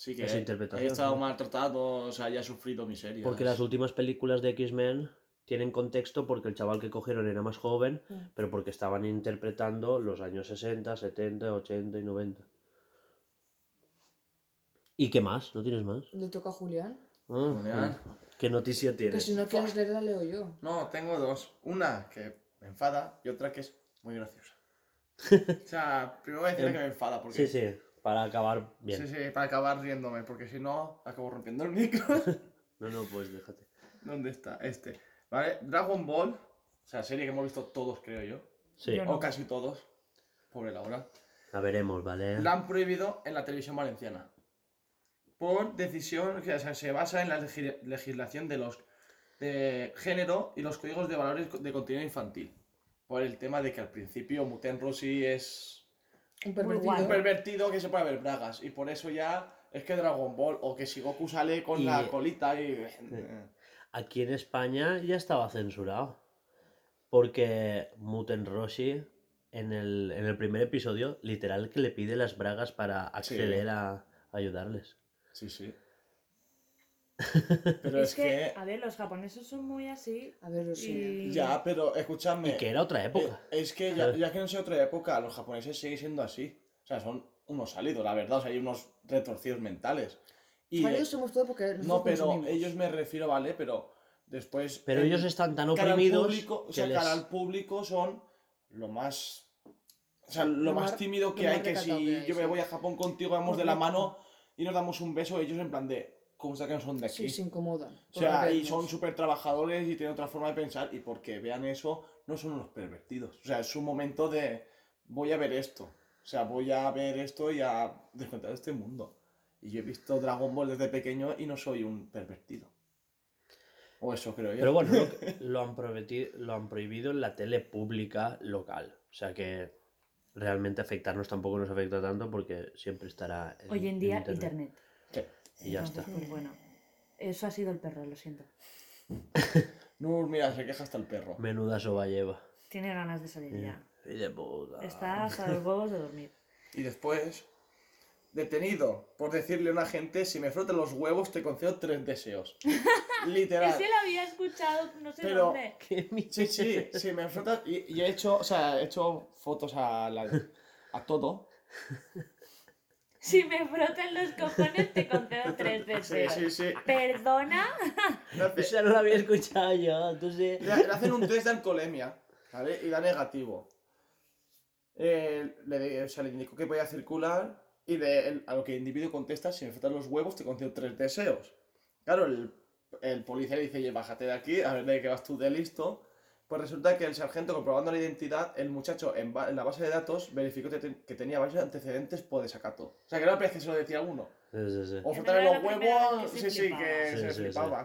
Sí, que esa interpretación, haya estado ¿no? maltratado, o sea, haya sufrido miseria. Porque las últimas películas de X-Men tienen contexto porque el chaval que cogieron era más joven, Mm. pero porque estaban interpretando los años 60, 70, 80 y 90. ¿Y qué más? ¿No tienes más? Le toca a Julián. Ah, Julián. ¿Qué noticia Que tienes? si no quieres leer, la leo yo. No, tengo dos. Una que me enfada y otra que es muy graciosa. o sea, primero voy a decirle que me enfada porque... Sí, sí, para acabar bien. Sí, sí, para acabar riéndome, porque si no, acabo rompiendo el micro. No, no, pues déjate. ¿Dónde está? Este. ¿Vale? Dragon Ball, o sea, serie que hemos visto todos, creo yo. Sí, Yo no. O casi todos. Pobre Laura. la veremos, ¿vale? La han prohibido en la televisión valenciana. Por decisión que o sea, se basa en la legi- legislación de los de género y los códigos de valores de contenido infantil. Por el tema de que al principio Muten Rossi es Un pervertido. guay. un pervertido que se puede ver bragas. Y por eso ya es que Dragon Ball o que si Goku sale con Y- la colita y. Aquí en España ya estaba censurado. Porque Muten Roshi en el, en el primer episodio, literal que le pide las bragas para acceder a ayudarles. Sí, sí. Pero es, es, que, que. a ver, los japoneses son muy así. A ver, lo sé. Y... Ya, pero escúchame. Y que era otra época. Eh, es que ya, ya que no sé otra época, los japoneses siguen siendo así. O sea, son unos salidos, la verdad. O sea, hay unos retorcidos mentales. Y, Fallos eh, somos todo porque no, pero consumimos. ellos me refiero, ¿vale? Pero después. Pero en ellos están tan oprimidos público, o sea, les- cara al público son lo más. O sea, lo, Lo más más- tímido que hay, que si que hay, yo me sí. voy a Japón contigo, vamos de la mano y nos damos un beso, ellos en plan de. ¿Cómo está que no son de aquí? Sí, se incomodan. O sea, y son súper trabajadores y tienen otra forma de pensar y porque vean eso, no son unos pervertidos. O sea, es un momento de voy a ver esto. O sea, voy a ver esto y a descontar este mundo. Y yo he visto Dragon Ball desde pequeño y no soy un pervertido. O eso creo yo. Pero bueno, lo, lo han lo han prohibido en la tele pública local. O sea que realmente afectarnos tampoco nos afecta tanto porque siempre estará en, Hoy en día, internet. Sí. Y ya Entonces, está. pues bueno. Eso ha sido el perro, lo siento. No, mira, se queja hasta el perro. Menuda soba lleva. Tiene ganas de salir ya. Y de puta. Está hasta los huevos de dormir. Y después, detenido por decirle a una gente, si me frotan los huevos te concedo tres deseos. Literal. Ese lo había escuchado, no sé Pero- dónde. Qué mierda. Sí, sí, sí, me frotas y, y he hecho, o sea, he hecho fotos a, la- a todo. Si me frotan los cojones, te concedo tres Sí, deseos. sí, sí. Perdona. Le, hace- Esa no la había escuchado yo, entonces... le- le hacen un test de alcoholemia, ¿vale? Y da negativo. Eh, le, o sea, le indicó que podía circular y de, el- a lo que el individuo contesta, si me frotas los huevos te concedo tres deseos. Claro, el, el policía le dice, oye, bájate de aquí, a ver de qué vas tú de listo. Pues resulta que el sargento, comprobando la identidad, el muchacho en, ba- en la base de datos verificó que, te- que tenía varios antecedentes por desacato. O sea, que no era vez que se lo decía uno. Sí, sí, sí. O era los huevos, sí, se sí, flipaba. que Sí, se flipaba.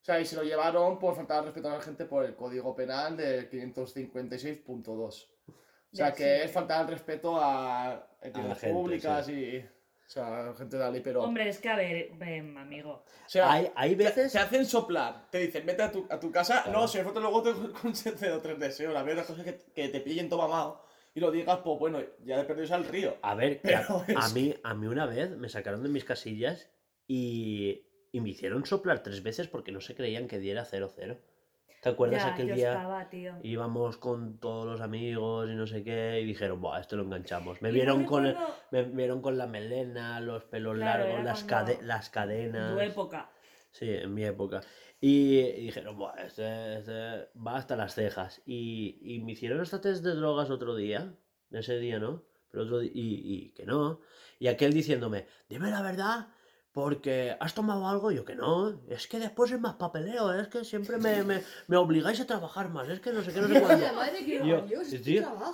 O sea, y se lo llevaron por faltar al respeto a la gente por el Código Penal del 556.2. O sea, que sí. es faltar al respeto a entidades públicas y... O sea, gente de la ley, pero... Hombre, es que a ver, ven, amigo. o sea, Hay, hay veces... te hacen soplar, te dicen, vete a tu, a tu casa, Claro. no, si foto luego te concedo tres deseos, a ver, las cosas que, que te pillen todo mamado y lo digas, pues bueno, ya de perdidos al río. A ver, a, Pero es- a mí, a mí una vez me sacaron de mis casillas y, y me hicieron soplar tres veces porque no se creían que diera 0-0. ¿Te acuerdas Ya, aquel yo día? estaba, tío. Íbamos con todos los amigos y no sé qué, y dijeron, Buah, esto lo enganchamos. Me vieron con, el- me vieron con la melena, los pelos Claro, largos, las, cade- las cadenas. Tu época. Sí, en mi época. Y, y dijeron, Buah, este, este va hasta las cejas. Y, y me hicieron hasta test de drogas otro día. Ese día, ¿no? Pero otro di- y, y que no. Y aquel diciéndome, dime la verdad, porque has tomado algo. Y yo que no. Es que después es más papeleo. Es que siempre me, me, me obligáis a trabajar más. Es que no sé qué, no sé cuándo. Yo,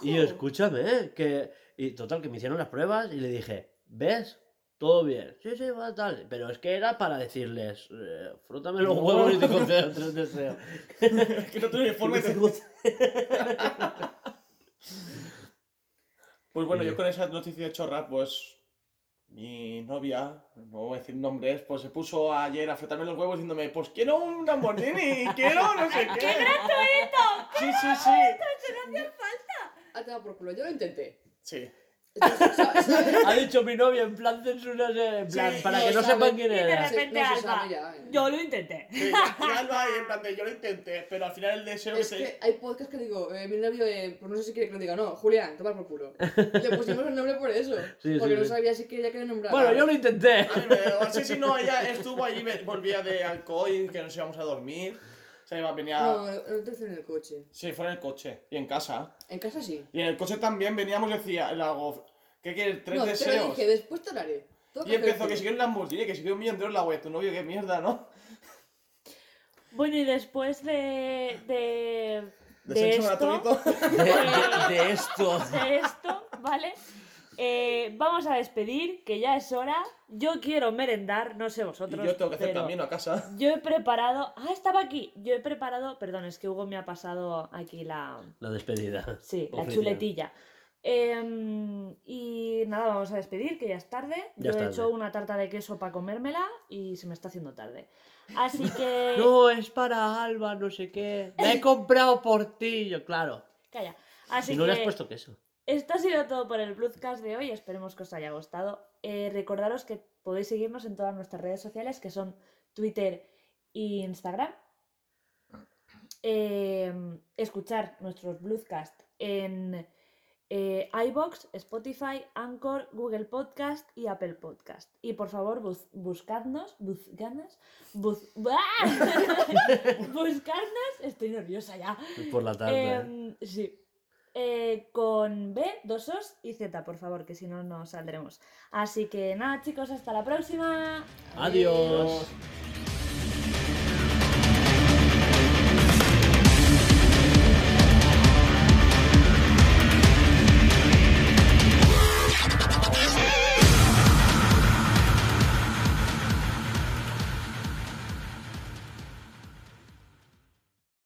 y yo, escúchame, ¿eh? que y total que me hicieron las pruebas y le dije, ¿ves? Todo bien. Sí, sí, va tal. Pero es que era para decirles, eh, frótame los huevos y te concedo tres deseos. que no tiene informe. Pues bueno, Sí. yo con esa noticia chorra, pues mi novia, no voy a decir nombres, pues se puso ayer a frotarme los huevos diciéndome, pues quiero un Lamborghini, quiero no sé qué. ¡Qué gratuito! Sí, sí, sí. Ah, te va por culo. Yo lo intenté. Sí. Ha dicho mi novia en plan censuras, en plan, Sí, para no que no sabe. sepan quién Y de repente no se Alba. ya, eh. Yo lo intenté. Sí, y Alba ahí en plan de yo lo intenté, pero al final el deseo Es se- que hay podcasts que digo, eh, mi novio, eh, pues no sé si quiere que lo diga, no, Julián, toma por culo. Le pusimos el nombre por eso, Sí, porque sí, no sí. sabía si quería que le nombrara. Bueno, yo lo intenté. A mí me igual. Sí, sí, no, ella estuvo allí, me- volvía de Alcoy, que nos íbamos a dormir. Iba, venía... No, no te hice en el coche. Sí, fue en el coche y en casa. En casa sí. Y en el coche también veníamos y decía, le hago, ¿qué quieres? ¿Tres no, deseos? dije, después te lo haré. Todo Y empezó que perfecto. si quiero un Lamborghini, que si quiero un millón de euros la web, tu novio, qué mierda, ¿no? Bueno, y después de. de. De, de esto. gratuito. De, de- de esto. de esto, ¿vale? Eh, vamos a despedir, que ya es hora. Yo quiero merendar, no sé Y vosotros. yo tengo que hacer camino a casa. Yo he preparado. Ah, estaba aquí. Yo he preparado. Perdón, es que Hugo me ha pasado aquí la. La despedida. Sí, la chuletilla. Em, y nada, vamos a despedir, que ya es tarde. Ya Yo es he tarde. hecho una tarta de queso para comérmela y se me está haciendo tarde. Así que. No, es para Alba, no sé qué. La he comprado por ti. Yo, claro. Calla. Así Si no que le has puesto queso. Esto ha sido todo por el Broadcast de hoy. Esperemos que os haya gustado. Eh, recordaros que podéis seguirnos en todas nuestras redes sociales, que son Twitter e Instagram. Eh, escuchar nuestros Bluescast en eh, iBox, Spotify, Anchor, Google Podcast y Apple Podcast. Y por favor, bus- buscadnos, buscadnos, bus- buscadnos, estoy nerviosa ya. Por la tarde. ¿eh? Em, sí. Eh, con B, dos Os y Z, por favor, que si no, no saldremos. Así que nada, chicos, hasta la próxima. Adiós.